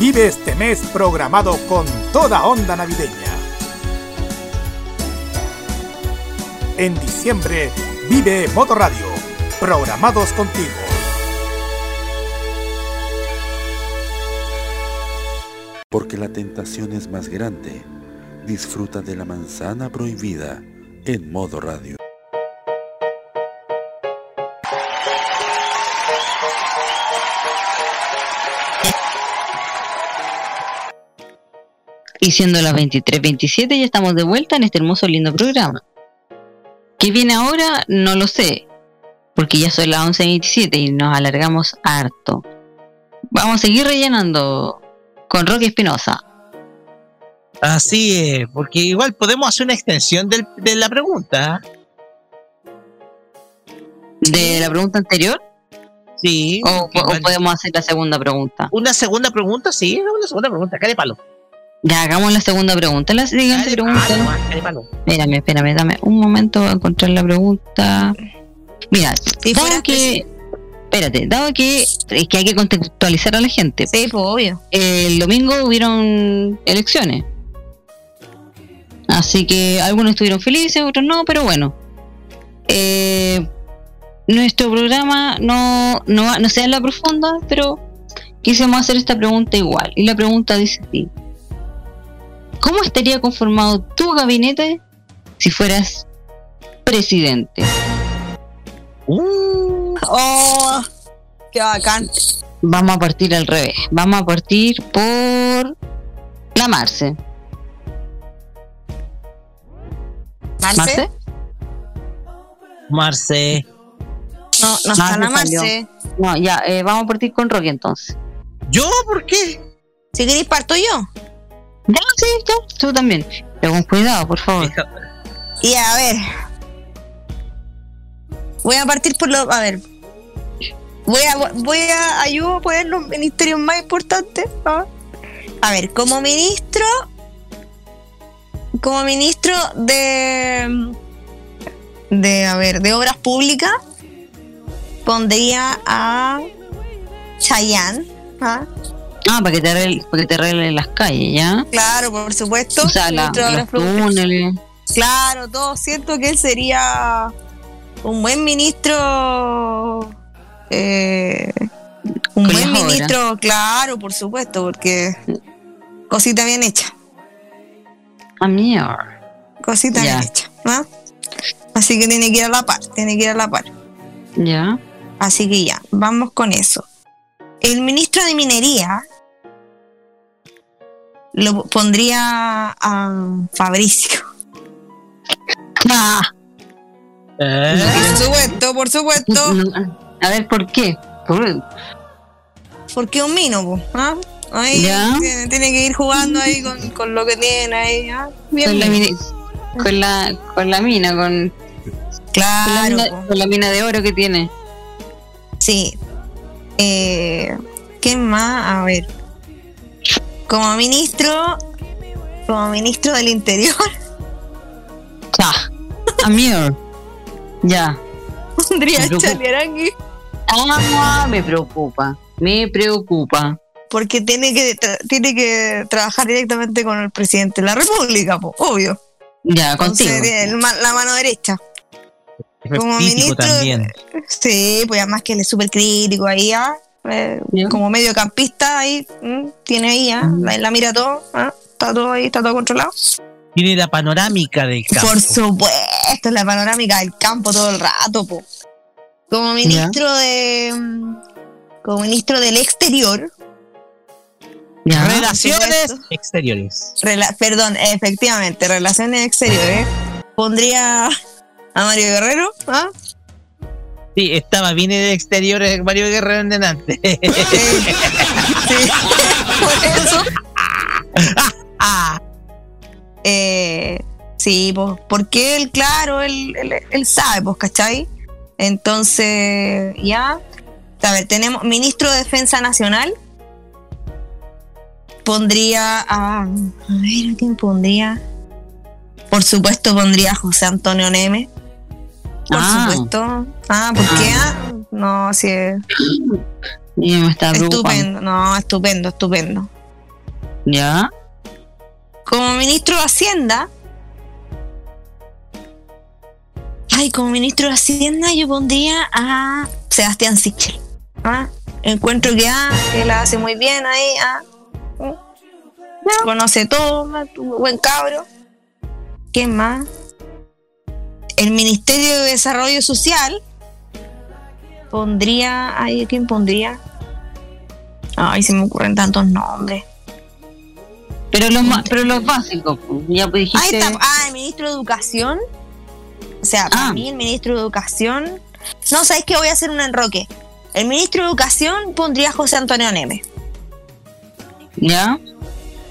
Vive este mes programado con toda onda navideña. En diciembre, vive Modo Radio, programados contigo. Porque la tentación es más grande. Disfruta de la manzana prohibida en modo radio. Y siendo las 23.27 ya estamos de vuelta en este hermoso lindo programa. ¿Qué viene ahora? No lo sé, porque ya son las 11.27 y nos alargamos harto. Vamos a seguir rellenando con Rocky Espinosa. Así es, porque igual podemos hacer una extensión del- de la pregunta. ¿De la pregunta anterior? Sí. ¿O, o podemos hacer la segunda pregunta? Una segunda pregunta, sí, una segunda pregunta, cara de palo. Ya hagamos la segunda pregunta. La siguiente pregunta. Espérame, espérame, dame un momento a encontrar la pregunta. Mira, dado que. Espérate, dado que es que hay que contextualizar a la gente. Sí, pues obvio. El domingo hubieron elecciones. Así que algunos estuvieron felices, otros no, pero bueno. Eh, nuestro programa no, no, no sea en la profunda, pero quisimos hacer esta pregunta igual. Y la pregunta dice así. ¿Cómo estaría conformado tu gabinete si fueras presidente? Oh, qué bacán. Vamos a partir al revés. Vamos a partir por la Marce. ¿Marce? Marce. No, no está la Marce salió. Marce. No, ya, eh, vamos a partir con Rocky entonces. ¿Yo? ¿Por qué? Si queréis parto yo. Ya, sí, ya, tú también. Pero con cuidado, por favor. Y a ver. Voy a partir por lo. A ver. Voy a, voy a ayudar a poner los ministerios más importantes. ¿ah? A ver, como ministro. Como ministro de. De, a ver, de obras públicas. Pondría a. Chayanne. ¿ah? Ah, para que te arreglen, para que te arreglen las calles, ¿ya? Claro, por supuesto. O sea, la- ministro de los túneles. Claro, todo siento que él sería un buen ministro. eh, un Con buen obras. ministro, claro, por supuesto, porque cosita bien hecha, Amigo. cosita Ya. bien hecha, ¿no? Así que tiene que ir a la par, tiene que ir a la par. Ya. Así que ya, vamos con eso. El ministro de Minería lo pondría a Fabricio. Ah, Por supuesto, por supuesto. a ver, ¿por qué? Por- Porque un mino, po, ¿ah? Ahí tiene, tiene que ir jugando ahí con, con lo que tiene ahí, ¿ah? Bien con, la con la con la mina, con Con la, Claro. mina, con la mina de oro que tiene. Sí. Eh, ¿Qué más? A ver. Como ministro, como ministro del Interior, Ya. Amir. Ya. pondría Me a preocupa. Charlie Arangui Ah, me preocupa. Me preocupa. porque tiene que tiene que trabajar directamente con el presidente de la República, po, obvio. Ya, contigo. el la mano derecha. Es Como ministro- también. Sí, pues además que él es súper crítico ahí, ¿ah? Eh, Ya. como mediocampista ahí, mm, tiene ahí, ¿ah? Mm. la, la mira todo, ¿ah? está todo ahí, está todo controlado. Tiene la panorámica del campo. Por supuesto, la panorámica del campo todo el rato, po. Como ministro de. mm, Como ministro del exterior. Ya. Relaciones exteriores. rela- perdón, efectivamente, relaciones exteriores. Pondría a Mario Guerrero, ¿ah? Sí, estaba bien en el exterior eh, Mario Guerrero en delante. Eh, sí, por eso. Eh, sí, pues, porque él, claro, él, él, él sabe, pues, ¿cachai? Entonces, ya. A ver, tenemos ministro de Defensa Nacional. Pondría a. A ver, ¿a quién pondría? Por supuesto, pondría a José Antonio Neme. Por Ah. supuesto. Ah, ¿por qué? Ah, No, sí. Está. Estupendo. No, estupendo, estupendo. Ya. Como ministro de Hacienda. Ay, como ministro de Hacienda yo pondría a Sebastián Sichel. ¿ah? Encuentro que, ah, que la hace muy bien ahí. Ah, ¿Mm? Conoce todo, buen cabro. ¿Quién más? El Ministerio de Desarrollo Social. Pondría. Ay, ¿quién pondría? Ay, se me ocurren tantos nombres. Pero los, pero los básicos. Ya pues Ahí dijiste. está. Ah, el ministro de Educación. O sea, para Ah. mí el ministro de Educación. No, ¿sabes qué? Voy a hacer un enroque. El ministro de Educación pondría a José Antonio Neme. Ya.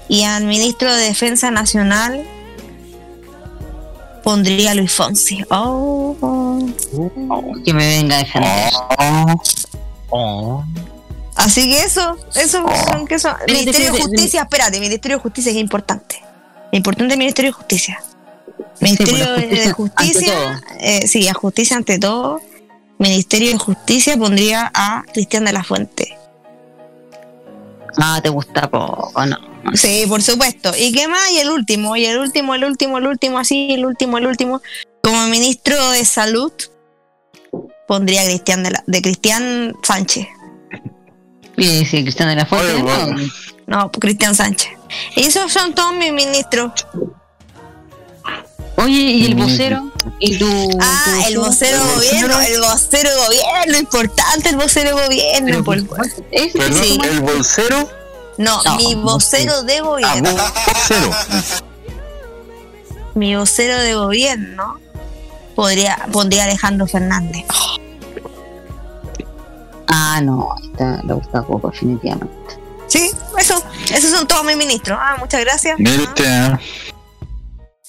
Y al ministro de Defensa Nacional pondría a Luis Fonsi. Oh, oh. Que me venga a defender. oh. Así que eso, eso, son que son. Espérate, Ministerio de Justicia, espérate, Ministerio de Justicia es importante. Importante el Ministerio de Justicia. Ministerio pues, la de Justicia, eh, sí, a justicia ante todo. Ministerio de Justicia pondría a Cristian de la Fuente. Ah, te gusta poco, no. Sí, por supuesto. ¿Y qué más? Y el último, y el último, el último, el último, así, el último, el último. Como ministro de Salud, pondría a Cristian de, la- de Cristian Sánchez. Sí, sí, Cristian de la Fuente. Oye, no. bueno. No, Cristian Sánchez. Y esos son todos mis ministros. Oye, ¿y el vocero? ¿Y tu, Ah, tu- el vocero de gobierno, el vocero de gobierno, importante el vocero de gobierno. por- Ese Perdón, sí. el bolsero. No, No, mi vocero de Ah, gobierno. Mi vocero de gobierno podría, pondría Alejandro Fernández. Ah, no, esta le gusta poco, definitivamente. Sí, eso, esos son todos mis ministros. Ah, muchas gracias. Mire usted, ah.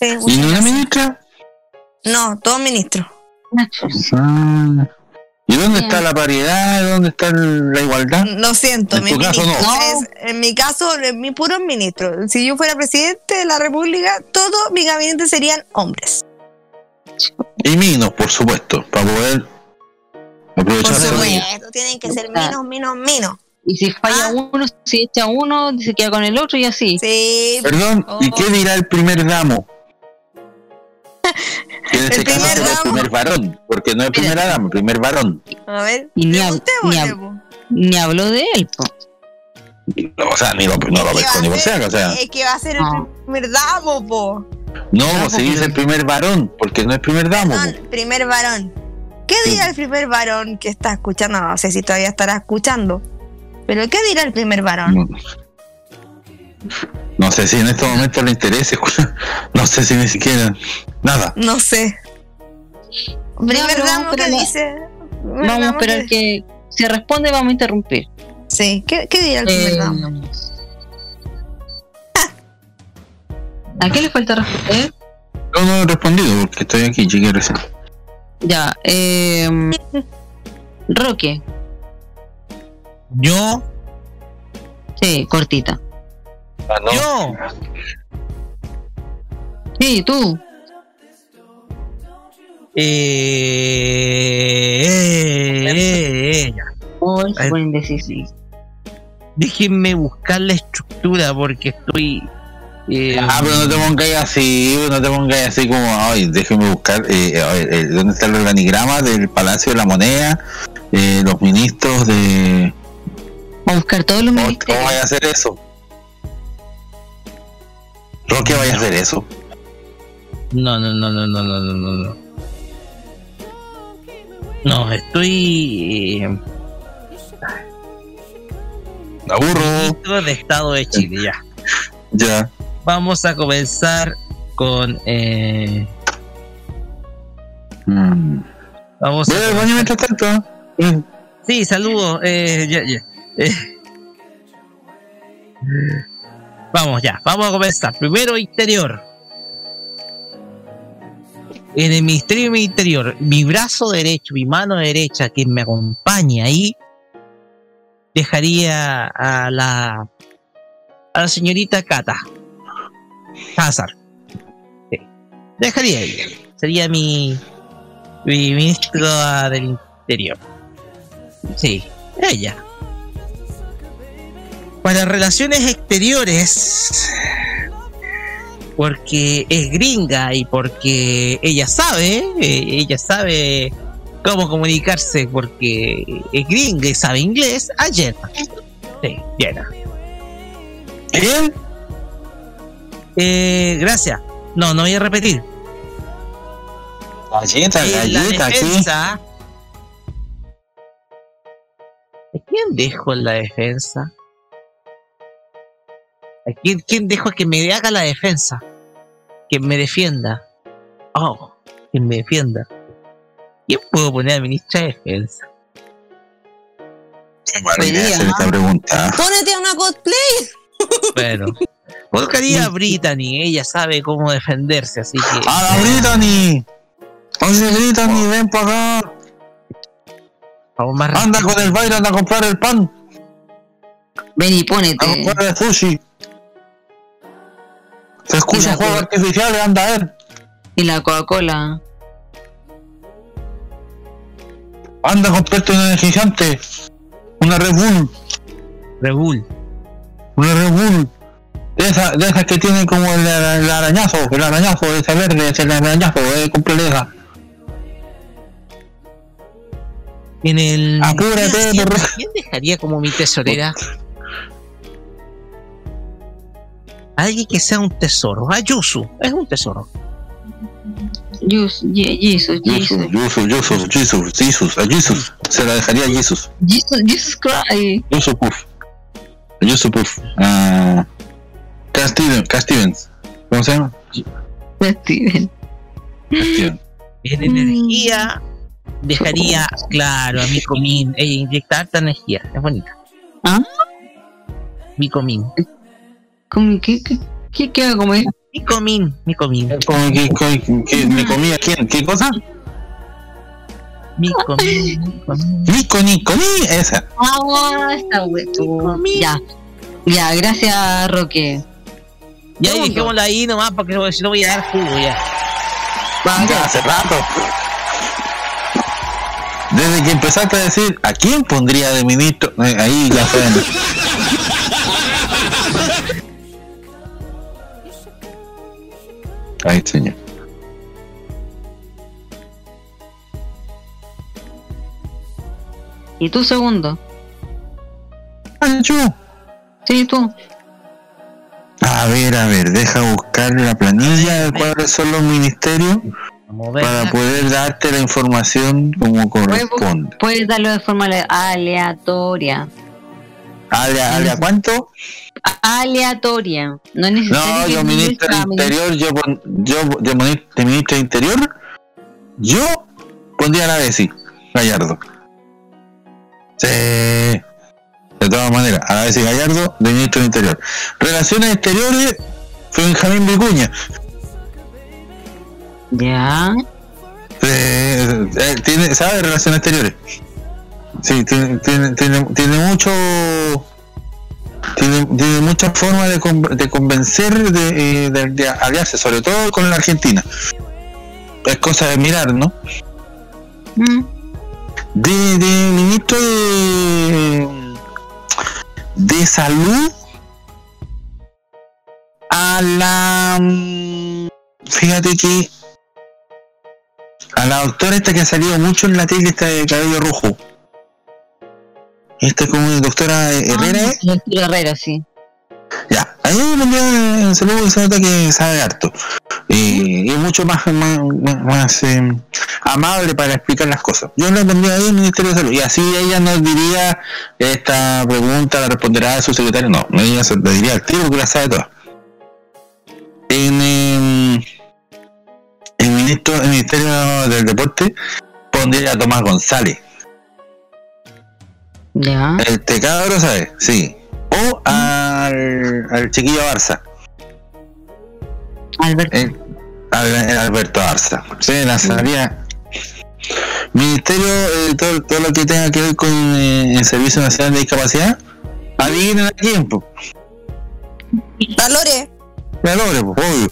Sí, ¿Y una ministra? No, todos ministros. Ah. ¿Y dónde está la paridad? ¿Dónde está la igualdad? Lo siento, En mi tu caso, ministro. no. es- en mi caso, en mi puro ministro. Si yo fuera presidente de la República, todo mi gabinete serían hombres. Y minos, por supuesto, para poder Por aprovecharse de supuesto, tienen que ser minos, minos, minos. Y si falla Ah. uno, si echa uno, se queda con el otro y así. Sí, Perdón, ¿y Oh. qué dirá el primer damo? Que en este El caso primer será el damo. primer varón, porque no es primera dama, el primer varón. a ver, Y ni hab- ni hab-. Ni habló de él, po. O sea, ni lo, no lo si acaso, o sea. Es que va a ser el primer damo, po. No, No, se dice el primer varón, porque no es primer damo. No, primer varón. ¿Qué dirá el primer varón que está escuchando? No sé si todavía estará escuchando. Pero ¿qué dirá el primer varón? No, no sé si en este momento le interesa, no sé si ni siquiera nada. No sé. Primer No, no, damo pero que dice. Vamos a damo esperar que si responde, vamos a interrumpir. Sí, ¿qué, qué dirá el primer Eh, damo? ¿A qué le falta responder? Yo no he respondido porque estoy aquí, chiquillos. recién. Ya, eh, Roque, Yo, sí, cortita. Ah, no. yo, Sí, tú. eh, eh, eh, ya. Hoy Ay. fue indecisivo. Déjenme buscar la estructura porque estoy. eh, Ah, pero no te pongáis así, no te pongáis así como, ay, déjeme buscar, eh, a ver, eh, ¿dónde está el organigrama del Palacio de la Moneda? Eh, los ministros de... A buscar todos los ¿Cómo, ministerios. cómo vaya a hacer eso? Roque vaya a hacer eso. No, no, no, no, no, no, no, no. No, estoy. Eh, Aburro. de Estado de Chile, ya. ya. Vamos a comenzar con. Eh, mm. Vamos a. Bueno, mientras tanto. Sí, saludos. Eh, ya, ya. Eh. Vamos ya, vamos a comenzar. Primero, interior. En el Ministerio del Interior, mi brazo derecho, mi mano derecha, quien me acompaña ahí, dejaría a la a la señorita Cata Hazard. Dejaría ahí. Sería mi, mi ministra del Interior. Sí, ella. Para relaciones exteriores, porque es gringa y porque ella sabe, eh, ella sabe cómo comunicarse porque es gringa y sabe inglés, a Jenna. Sí. ¿Quién? Eh, gracias. No, no voy a repetir. Galleta, galleta, defensa. ¿A quién dejo en la defensa? ¿A quién, quién dejo que me haga la defensa? Que me defienda. Oh, que me defienda. ¿Quién puedo poner a ministra de defensa? Hacer esta pregunta. Pónete a una cosplay. Bueno, buscaría a Brittany. Ella sabe cómo defenderse, así que. ¡A la Brittany! Oye, Brittany, ven para acá. Vamos más Anda rápido. con el baile, anda a comprar el pan. Ven y A ponete. comprar el sushi. La juegos artificiales, anda a ver. Y la Coca-Cola. Anda a comprarte un energizante. Una Red Bull. Red Bull. Una Red Bull. De esas de esas que tienen como el, el arañazo. El arañazo, ese verde, ese el arañazo. Eh, cómprale esa. En el. Apúrate, ¿Quién, quién dejaría como mi tesorera? Alguien que sea un tesoro. Ayusu, es un tesoro. Jesus, Jesus. Jesus, Jesus, Jesus, Jesus, a Jesus. Se la dejaría a Jesus. Jesus, Jesus Christ. Yusuf Puff. Yusuf Puff. Ah. Cat Stevens. Cat Stevens. ¿Cómo se llama? Steven. Cat Stevens. En energía, dejaría, claro, a mi comín. Ella inyecta harta energía, es bonita. ¿Ah? Mi comín. ¿Cómo- ¿Qué, qué, qué, qué comer? Mi comín, mi comín. ¿Cómo que, que- que me comía quién? ¿Qué cosa? Mi comín, mi comín. Nico, ni esa. Ah, está bueno. Ya. Ya, gracias, Roque. Ya dejémosla ahí nomás porque si no voy a dar jugo Ya hace rato. Desde que empezaste a decir a quién pondría de ministro, eh, ahí ya fue. Ahí, señor. ¿Y tú segundo? Ah, yo. Sí, tú. A ver, a ver, deja buscar la planilla de cuáles son los ministerios para poder darte la información como corresponde. Puedes darlo de forma ale- aleatoria. ¿Alea, alea cuánto? Aleatoria. No es necesario No, yo ministro del ministro- Interior, yo, pon- yo de, mini- de ministro de Interior, yo pondría a la Bessi, Gallardo. Sí. De todas maneras, a la Bessi Gallardo, de ministro del Interior. Relaciones Exteriores, fue Benjamín Vicuña. Ya. Sí, eh, tiene, sabe de relaciones exteriores. Sí, tiene, tiene, tiene, tiene mucho. Tiene, tiene muchas formas de, de convencer de, eh, de- de aliarse, sobre todo con la Argentina. Es cosa de mirar, ¿no? Mm. De, de ministro de, de salud a la. mm, Fíjate que a la doctora esta que ha salido mucho en la tele, esta de cabello rojo. Esta como doctora Herrera, ¿eh? Ah, Doctor Herrera, sí. Ya, ahí le envío un saludo que se nota que sabe harto. Y, y es mucho más, más, eh, amable para explicar las cosas. Yo le envié ahí al Ministerio de Salud. Y así ella nos diría esta pregunta, la responderá a su secretario. No, ella se le diría al tiro porque la sabe toda. En el ministro, el Ministerio del Deporte pondría a Tomás González. Ya. El tecado sabe, sí. O al, al chiquillo Barça. Alberto. El, al- el Alberto Barça. Sí, la salía. Ministerio, eh, todo, todo lo que tenga que ver con eh, el Servicio Nacional de Discapacidad. Adivinen a quién. Valores. La Lore, pues, obvio.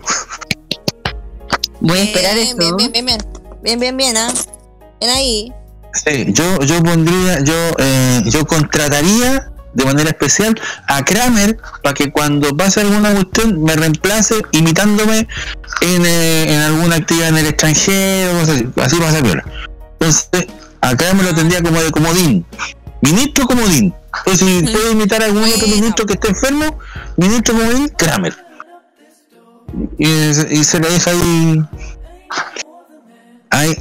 Voy a esperar bien, eso. Bien, bien, bien, bien. Bien, bien, bien, ¿ah? Bien ahí. Sí, yo, yo pondría, yo, eh, yo contrataría de manera especial a Kramer para que cuando pase alguna cuestión me reemplace imitándome en, eh, en alguna actividad en el extranjero, cosas así, así va a ser viola. Entonces, a Kramer lo tendría como de comodín, ministro comodín. Entonces, si puede imitar a algún otro ministro que esté enfermo, ministro comodín, Kramer. Y, y se le deja ahí hay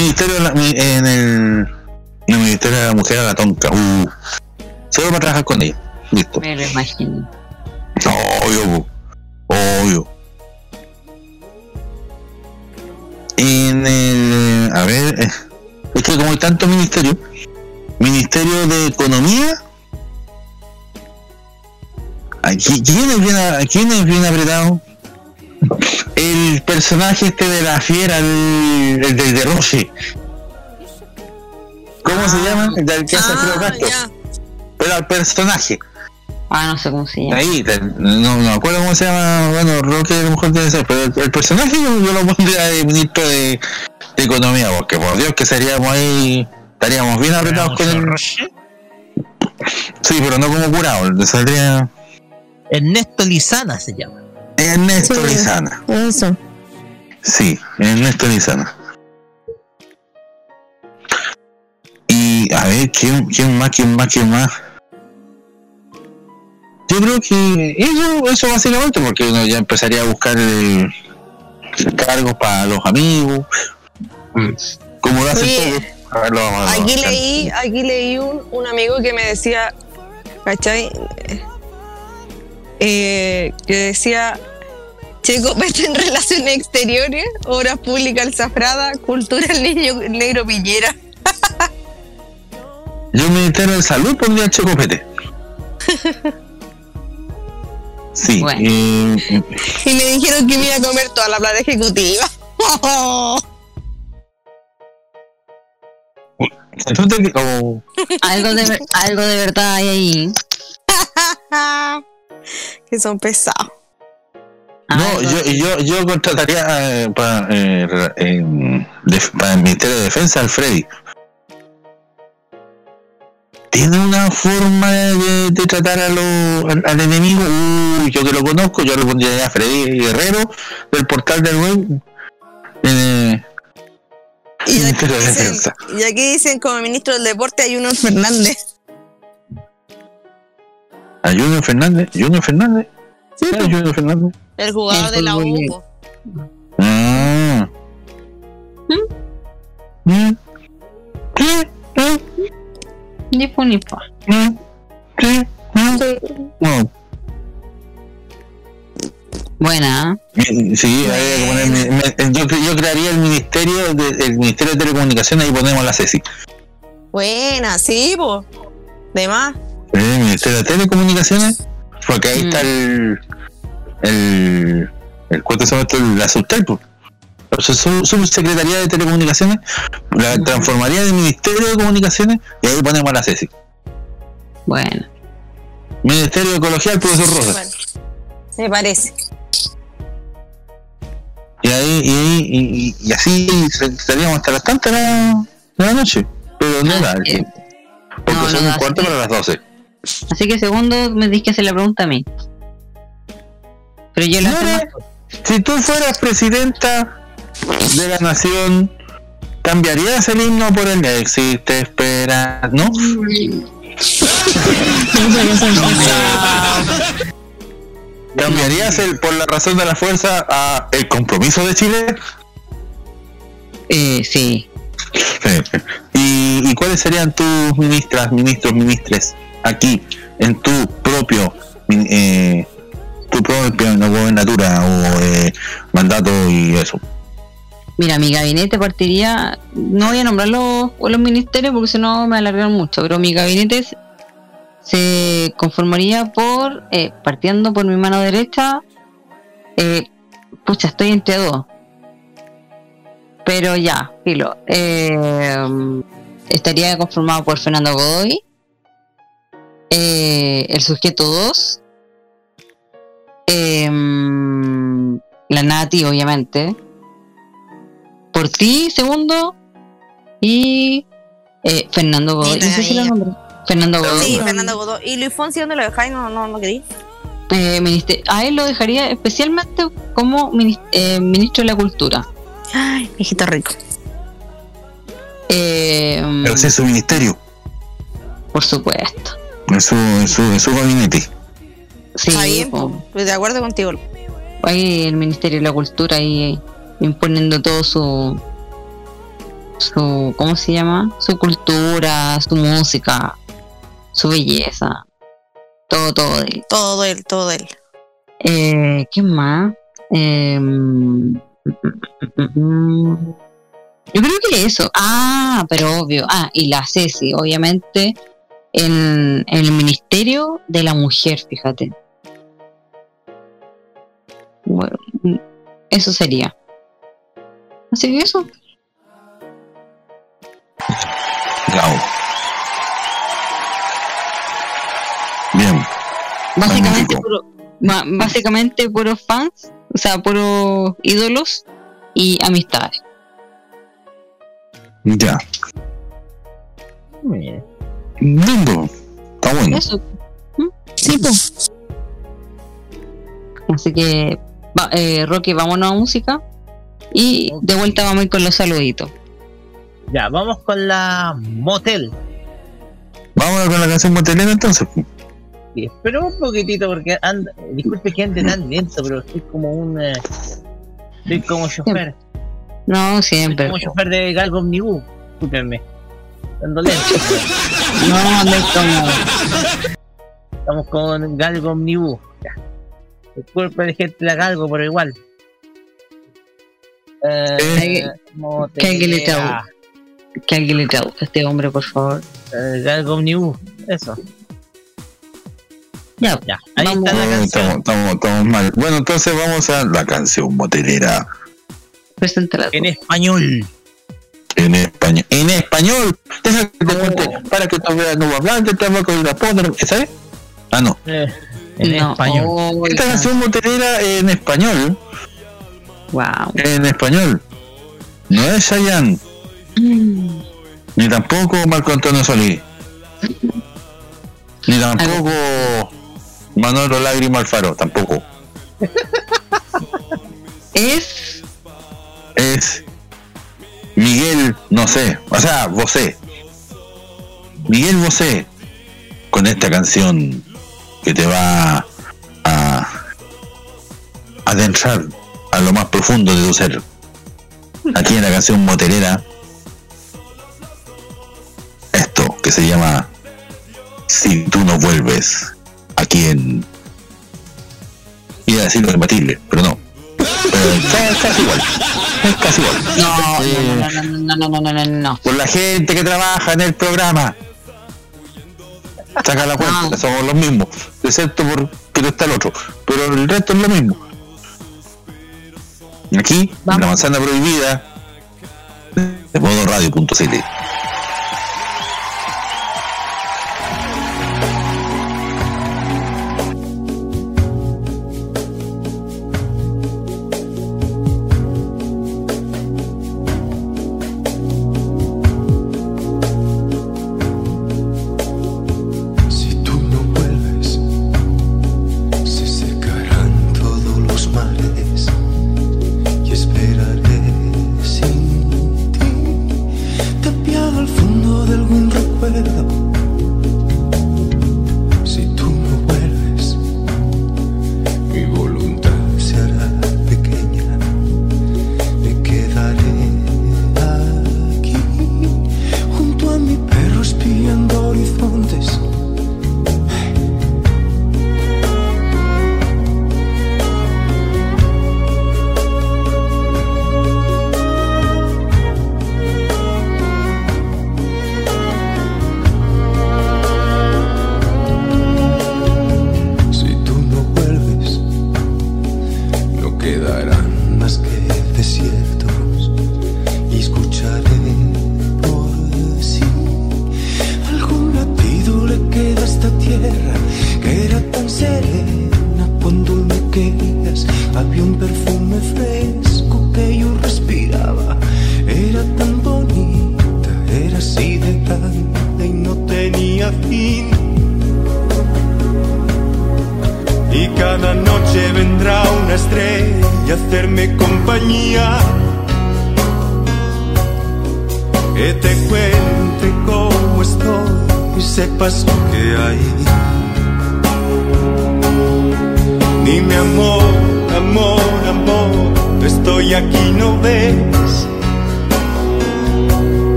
ministerio de la- mi- en el, en el ministerio de la mujer a la tonca. Uh, solo para trabajar con ella. Listo. Me lo imagino. obvio obvio. En el a ver eh, es que como hay tantos ministerios ministerio de economía quién es bien a- quién es bien apretado el personaje este de la fiera, el, el del derroche. ¿Cómo se llama? El del que hace Ah, ya. Pero el personaje. Ah, no sé cómo se llama. Ahí, no, no me acuerdo cómo se llama. Bueno, Roque a lo mejor debe ser, pero el, el personaje yo, yo lo pondría de ministro de, de Economía, porque por Dios que seríamos ahí, estaríamos bien apretados con el. Sí, pero no como curado, saldría Ernesto Lizana se llama. Ernesto Sí. Lizana. Eso. Sí, Ernesto Lizana. Y a ver, ¿quién, quién más, quién más, quién más? Yo creo que eso, eso básicamente, porque uno ya empezaría a buscar el cargos para los amigos, como lo hacen Oye, todos. A ver, lo vamos a- Aquí leí, aquí leí un, un amigo que me decía, ¿cachai? Eh, que decía, Pete en relaciones exteriores, obras públicas el Zafrada, cultura el niño negro Piñera. Yo Ministerio de Salud pondría el Checopete. Sí, Bueno. y- Y me dijeron que me iba a comer toda la plata ejecutiva. oh, Algo de, algo de verdad hay ahí. que son pesados. No, Algo yo, yo, yo contrataría eh, para, eh, para el Ministerio de Defensa al Freddy. Tiene una forma de, de tratar a lo- al, al enemigo. Uy, yo que lo conozco, yo lo pondría a Freddy Guerrero del portal del web. Eh, Y aquí, de dicen, Defensa. y aquí dicen como ministro del deporte hay uno Fernández. a Junior Fernández. Junior Fernández. Sí, Junior Fernández. El jugador El de la fútbol. U. po. Ah. Mm. Sí, sí, Ni fu ni fa. mm, sí, mm. No, Buena. ¿eh? Sí, había que poner yo, yo crearía el ministerio de, el ministerio de telecomunicaciones y ponemos la CECI. Buena, sí, po. De más. El ministerio de telecomunicaciones, porque ahí Mm. está el el el cuento se llama esto? la Subtel, pues. o sea, su- subsecretaría de telecomunicaciones, la transformaría en ministerio de comunicaciones y ahí ponemos a la Ceci. Bueno, Ministerio de Ecología, el profesor Rosa. Me parece. Y ahí, y, ahí- y, así estaríamos hasta las tantas de la, de la noche. Pero no da el eh, tiempo. Porque no, son un cuarto para las 12. así que segundo me dices que hacer la pregunta a mí. Pero yo la Señora, si tú fueras presidenta de la nación, ¿cambiarías el himno por el existe espera? ¿No? ¿Cambiarías el por la razón de la fuerza a el compromiso de Chile? Eh, sí. ¿Y, y cuáles serían tus ministras, ministros, ministres aquí en tu propio eh, tu propia gobernatura o eh, mandato y eso? Mira, mi gabinete partiría, no voy a nombrar los, los ministerios porque si no me alargan mucho, pero mi gabinete se- conformaría por, eh, partiendo por mi mano derecha, eh, pucha, estoy entre dos. Pero ya, filo. eh, estaría conformado por Fernando Godoy, el sujeto 2, em, la Nati, obviamente, por ti, segundo, y eh, Fernando Godoy. No sé si lo nombré. Fernando Godoy. Sí, Fernando Godó. ¿Y Luis Fonsi dónde lo dejáis? No, no, no queréis. Eh, a él lo dejaría especialmente como eh, ministro de la Cultura. Ay, viejito rico. Eh, Pero ese es su ministerio, por supuesto. es su, es su, es su gabinete. Sí, bien, po. pues, de acuerdo contigo. ahí el Ministerio de la Cultura ahí imponiendo todo su su ¿cómo se llama? su cultura, su música, su belleza, todo, todo de él. Todo él, todo él. Eh, ¿Qué más? Eh, mm, yo creo que eso. Ah, pero obvio. Ah, y la Ceci, obviamente, en, en el Ministerio de la Mujer, fíjate. Bueno, mm, eso sería. Así que eso. Bravo. Bien. Básicamente, puro, básicamente puros fans, o sea, puros ídolos y amistades. Ya. Muy bien. Lindo. Está bueno. Eso. Sí, pues. Así que, va, eh, Rocky, vámonos a música. Y de vuelta vamos a ir con los saluditos. Ya, vamos con la motel. Vamos con la canción motelera entonces. Sí, pero un poquitito porque anda, disculpe que ande tan lento, pero soy como un eh, soy como chofer, No, soy siempre. como chofer de Galgo Omnibus, discúlpenme. Ando lento. No, andes como. Estamos con Galgo Omnibus. Disculpe de gente la Galgo, pero igual. Eh, Que alguien le trau- que alguien le traduzca a este hombre, por favor. Eh, Galgo Omnibus, eso. Ya, Ya, ahí Vamos. está la canción. estamos, estamos, estamos mal. Bueno, entonces vamos a la canción motelera preséntala. En español. en español. En español. Deja que te cuente para que tú veas no hablar de tabaco y la poner. ¿Sabes? Ah, no. Eh, en No, español. oiga. Esta canción motelera en español. Wow. En español. No es Chayanne, ni tampoco Marco Antonio Solís, ni tampoco Manolo Lágrima Alfaro, tampoco. Es. Es Miguel, no sé, o sea, Bosé. Miguel Bosé, con esta canción que te va a adentrar a lo más profundo de tu ser. Aquí en la canción motelera, esto que se llama Si tú no vuelves, aquí en... Iba a decir lo imbatible, pero no. Es casi igual. Es casi igual. Eh, no, no, no, no, no, no, no, no, no. por la gente que trabaja en el programa. Saca la cuenta, no. somos los mismos, excepto por que está el otro, pero el resto es lo mismo. Aquí, la manzana prohibida de modoradio.cl.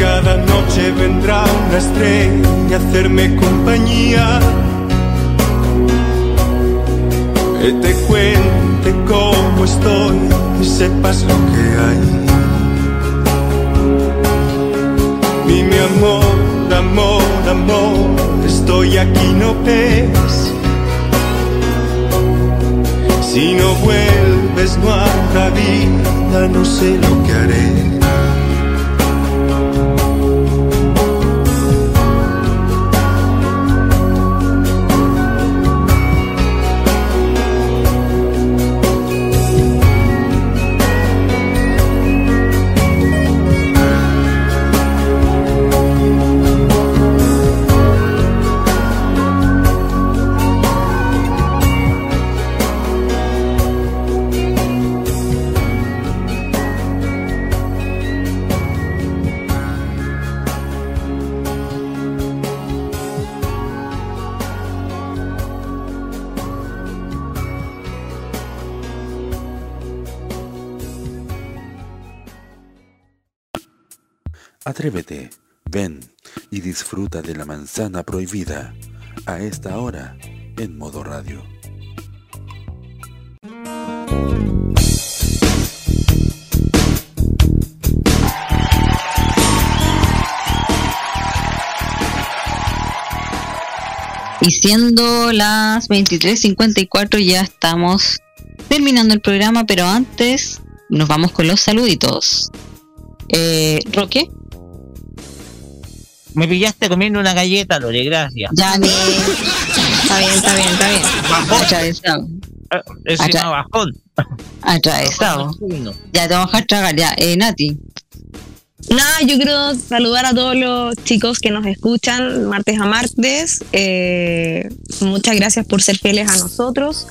Cada noche vendrá una estrella a hacerme compañía. Que te cuente cómo estoy y sepas lo que hay. Mi mi amor, amor, amor, estoy aquí, no ves. Si no vuelves, no habrá vida, no sé lo que haré. Atrévete, ven y disfruta de la manzana prohibida a esta hora en modo radio. Y siendo las 23:54 ya estamos terminando el programa, pero antes nos vamos con los saluditos. Eh, Roque. Me pillaste comiendo una galleta, Lore, gracias. ya ni Está bien, está bien, está bien. atravesado. Es Atra- bajón. Atravesado. Ya te vamos a tragar, ya. Eh, Nati, Nada, yo quiero saludar a todos los chicos que nos escuchan martes a martes. Eh, muchas gracias por ser fieles a nosotros.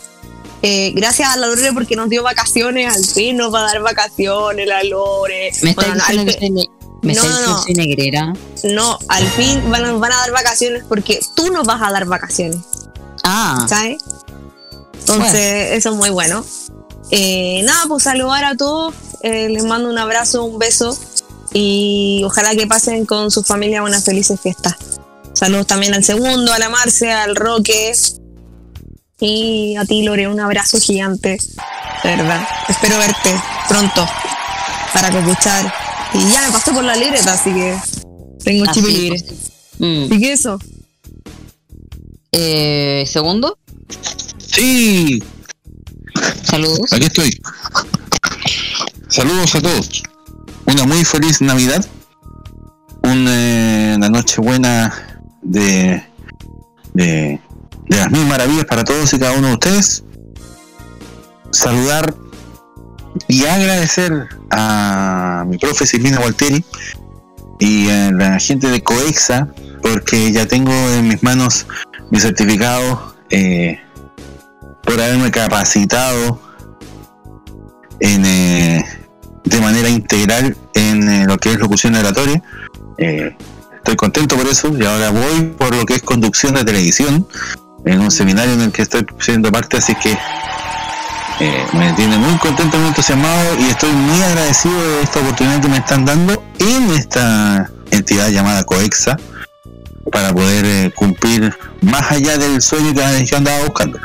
Eh, gracias a la Lore porque nos dio vacaciones, al fin nos va a dar vacaciones la Lore. me Bueno, al diciendo que me No, no, no. que soy negrera. No, al fin van, a- van a dar vacaciones porque tú nos vas a dar vacaciones, Ah, ¿sabes? Entonces, eso es muy bueno. Eh, nada, pues saludar a todos. eh, les mando un abrazo, un beso. Y ojalá que pasen con sus familias unas felices fiestas. Saludos también al segundo, a la Marce, al Roque. Y a ti, Lore, un abrazo gigante. De verdad. Espero verte pronto para copuchar. Y ya me pasé por la libreta, así que tengo chip libre. mm. Así que eso. Eh, segundo, Sí, saludos. aquí estoy. Saludos a todos. Una muy feliz Navidad. Una, una noche buena de, de, de las mil maravillas para todos y cada uno de ustedes. Saludar y agradecer a mi profe Silvina Gualtieri y a la gente de Coexa porque ya tengo en mis manos mi certificado eh, por haberme capacitado en, eh, de manera integral en eh, lo que es locución oratoria. Eh, estoy contento por eso y ahora voy por lo que es conducción de televisión en un seminario en el que estoy siendo parte, así que eh, me tiene muy contento, muy entusiasmado y estoy muy agradecido de esta oportunidad que me están dando en esta entidad llamada COEXA para poder eh, cumplir más allá del sueño que andaba buscando.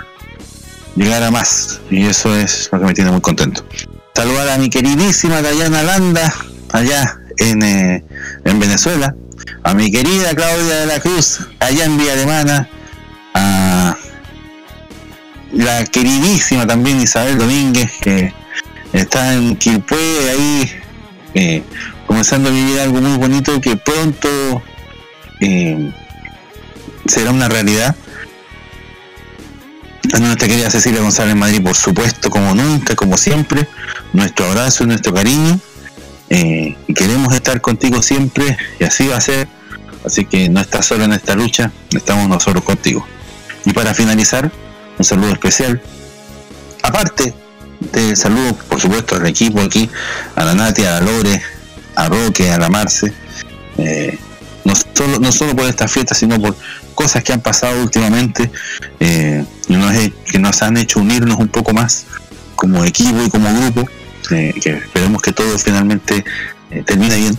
Llegar a más y eso es lo que me tiene muy contento. Saludar a mi queridísima Dayana Landa allá en, eh, en Venezuela. A mi querida Claudia de la Cruz allá en Villa Alemana. A la queridísima también Isabel Domínguez que está en Quilpué ahí eh, comenzando a vivir algo muy bonito que pronto eh, será una realidad a nuestra querida Cecilia González Madrid, por supuesto, como nunca, como siempre, nuestro abrazo y nuestro cariño. eh, y queremos estar contigo siempre, y así va a ser. Así que no estás solo en esta lucha, estamos nosotros contigo. Y para finalizar, un saludo especial. Aparte del saludo, por supuesto, al equipo aquí, a la Nati, a la Lore, a Roque, a la Marce. eh, no, solo, por esta fiesta, sino por cosas que han pasado últimamente eh, que nos han hecho unirnos un poco más como equipo y como grupo, eh, que esperemos que todo finalmente termine bien.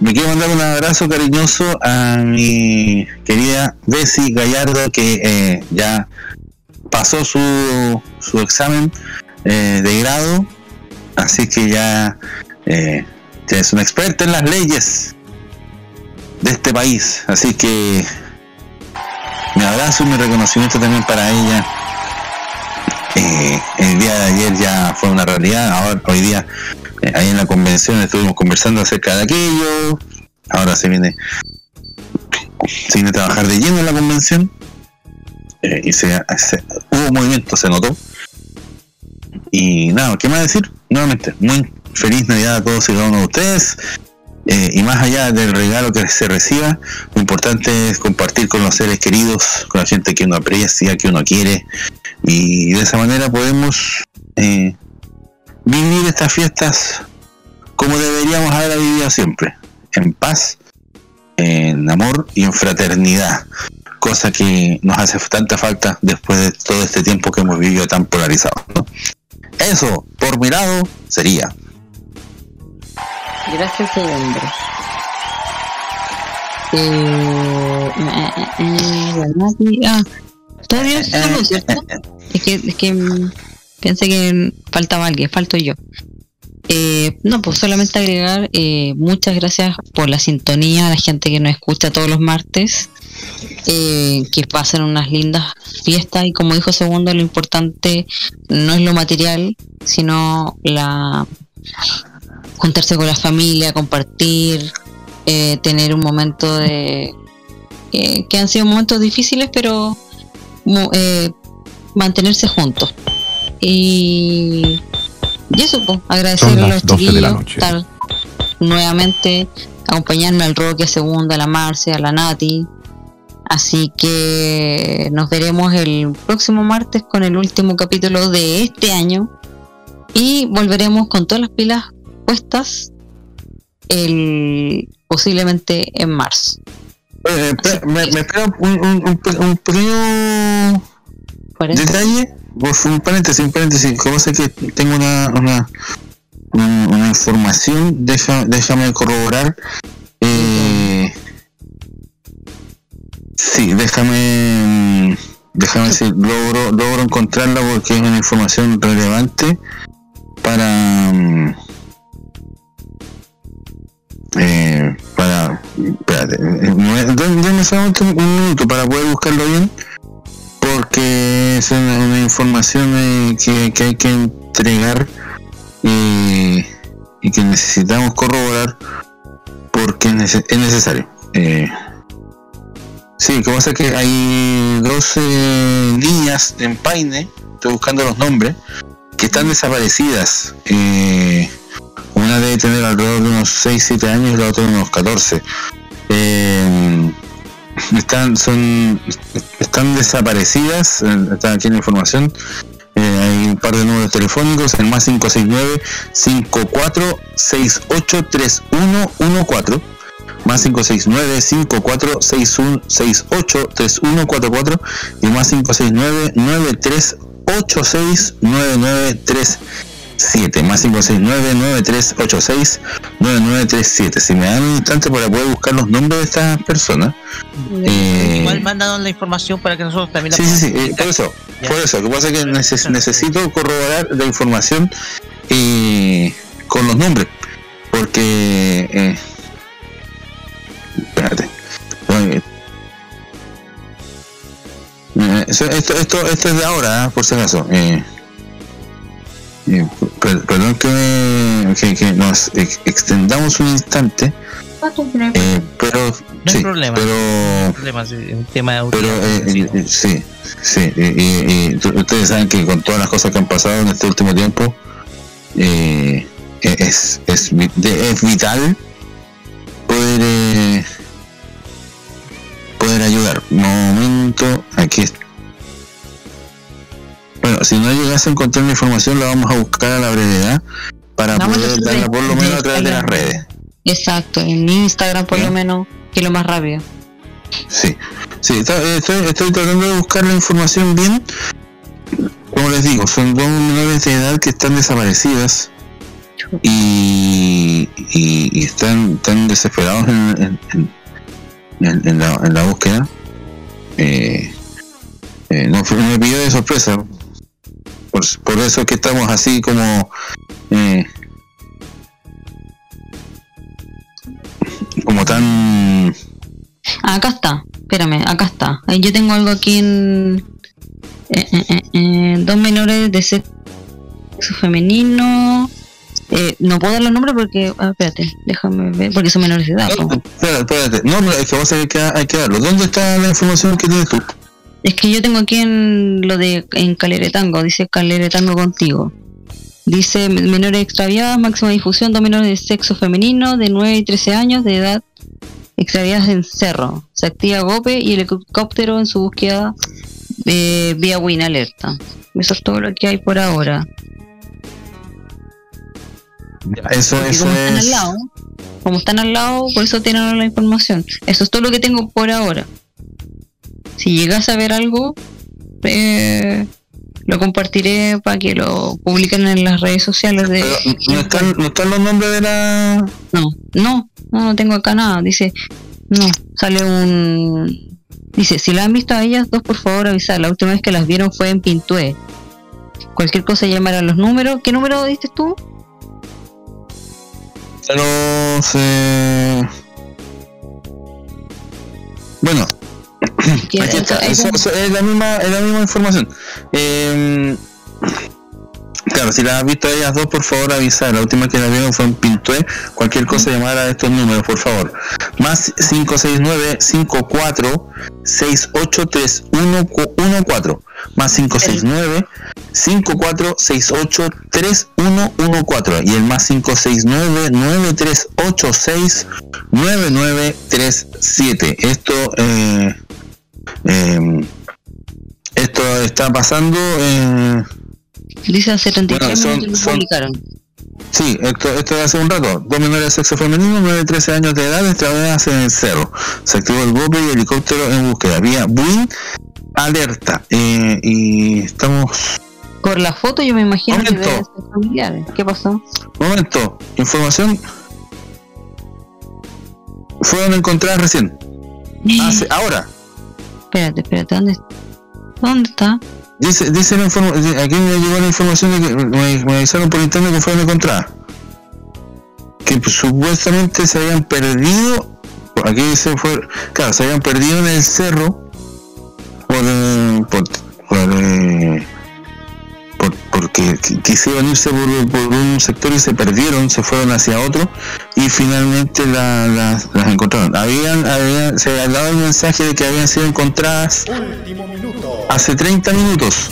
Me quiero mandar un abrazo cariñoso a mi querida Bessie Gallardo, que ya pasó su, su examen eh, de grado, así que ya, eh, ya es una experta en las leyes de este país, así que mi abrazo y mi reconocimiento también para ella. Eh, el día de ayer ya fue una realidad, ahora hoy día ahí en la convención estuvimos conversando acerca de aquello, ahora se viene se viene a trabajar de lleno en la convención eh, y se, se- hubo movimiento, se notó. Y nada, ¿qué más decir? Nuevamente, muy feliz Navidad a todos y cada uno de ustedes. Eh, y más allá del regalo que se reciba, lo importante es compartir con los seres queridos, con la gente que uno aprecia, que uno quiere, y de esa manera podemos eh, vivir estas fiestas como deberíamos haber vivido siempre, en paz, en amor y en fraternidad, cosa que nos hace tanta falta después de todo este tiempo que hemos vivido tan polarizados. ¿no? Eso, por mi lado, sería. Gracias, segundo. Eh, eh, eh, ah, todavía solo, ¿cierto? Es que, es que mm, pensé que faltaba alguien, falto yo. Eh, no, pues solamente agregar eh, muchas gracias por la sintonía, a la gente que nos escucha todos los martes, eh, que pasen unas lindas fiestas y como dijo Segundo, lo importante no es lo material, sino la juntarse con la familia, compartir, eh, tener un momento de eh, que han sido momentos difíciles, pero eh, mantenerse juntos. Y, y eso, pues, agradecerle Son a los 12 de la chiquillos estar nuevamente acompañarme al Roque, a Segunda, a la Marce, a la Nati. Así que nos veremos el próximo martes con el último capítulo de este año y volveremos con todas las pilas puestas el posiblemente en marzo. Eh, me, me espera un, un, un, un pequeño detalle, un paréntesis, un paréntesis, como sé que tengo una, una, una, una información, deja, déjame corroborar. Sí, déjame, déjame ver si logro, logro encontrarla porque es una información relevante para, mm, eh, para, espérate, eh, me- dame dame solamente un minuto para poder buscarlo bien porque es una, información eh, que, que hay que entregar eh, y que necesitamos corroborar porque es, es necesario. Eh, sí, lo que es que hay 12 niñas en Paine, estoy buscando los nombres, que están desaparecidas. Eh, una debe tener alrededor de unos 6-7 años y la otra unos 14. Eh, están son están desaparecidas eh, está aquí la información hay un par de números telefónicos el más 569 5468 3114 más 569 5461 3144 y más 569 9386 9937 más 569 9386 9937 si me dan un instante para poder buscar los nombres de estas personas eh, Igual mandanos la información para que nosotros también la Sí, sí, sí, eh, por eso, por eso, lo que pasa es que neces- necesito corroborar la información eh, con los nombres, porque... esto, esto, esto es de ahora, ¿ah? por si acaso. Eh, eh, per- perdón que, que, que nos ex- extendamos un instante, eh, pero... No hay sí, problema. pero No hay problema, sí, un tema de pero eh, eh, sí, sí, y, y- y tú- ustedes saben que con todas las cosas que han pasado en este último tiempo, eh, eh, es, es, es vital poder eh, poder ayudar. Momento, aquí está. Bueno, si no llegas a encontrar la información, la vamos a buscar a la brevedad para a poder darla por lo menos a través de las redes. Exacto, en Instagram por lo menos, que lo más rápido. Sí, sí, estoy, estoy tratando de buscar la información bien. Como les digo, son dos menores de edad que están desaparecidas y, y- y están, están desesperados en, en- en- la, en la búsqueda. Eh, eh, no, fue- me pidió de sorpresa. Por, por eso es que estamos así como... eh, como tan acá está, espérame, acá está. Yo tengo algo aquí en. eh, eh, eh, dos menores de sexo femenino. Eh, no puedo dar los nombres porque. ah, espérate, déjame ver, porque son menores de edad. Espérate, espérate. No, pero es que vos sabés que hay que darlo. ¿Dónde está la información que tienes tú? Es que yo tengo aquí en lo de en Caleretango, dice Caleretango contigo. Dice menores extraviadas, máxima difusión, dos menores de sexo femenino de 9 y 13 años de edad extraviadas en Cerro. Se activa GOPE y el helicóptero en su búsqueda eh, vía Win Alerta. Eso es todo lo que hay por ahora. Eso, eso como están al lado, como están al lado, por eso tienen la información. Eso es todo lo que tengo por ahora. Si llegas a ver algo, eh, lo compartiré para que lo publiquen en las redes sociales de. ¿No están, ¿No están los nombres de la.? No, no, no, no tengo acá nada. Dice, no, sale un. Dice, si la han visto a ellas dos, por favor avisar. La última vez que las vieron fue en Pintué. Cualquier cosa llamar a los números. ¿Qué número diste tú? Los. eh, Bueno, aquí está. Eso- eso es, la misma, es la misma información. Eh, claro, si la has visto a ellas dos, por favor avisar. La última que la vieron fue en Pintué. Cualquier cosa llamar a estos números, por favor. Más 569 54 683114 más 569 54 68 3114 y el más 569 9386 9937 esto eh, eh, esto está pasando eh, Dice hace 33 Bueno, son- publicaron. Sí, esto, esto de hace un rato. Dos menores de sexo femenino, 9 y 13 años de edad, extraviadas en el cerro. Se activó el golpe y helicóptero en búsqueda. Vía Buin alerta. Eh, y estamos. Por la foto yo me imagino que deben ser familiares. ¿Qué pasó? Momento, información. Fueron encontradas recién. Hace, ahora. Espérate, espérate, ¿dónde, ¿dónde está? Dice, dice la informa- aquí me llegó la información de que me, me avisaron por internet que fueron encontradas. Que pues, supuestamente se habían perdido, aquí dice fue, claro, se habían perdido en el cerro por, por, por, por- porque qui- quisieron irse por, por un sector y se perdieron, se fueron hacia otro y finalmente la- las- las encontraron. Habían, habían, se había dado el mensaje de que habían sido encontradas hace 30 minutos.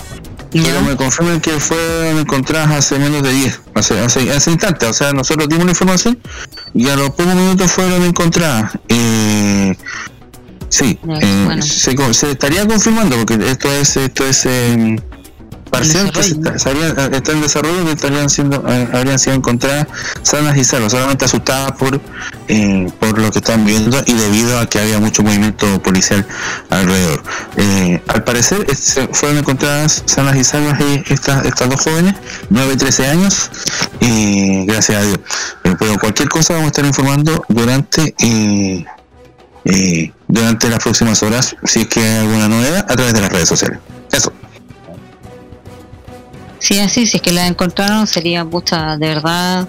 Pero me confirman que fueron encontradas hace menos de 10, hace, hace, hace instantes. O sea, nosotros dimos la información y a los pocos minutos fueron encontradas. Eh, sí, eh, se, co- se estaría confirmando porque esto es esto es eh, parcial que se está, estaría- está en desarrollo que estarían siendo eh, habrían sido encontradas sanas y salvas, solamente asustadas por eh, por lo que están viendo y debido a que había mucho movimiento policial alrededor. Eh, al parecer es- se fueron encontradas sanas y salvas eh, estas, estas dos jóvenes, 9 y 13 años, y gracias a Dios. Eh, pero cualquier cosa vamos a estar informando durante eh, durante las próximas horas, si es que hay alguna novedad, a través de las redes sociales. Eso. Sí, así, si es que la encontraron sería, pucha, de verdad,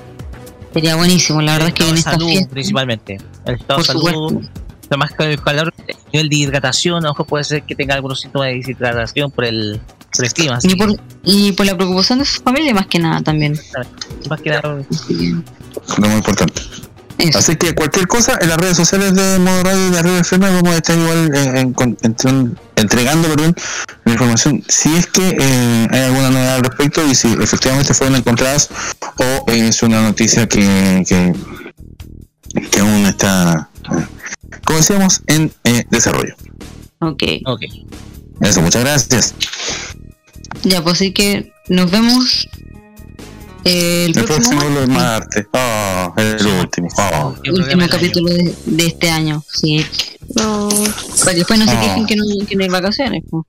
sería buenísimo. La verdad es que en esta salud fiesta, principalmente. El estado de salud, además que el calor, el nivel de hidratación, ojo, puede ser que tenga algunos síntomas de deshidratación por el, por el clima. y por, y por la preocupación de su familia más que nada también. más que nada, Lo muy importante. Así que cualquier cosa en las redes sociales de Modo Radio y de Arriba FM vamos a estar igual eh, en- entregando perdón, la información si es que eh, hay alguna novedad al respecto y si efectivamente fueron encontradas o eh, es una noticia que, que, que aún está, eh, como decíamos, en eh, desarrollo. Ok. Ok. Eso, muchas gracias. Ya, pues sí que nos vemos eh, el, El próximo, próximo martes. Oh, el último. Oh. último capítulo de, de este año. Sí. No, para que después no se Ah. quejen que no, que no hay vacaciones. po.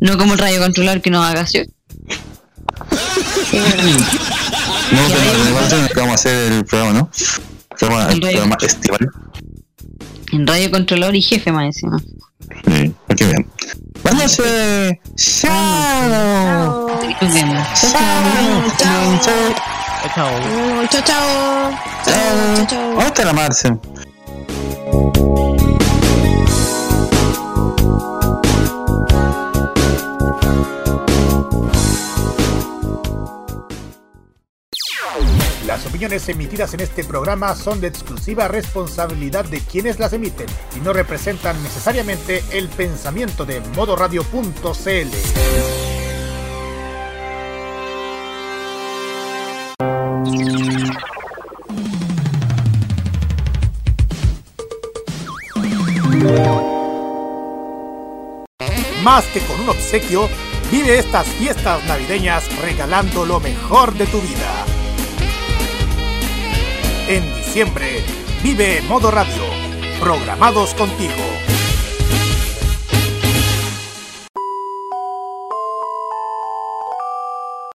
No como el radio controlar que no hay vacaciones. No, pero vamos a hacer el programa, ¿no? El programa, el programa estival. En radio controlador y jefe más encima. Sí, para que noches. Chao. Chao. Chao. Chao. Chao, chao. Chao, chao. ¿Dónde está la Opiniones emitidas en este programa son de exclusiva responsabilidad de quienes las emiten y no representan necesariamente el pensamiento de modoradio.cl. Más que con un obsequio, vive estas fiestas navideñas regalando lo mejor de tu vida. En diciembre, vive Modo Radio, programados contigo.